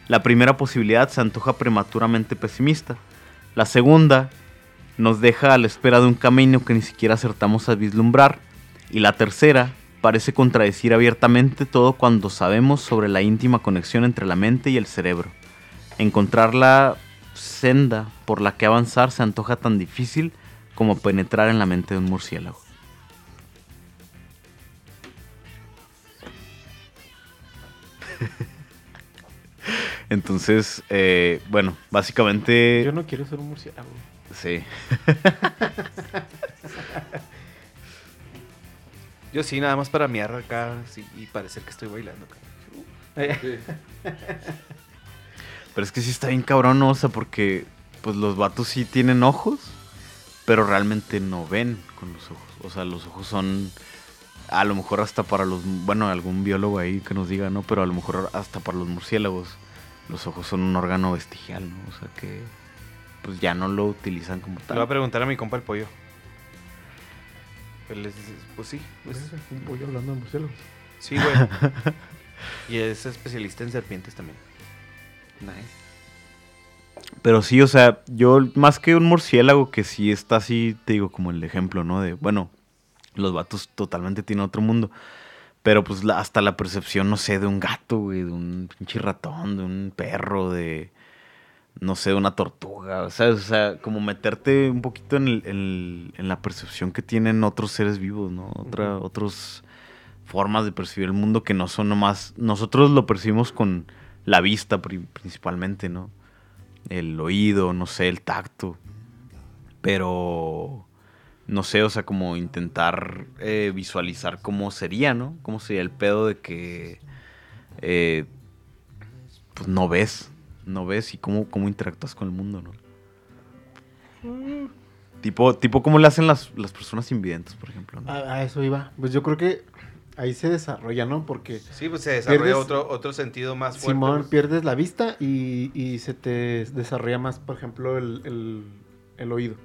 La primera posibilidad se antoja prematuramente pesimista. La segunda nos deja a la espera de un camino que ni siquiera acertamos a vislumbrar. Y la tercera parece contradecir abiertamente todo cuando sabemos sobre la íntima conexión entre la mente y el cerebro. Encontrar la senda por la que avanzar se antoja tan difícil como penetrar en la mente de un murciélago. Entonces, eh, bueno, básicamente... Yo no quiero ser un murciélago. Sí. Yo sí, nada más para miar acá sí, y parecer que estoy bailando. cara. Pero es que sí está bien cabrón. O sea, porque pues los vatos sí tienen ojos, pero realmente no ven con los ojos. O sea, los ojos son a lo mejor hasta para los, bueno, algún biólogo ahí que nos diga, ¿no? Pero a lo mejor hasta para los murciélagos los ojos son un órgano vestigial, ¿no? O sea, que pues ya no lo utilizan como Le voy a tal. preguntar a mi compa el pollo. Él es- pues sí, pues, Un pollo hablando de murciélagos. sí, güey. y es especialista en serpientes también. Nice. Pero sí, o sea, yo más que un murciélago que sí está así, te digo, como el ejemplo, ¿no? De, bueno, los vatos totalmente tienen otro mundo. Pero pues hasta la percepción, no sé, de un gato, güey, de un pinche ratón, de un perro, de, no sé, de una tortuga, ¿sabes? O sea, como meterte un poquito en, el- en- en la percepción que tienen otros seres vivos, ¿no? Otra, Otros formas de percibir el mundo que no son nomás... Nosotros lo percibimos con la vista pri- principalmente, ¿no? El oído, no sé, el tacto. Pero... No sé, o sea, como intentar eh, visualizar cómo sería, ¿no? Cómo sería el pedo de que... eh, pues no ves, no ves y cómo, cómo interactúas con el mundo, ¿no? Tipo, tipo cómo le hacen las, las personas invidentes, por ejemplo. ¿no? A, a eso iba. Pues yo creo que ahí se desarrolla, ¿no? Porque Sí, pues se desarrolla Pierdes- otro, otro sentido más fuerte. Simón pues. pierdes la vista y, y se te desarrolla más, por ejemplo, el, el- el oído.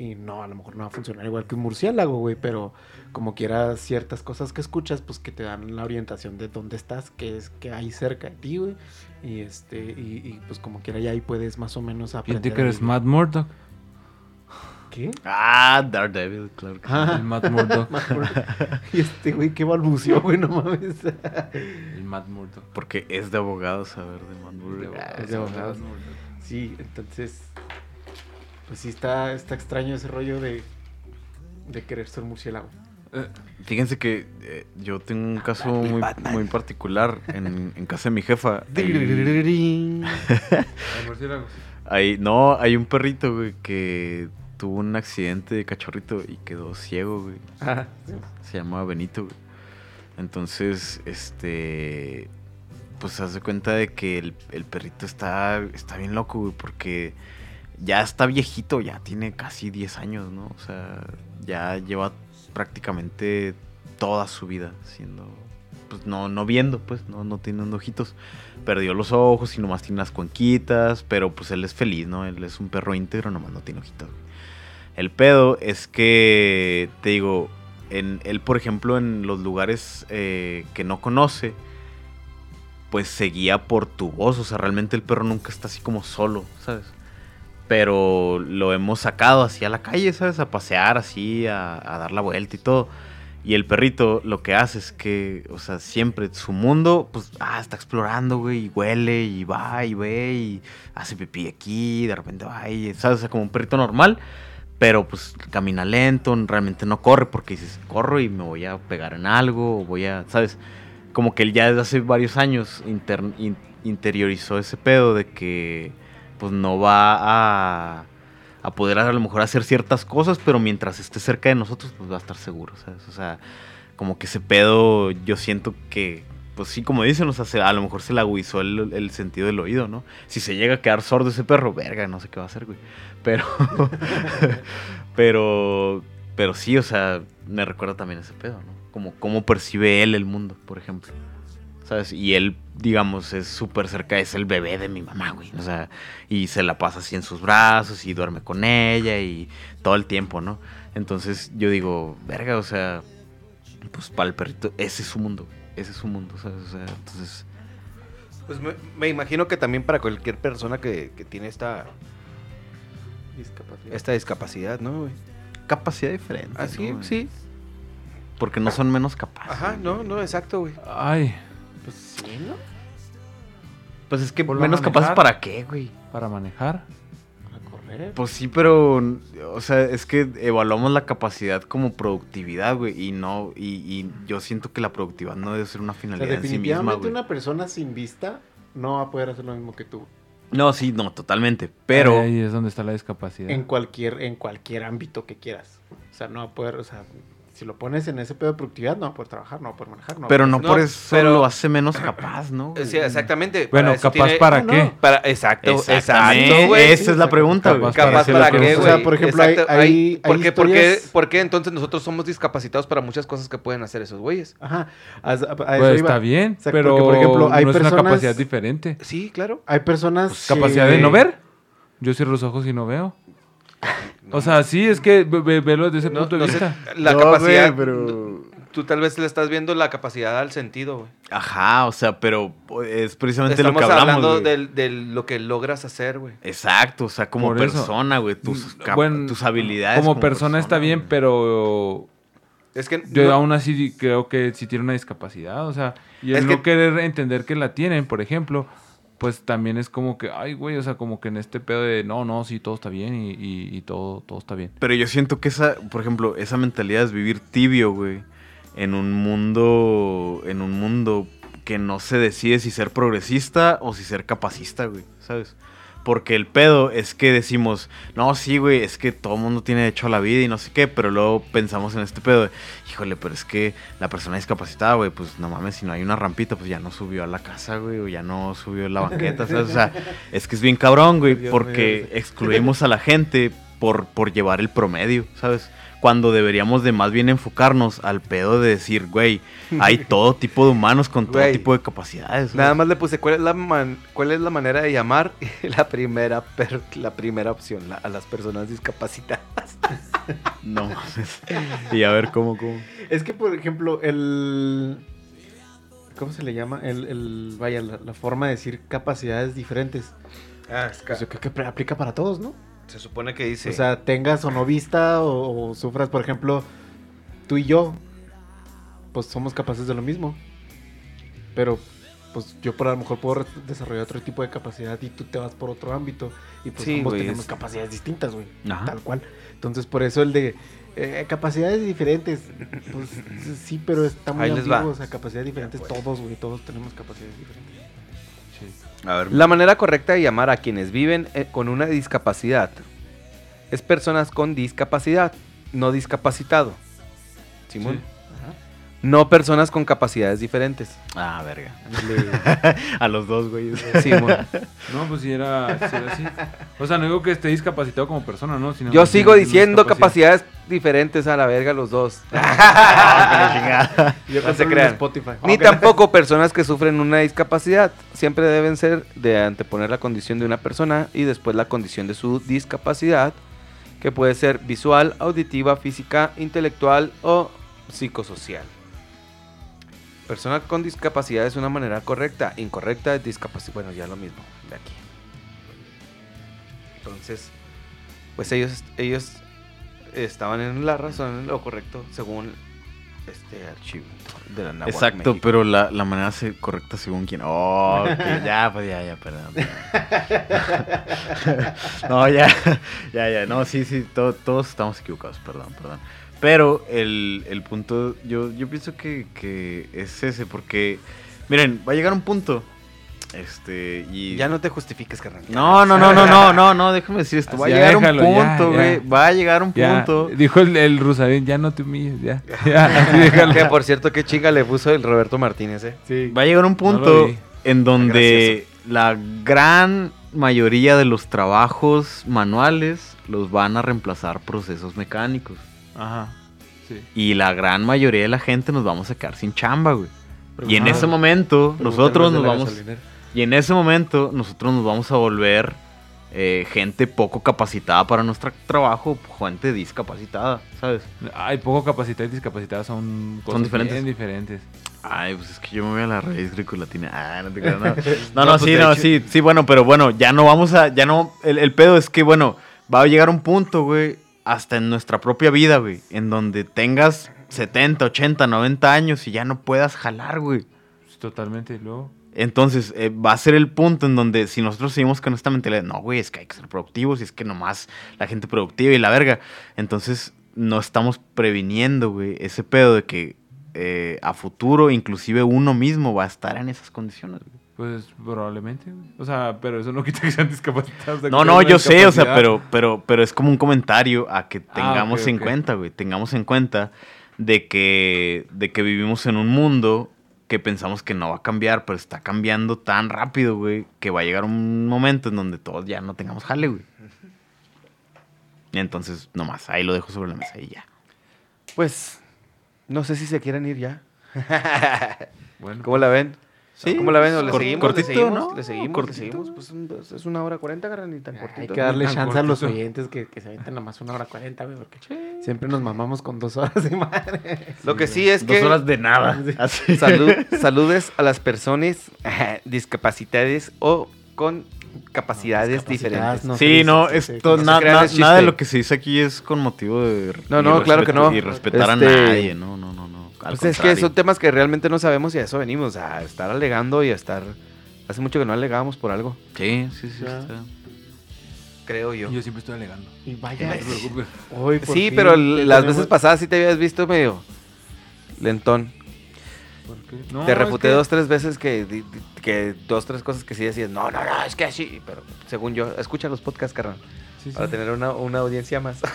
Y no, a lo mejor no va a funcionar igual que un murciélago, güey, pero como quiera ciertas cosas que escuchas, pues que te dan la orientación de dónde estás, que es que hay cerca de ti, güey. Y este, y, y, pues como quiera ya ahí puedes más o menos aprender. Fíjate que a eres. Matt Murdock. ¿Qué? Ah, Daredevil, claro que sí. Ah. El Matt Murdock. y este güey, qué balbució, güey, no mames. El Matt Murdock. Porque es de abogados saber de Manbury. Es de abogados. Sí, entonces. Pues sí, está, está extraño ese rollo de. De querer ser murciélago. Fíjense que eh, yo tengo un caso muy, muy particular en, en casa de mi jefa. Ahí, ahí- no, hay un perrito, güey, que tuvo un accidente de cachorrito y quedó ciego, güey. Ah, sí. Se llama Benito, güey. Entonces, este. Pues haz de cuenta de que el, el perrito está, está bien loco, güey, porque ya está viejito, ya tiene casi 10 años, ¿no? O sea, ya lleva prácticamente toda su vida siendo. Pues no, no viendo, pues, no, no tiene ojitos. Perdió los ojos y nomás tiene las cuenquitas, pero pues él es feliz, ¿no? Él es un perro íntegro, nomás no tiene ojitos. güey. El pedo es que, te digo, en, él, por ejemplo, en los lugares eh, que no conoce, pues se guía por tu voz. O sea, realmente el perro nunca está así como solo, ¿sabes? Pero lo hemos sacado así a la calle, ¿sabes? A pasear así, a, dar la vuelta y todo. Y el perrito lo que hace es que, o sea, siempre su mundo, pues, ah, está explorando, güey, y huele, y va, y ve, y hace pipí aquí, de repente va, y, ¿sabes? O sea, como un perrito normal, pero pues camina lento, realmente no corre, porque dices, corro y me voy a pegar en algo, o voy a, ¿sabes? Como que él ya desde hace varios años inter- in- interiorizó ese pedo de que, pues, no va a a poder a lo mejor hacer ciertas cosas, pero mientras esté cerca de nosotros, pues va a estar seguro, ¿sabes? O sea, como que ese pedo, yo siento que, pues sí, como dicen, o sea, se- a lo mejor se le agudizó el, sentido del oído, ¿no? Si se llega a quedar sordo ese perro, verga, no sé qué va a hacer, güey. Pero, pero, pero sí, o sea, me recuerda también ese pedo, ¿no? Como cómo percibe él el mundo, por ejemplo. ¿Sabes? Y él, digamos, es súper cerca, es el bebé de mi mamá, güey. O sea, y se la pasa así en sus brazos y duerme con ella y todo el tiempo, ¿no? Entonces yo digo, verga, o sea, pues para el perrito, ese es su mundo, ese es su mundo, ¿sabes? O sea, entonces, Pues me, me imagino que también para cualquier persona que, que tiene esta, Discapacidad. esta discapacidad, ¿no, güey? capacidad diferente. Ah, sí, ¿no? sí. Porque no son menos capaces. Ajá, güey. no, no, exacto, güey. Ay, Pues sí, ¿no? Pues es que menos capaces para qué, güey. para manejar. Pues sí, pero, o sea, es que evaluamos la capacidad como productividad, güey, y no, y, y yo siento que la productividad no debe ser una O sea, finalidad en sí misma, definitivamente una persona sin vista no va a poder hacer lo mismo que tú. No, sí, no, totalmente, pero... Ahí es donde está la discapacidad. En cualquier, en cualquier ámbito que quieras. O sea, no va a poder, o sea, si lo pones en ese pedo de productividad, no va a poder trabajar, no va a poder manejar, no Pero poder- no, No, por eso pero- lo hace menos capaz, ¿no? Eh, Sí, exactamente. Bueno, para capaz tiene- para no, qué. Para, exacto, exacto, güey. esa es la pregunta, güey. Capaz para qué, güey. O sea, por ejemplo, hay- hay- ¿por, hay qué, por, qué, historias- por qué entonces nosotros somos discapacitados para muchas cosas que pueden hacer esos güeyes? Ajá. a- a- a eso Pues iba. está bien, O sea, pero porque, por ejemplo, hay no es una personas- capacidad diferente. Sí, claro. Hay personas que- ¿Capacidad de no ver? Yo cierro los ojos y no veo. O sea, sí, es que ve- ve- velo desde ese No, punto de no sé, vista. la No, capacidad. güey, pero- Tú tal vez le estás viendo la capacidad al sentido, güey. Ajá, o sea, pero es precisamente Estamos lo que hablamos, hablando güey. del- de lo que logras hacer, güey. Exacto, o sea, como Por persona, güey, tus, Bueno, tus habilidades. Como, persona, está bien, güey. pero Es que yo no- aún así creo que sí tiene una discapacidad. O sea, y Es el que- no querer entender que la tienen, por ejemplo, pues también es como que, ay, güey, o sea, como que en este pedo de, no, no, sí, todo está bien y, y- y todo, todo está bien. Pero yo siento que esa, por ejemplo, esa mentalidad es vivir tibio, güey. En un mundo. En un mundo que no se decide si ser progresista o si ser capacista, güey. ¿Sabes? Porque el pedo es que decimos, no, sí, güey, es que todo el mundo tiene derecho a la vida y no sé qué, pero luego pensamos en este pedo de, híjole, pero es que la persona discapacitada, güey, pues no mames, si no hay una rampita, pues ya no subió a la casa, güey, o ya no subió la banqueta, ¿sabes? O sea, es que es bien cabrón, güey, porque excluimos a la gente por, por llevar el promedio, ¿sabes? Cuando deberíamos de más bien enfocarnos al pedo de decir, güey, hay todo tipo de humanos con todo Güey, tipo de capacidades. Nada güey. más le puse cuál es la man- cuál es la manera de llamar la primera per- la primera opción la- a las personas discapacitadas. No mames. Y a ver cómo, cómo. Es que, por ejemplo, el... ¿Cómo se le llama? El, el- vaya, la, la forma de decir capacidades diferentes. Pues yo creo que aplica para todos, ¿no? Se supone que dice O sea, tengas o no vista o, o sufras, por ejemplo, tú y yo, pues somos capaces de lo mismo. Pero, pues yo por a lo mejor puedo desarrollar otro tipo de capacidad y tú te vas por otro ámbito. Y pues Sí, ambos tenemos es- capacidades distintas, güey. Tal cual. Entonces, por eso el de eh, capacidades diferentes, pues sí, pero está muy Ahí les va. ambiguo. O sea, capacidades diferentes, todos, güey, todos tenemos capacidades diferentes. A ver. La manera correcta de llamar a quienes viven eh, con una discapacidad es personas con discapacidad, no discapacitado. Simón. Sí. No personas con capacidades diferentes. Ah, verga. a los dos, güey. No, pues si era, sí era así. O sea, no digo que esté discapacitado como persona, ¿no? Sino Yo sigo diciendo capacidades diferentes a la verga los dos. Yo No se crean. Spotify. Ni tampoco personas que sufren una discapacidad. Siempre deben ser de anteponer la condición de una persona y después la condición de su discapacidad, que puede ser visual, auditiva, física, intelectual o psicosocial. Persona con discapacidad es una manera correcta. Incorrecta es discapacidad. Bueno, ya lo mismo de aquí. Entonces, pues ellos, ellos estaban en la razón, en lo correcto, según este archivo de la Nahuatl Exacto, México. pero la, la manera correcta según quién. Oh, ya, pues ya, ya, perdón. perdón. no, ya, ya, ya. No, sí, sí, to- todos estamos equivocados, perdón, perdón. Pero el, el punto, yo, yo pienso que, que es ese, porque, miren, va a llegar un punto, este, y... Ya no te justifiques, carnal. No, no, no, no, no, no, no, déjame decir esto. Va a Ya llegar déjalo, un punto, güey. Va a llegar un Ya, punto. dijo el, el Rusarín, ya no te humilles, ya. Ya, así déjalo. Que por cierto, qué chinga le puso el Roberto Martínez, eh. Sí. Va a llegar un punto en donde la gran mayoría de los trabajos manuales los van a reemplazar procesos mecánicos. Ajá, sí. Y la gran mayoría de la gente nos vamos a quedar sin chamba, güey. Y en Ajá. ese momento nosotros nos vamos gasolinera. y en ese momento nosotros nos vamos a volver eh, gente poco capacitada para nuestro trabajo, gente discapacitada, ¿sabes? Ay, poco capacitadas y discapacitadas son cosas diferentes. bien diferentes. Ay, pues es que yo me voy a la raíz grecolatina. Ah, no te creas, no. No, No, no, pues, sí, no, hecho- sí, sí, bueno, pero bueno, ya no vamos a, ya no, el, el pedo es que, bueno, va a llegar un punto, güey, hasta en nuestra propia vida, güey, en donde tengas 70, 80, 90 años y ya no puedas jalar, güey. Totalmente, y luego. Entonces, eh, va a ser el punto en donde si nosotros seguimos con esta mentalidad, no, güey, es que hay que ser productivos y es que nomás la gente productiva y la verga. Entonces, no estamos previniendo, güey, ese pedo de que eh, a futuro, inclusive uno mismo va a estar en esas condiciones, güey. Pues probablemente, güey. O sea, pero eso no quita que sean discapacitados. de No, que no, yo sé, o sea, pero, pero, pero es como un comentario a que Ah, tengamos en cuenta, güey. Tengamos en cuenta de que, de que vivimos en un mundo que pensamos que no va a cambiar, pero está cambiando tan rápido, güey, que va a llegar un momento en donde todos ya no tengamos jale, güey. Y entonces, nomás, ahí lo dejo sobre la mesa y ya. Pues, no sé si se quieren ir ya. Bueno, ¿Cómo la ven? Sí, ¿Cómo la ven? ¿O le cor- seguimos? cortito, ¿Le seguimos? ¿no? ¿Le seguimos? Cortito. ¿Le seguimos? Pues un- es una hora cuarenta, gran ni tan Hay cortito. que darle chance a los oyentes que, que se avienten nomás una hora cuarenta, güey, porque siempre nos mamamos con dos horas y madre. Lo que sí es Dos que horas de nada. Así. salud, saludes a las personas discapacitadas o con capacidades diferentes. no. Sí, no, esto, no na- na- nada de lo que se dice aquí es con motivo de... No, no, claro que no. Y respetar Este- a nadie, no, no, no, Pues es que son temas que realmente no sabemos y a eso venimos, a estar alegando y a estar... Hace mucho que no alegamos por algo, Sí, sí, sí. Está. creo yo. yo siempre estoy alegando. Y No vaya. te preocupes. hoy por Sí, fin pero las veces pasadas sí te habías visto medio lentón. ¿Por qué? No, te es refuté que- dos, tres veces que, que dos, tres cosas que sí decías, no, no, no, es que así. Pero según yo, escucha los podcasts, carnal, Sí, sí. para tener una, una audiencia más.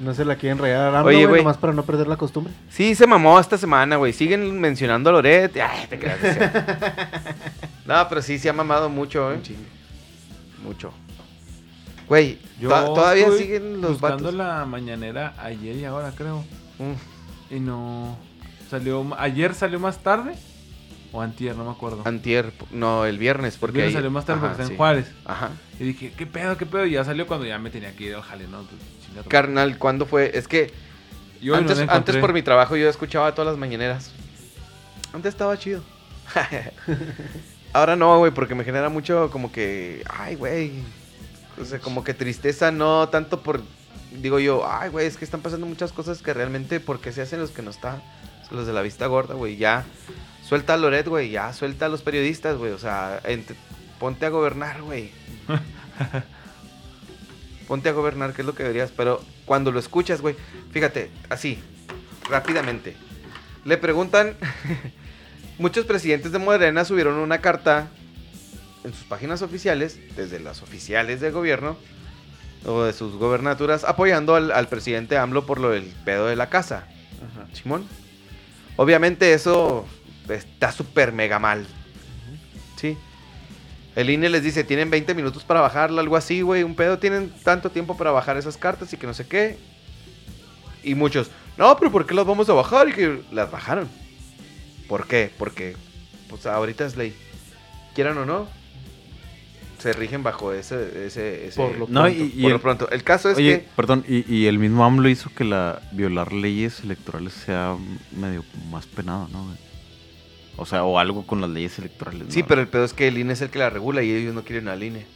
No se la quieren regalar a Oye, güey. nomás para no perder la costumbre. Sí, se mamó esta semana, güey. Siguen mencionando a Loret. Ay, te creas. no, pero sí se ha mamado mucho, eh. Mucho. Güey, Yo to- todavía siguen los buscando vatos. la mañanera ayer y ahora, creo. Mm, Y no... Salió... ¿Ayer salió más tarde? O antier, no me acuerdo. antier, no, el viernes, porque Porque ahí- salió más tarde Ajá, porque está sí. en Juárez. Ajá. Y dije, ¿qué pedo, qué pedo? Y ya salió cuando ya me tenía que ir al jale, ¿no? Pues, Carnal, ¿cuándo fue? Es que Y hoy no antes, antes por mi trabajo yo escuchaba todas las mañaneras. Antes estaba chido. Ahora no, güey, porque me genera mucho como que, ay, güey. O sea, como que tristeza, no tanto por, digo yo, ay, güey, es que están pasando muchas cosas que realmente, porque se hacen los que no están? Los de la vista gorda, güey, ya. Suelta a Loret, güey, ya. Suelta a los periodistas, güey. O sea, ponte a gobernar, güey. ponte a gobernar, que es lo que deberías. Pero cuando lo escuchas, güey, fíjate, así, rápidamente. Le preguntan, muchos presidentes de Morena subieron una carta en sus páginas oficiales, desde las oficiales del gobierno, o de sus gobernaturas, apoyando al, al presidente AMLO por lo del pedo de la casa. Simón. Obviamente eso está súper mega mal. Sí. El INE les dice, tienen 20 minutos para bajarla, algo así, güey. Un pedo, tienen tanto tiempo para bajar esas cartas y que no sé qué. Y muchos, no, pero ¿por qué las vamos a bajar? Y que las bajaron. ¿Por qué? Porque, pues ahorita es ley. Quieran o no, se rigen bajo ese... ese, ese Por lo No, pronto. y, y por el- lo pronto. El caso es Oye, que... perdón, y, y el mismo AMLO hizo que la violar leyes electorales sea medio más penado, ¿no? güey? O sea, o algo con las leyes electorales. Sí, ¿no? pero el pedo es que el INE es el que la regula y ellos no quieren al INE.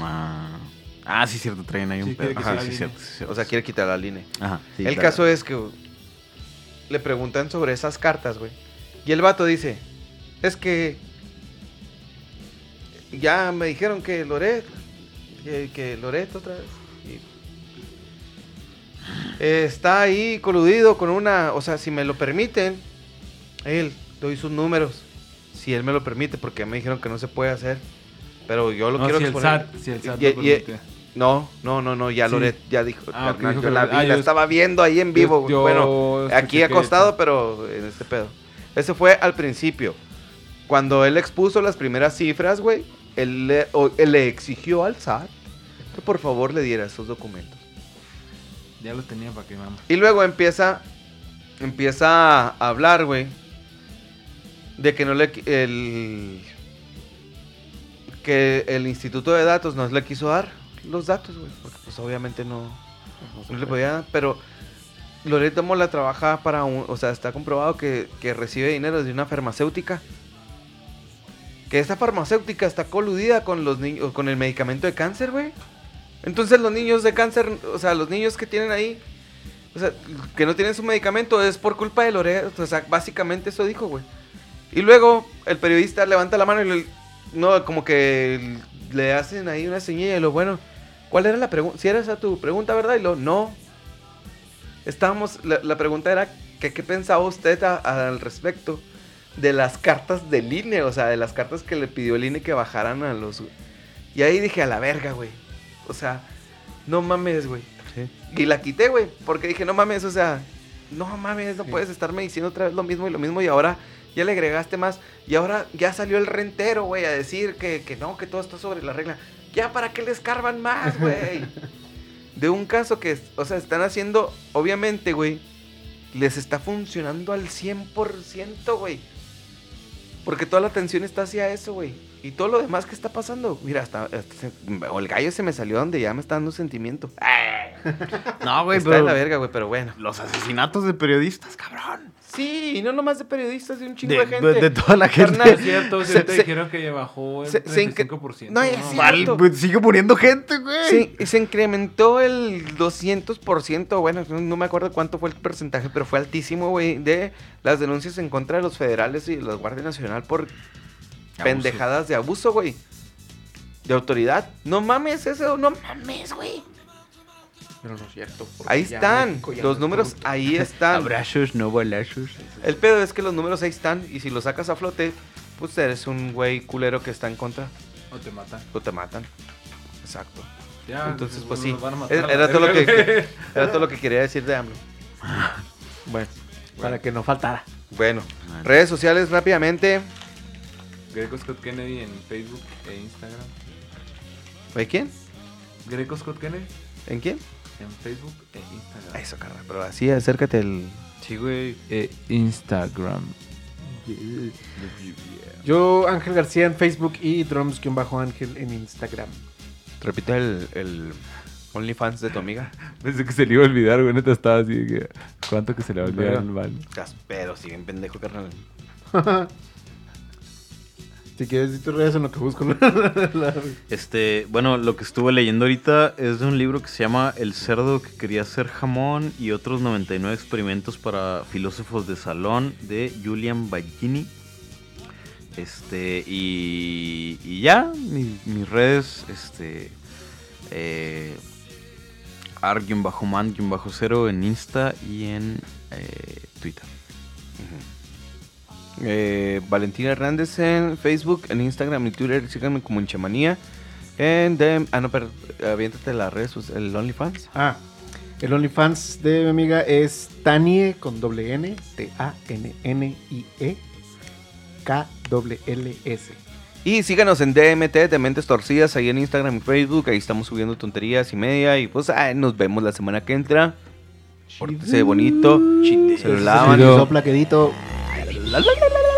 Ah, ah sí, cierto, traen ahí un pedo. Ajá, sí, cierto, sí, cierto. O sea, quiere quitar al INE. Ajá, sí, el claro. caso es que le preguntan sobre esas cartas, güey. Y el vato dice, es que ya me dijeron que Loret, que, que Loret otra vez. y- está ahí coludido con una, o sea, si me lo permiten, él, doy sus números. Si él me lo permite, porque me dijeron que no se puede hacer. Pero yo lo No, quiero si el exponer. SAT, si el SAT Y- lo y- permite. No, no, no, no, ya Sí. Loret ya dijo. Ah, dijo que la Loret- vi, ah, la yo- estaba viendo ahí en vivo. yo bueno, aquí acostado, pero en este pedo. Ese fue al principio. Cuando él expuso las primeras cifras, güey, él le, o- él le exigió al SAT que por favor le diera esos documentos. Ya los tenía para que vamos. Y luego empieza, empieza a hablar, güey, de que no le, el, que el Instituto de Datos no le quiso dar los datos, güey, porque pues obviamente no, no le podía dar, pero Loreto Mola trabaja para un, o sea, está comprobado que, que recibe dinero de una farmacéutica. Que esta farmacéutica está coludida con los niños, con el medicamento de cáncer, güey. Entonces los niños de cáncer, o sea, los niños que tienen ahí, o sea, que no tienen su medicamento es por culpa de Loreto. O sea, básicamente eso dijo, güey. Y luego el periodista levanta la mano y le, no, como que le hacen ahí una señal y lo bueno, ¿cuál era la pregunta? Si era esa tu pregunta, ¿verdad? Y lo, no. Estábamos, la, la pregunta era que qué pensaba usted a- al respecto de las cartas del INE, o sea, de las cartas que le pidió el INE que bajaran a los... Y ahí dije, a la verga, güey. O sea, no mames, güey. Y la quité, güey, porque dije, no mames, o sea, no mames, no puedes estarme diciendo otra vez lo mismo y lo mismo y ahora ya le agregaste más y ahora ya salió el rentero, güey, a decir que, que no, que todo está sobre la regla. Ya, ¿para qué le escarban más, güey? De un caso que, o sea, están haciendo, obviamente, güey, les está funcionando al 100%, güey. Porque toda la atención está hacia eso, güey. Y todo lo demás que está pasando. Mira, hasta, hasta se- o el gallo se me salió donde ya me está dando sentimiento. No, güey, está pero en la verga, güey, pero bueno. los asesinatos de periodistas, cabrón. Sí, y no nomás de periodistas, de un chingo De, de, gente. de toda la gente. Carnal, Es cierto, Se- te dijeron que ya bajó el se- se incre- 35%. No, es. Vale, pues, sigue muriendo gente, güey. Sí, se incrementó el 200%, bueno, no, no me acuerdo cuánto fue el porcentaje, pero fue altísimo, güey, de las denuncias en contra de los federales y de la Guardia Nacional por pendejadas de abuso, güey. De autoridad. No mames eso, no mames, güey. Pero no es cierto. Ahí están, los números ahí están. Abrazos, no balazos. El pedo es que los números ahí están y si los sacas a flote, pues eres un güey culero que está en contra O te matan. o te matan. Exacto. Ya, Entonces, pues sí. matar Era, todo lo que, era todo lo que quería decir de AMLO. Bueno, para que no faltara. Bueno, redes sociales rápidamente. Greco Scott Kennedy en Facebook e Instagram. ¿De quién? Greco Scott Kennedy ¿En quién? En Facebook e Instagram. Eso, carnal. Pero así acércate el. Sí, güey. E Instagram. Yo, Ángel García en Facebook y Drums-Ángel en Instagram. Repite el, el OnlyFans de tu amiga. Pensé que se le iba a olvidar, güey. Neta estaba así de que. ¿Cuánto que se le va a olvidar Pero- al mal? Pero siguen pendejo, carnal. Si quieres decir tus redes en lo que busco. la- Este, bueno, lo que estuve leyendo ahorita es de un libro que se llama El cerdo que quería ser jamón y otros 99 experimentos para filósofos de salón de Julian Ballini. Este, y, y ya, mi- mis redes, este, eh, ar-man-0 en Insta y en eh, Twitter. Eh, Valentina Hernández en Facebook, en Instagram y Twitter. Síganme como en Chamanía. En. Ah, no, pero aviéntate las redes, pues, el OnlyFans. Ah, el OnlyFans de mi amiga es Tanie con doble N, T-A-N-N-I-E, K-L-L-S. Y síganos en DMT de Mentes Torcidas ahí en Instagram y Facebook. Ahí estamos subiendo tonterías y media. Y pues ah, nos vemos la semana que entra. Pórtese bonito. Se lo lavan. Sopla quedito. To the snow.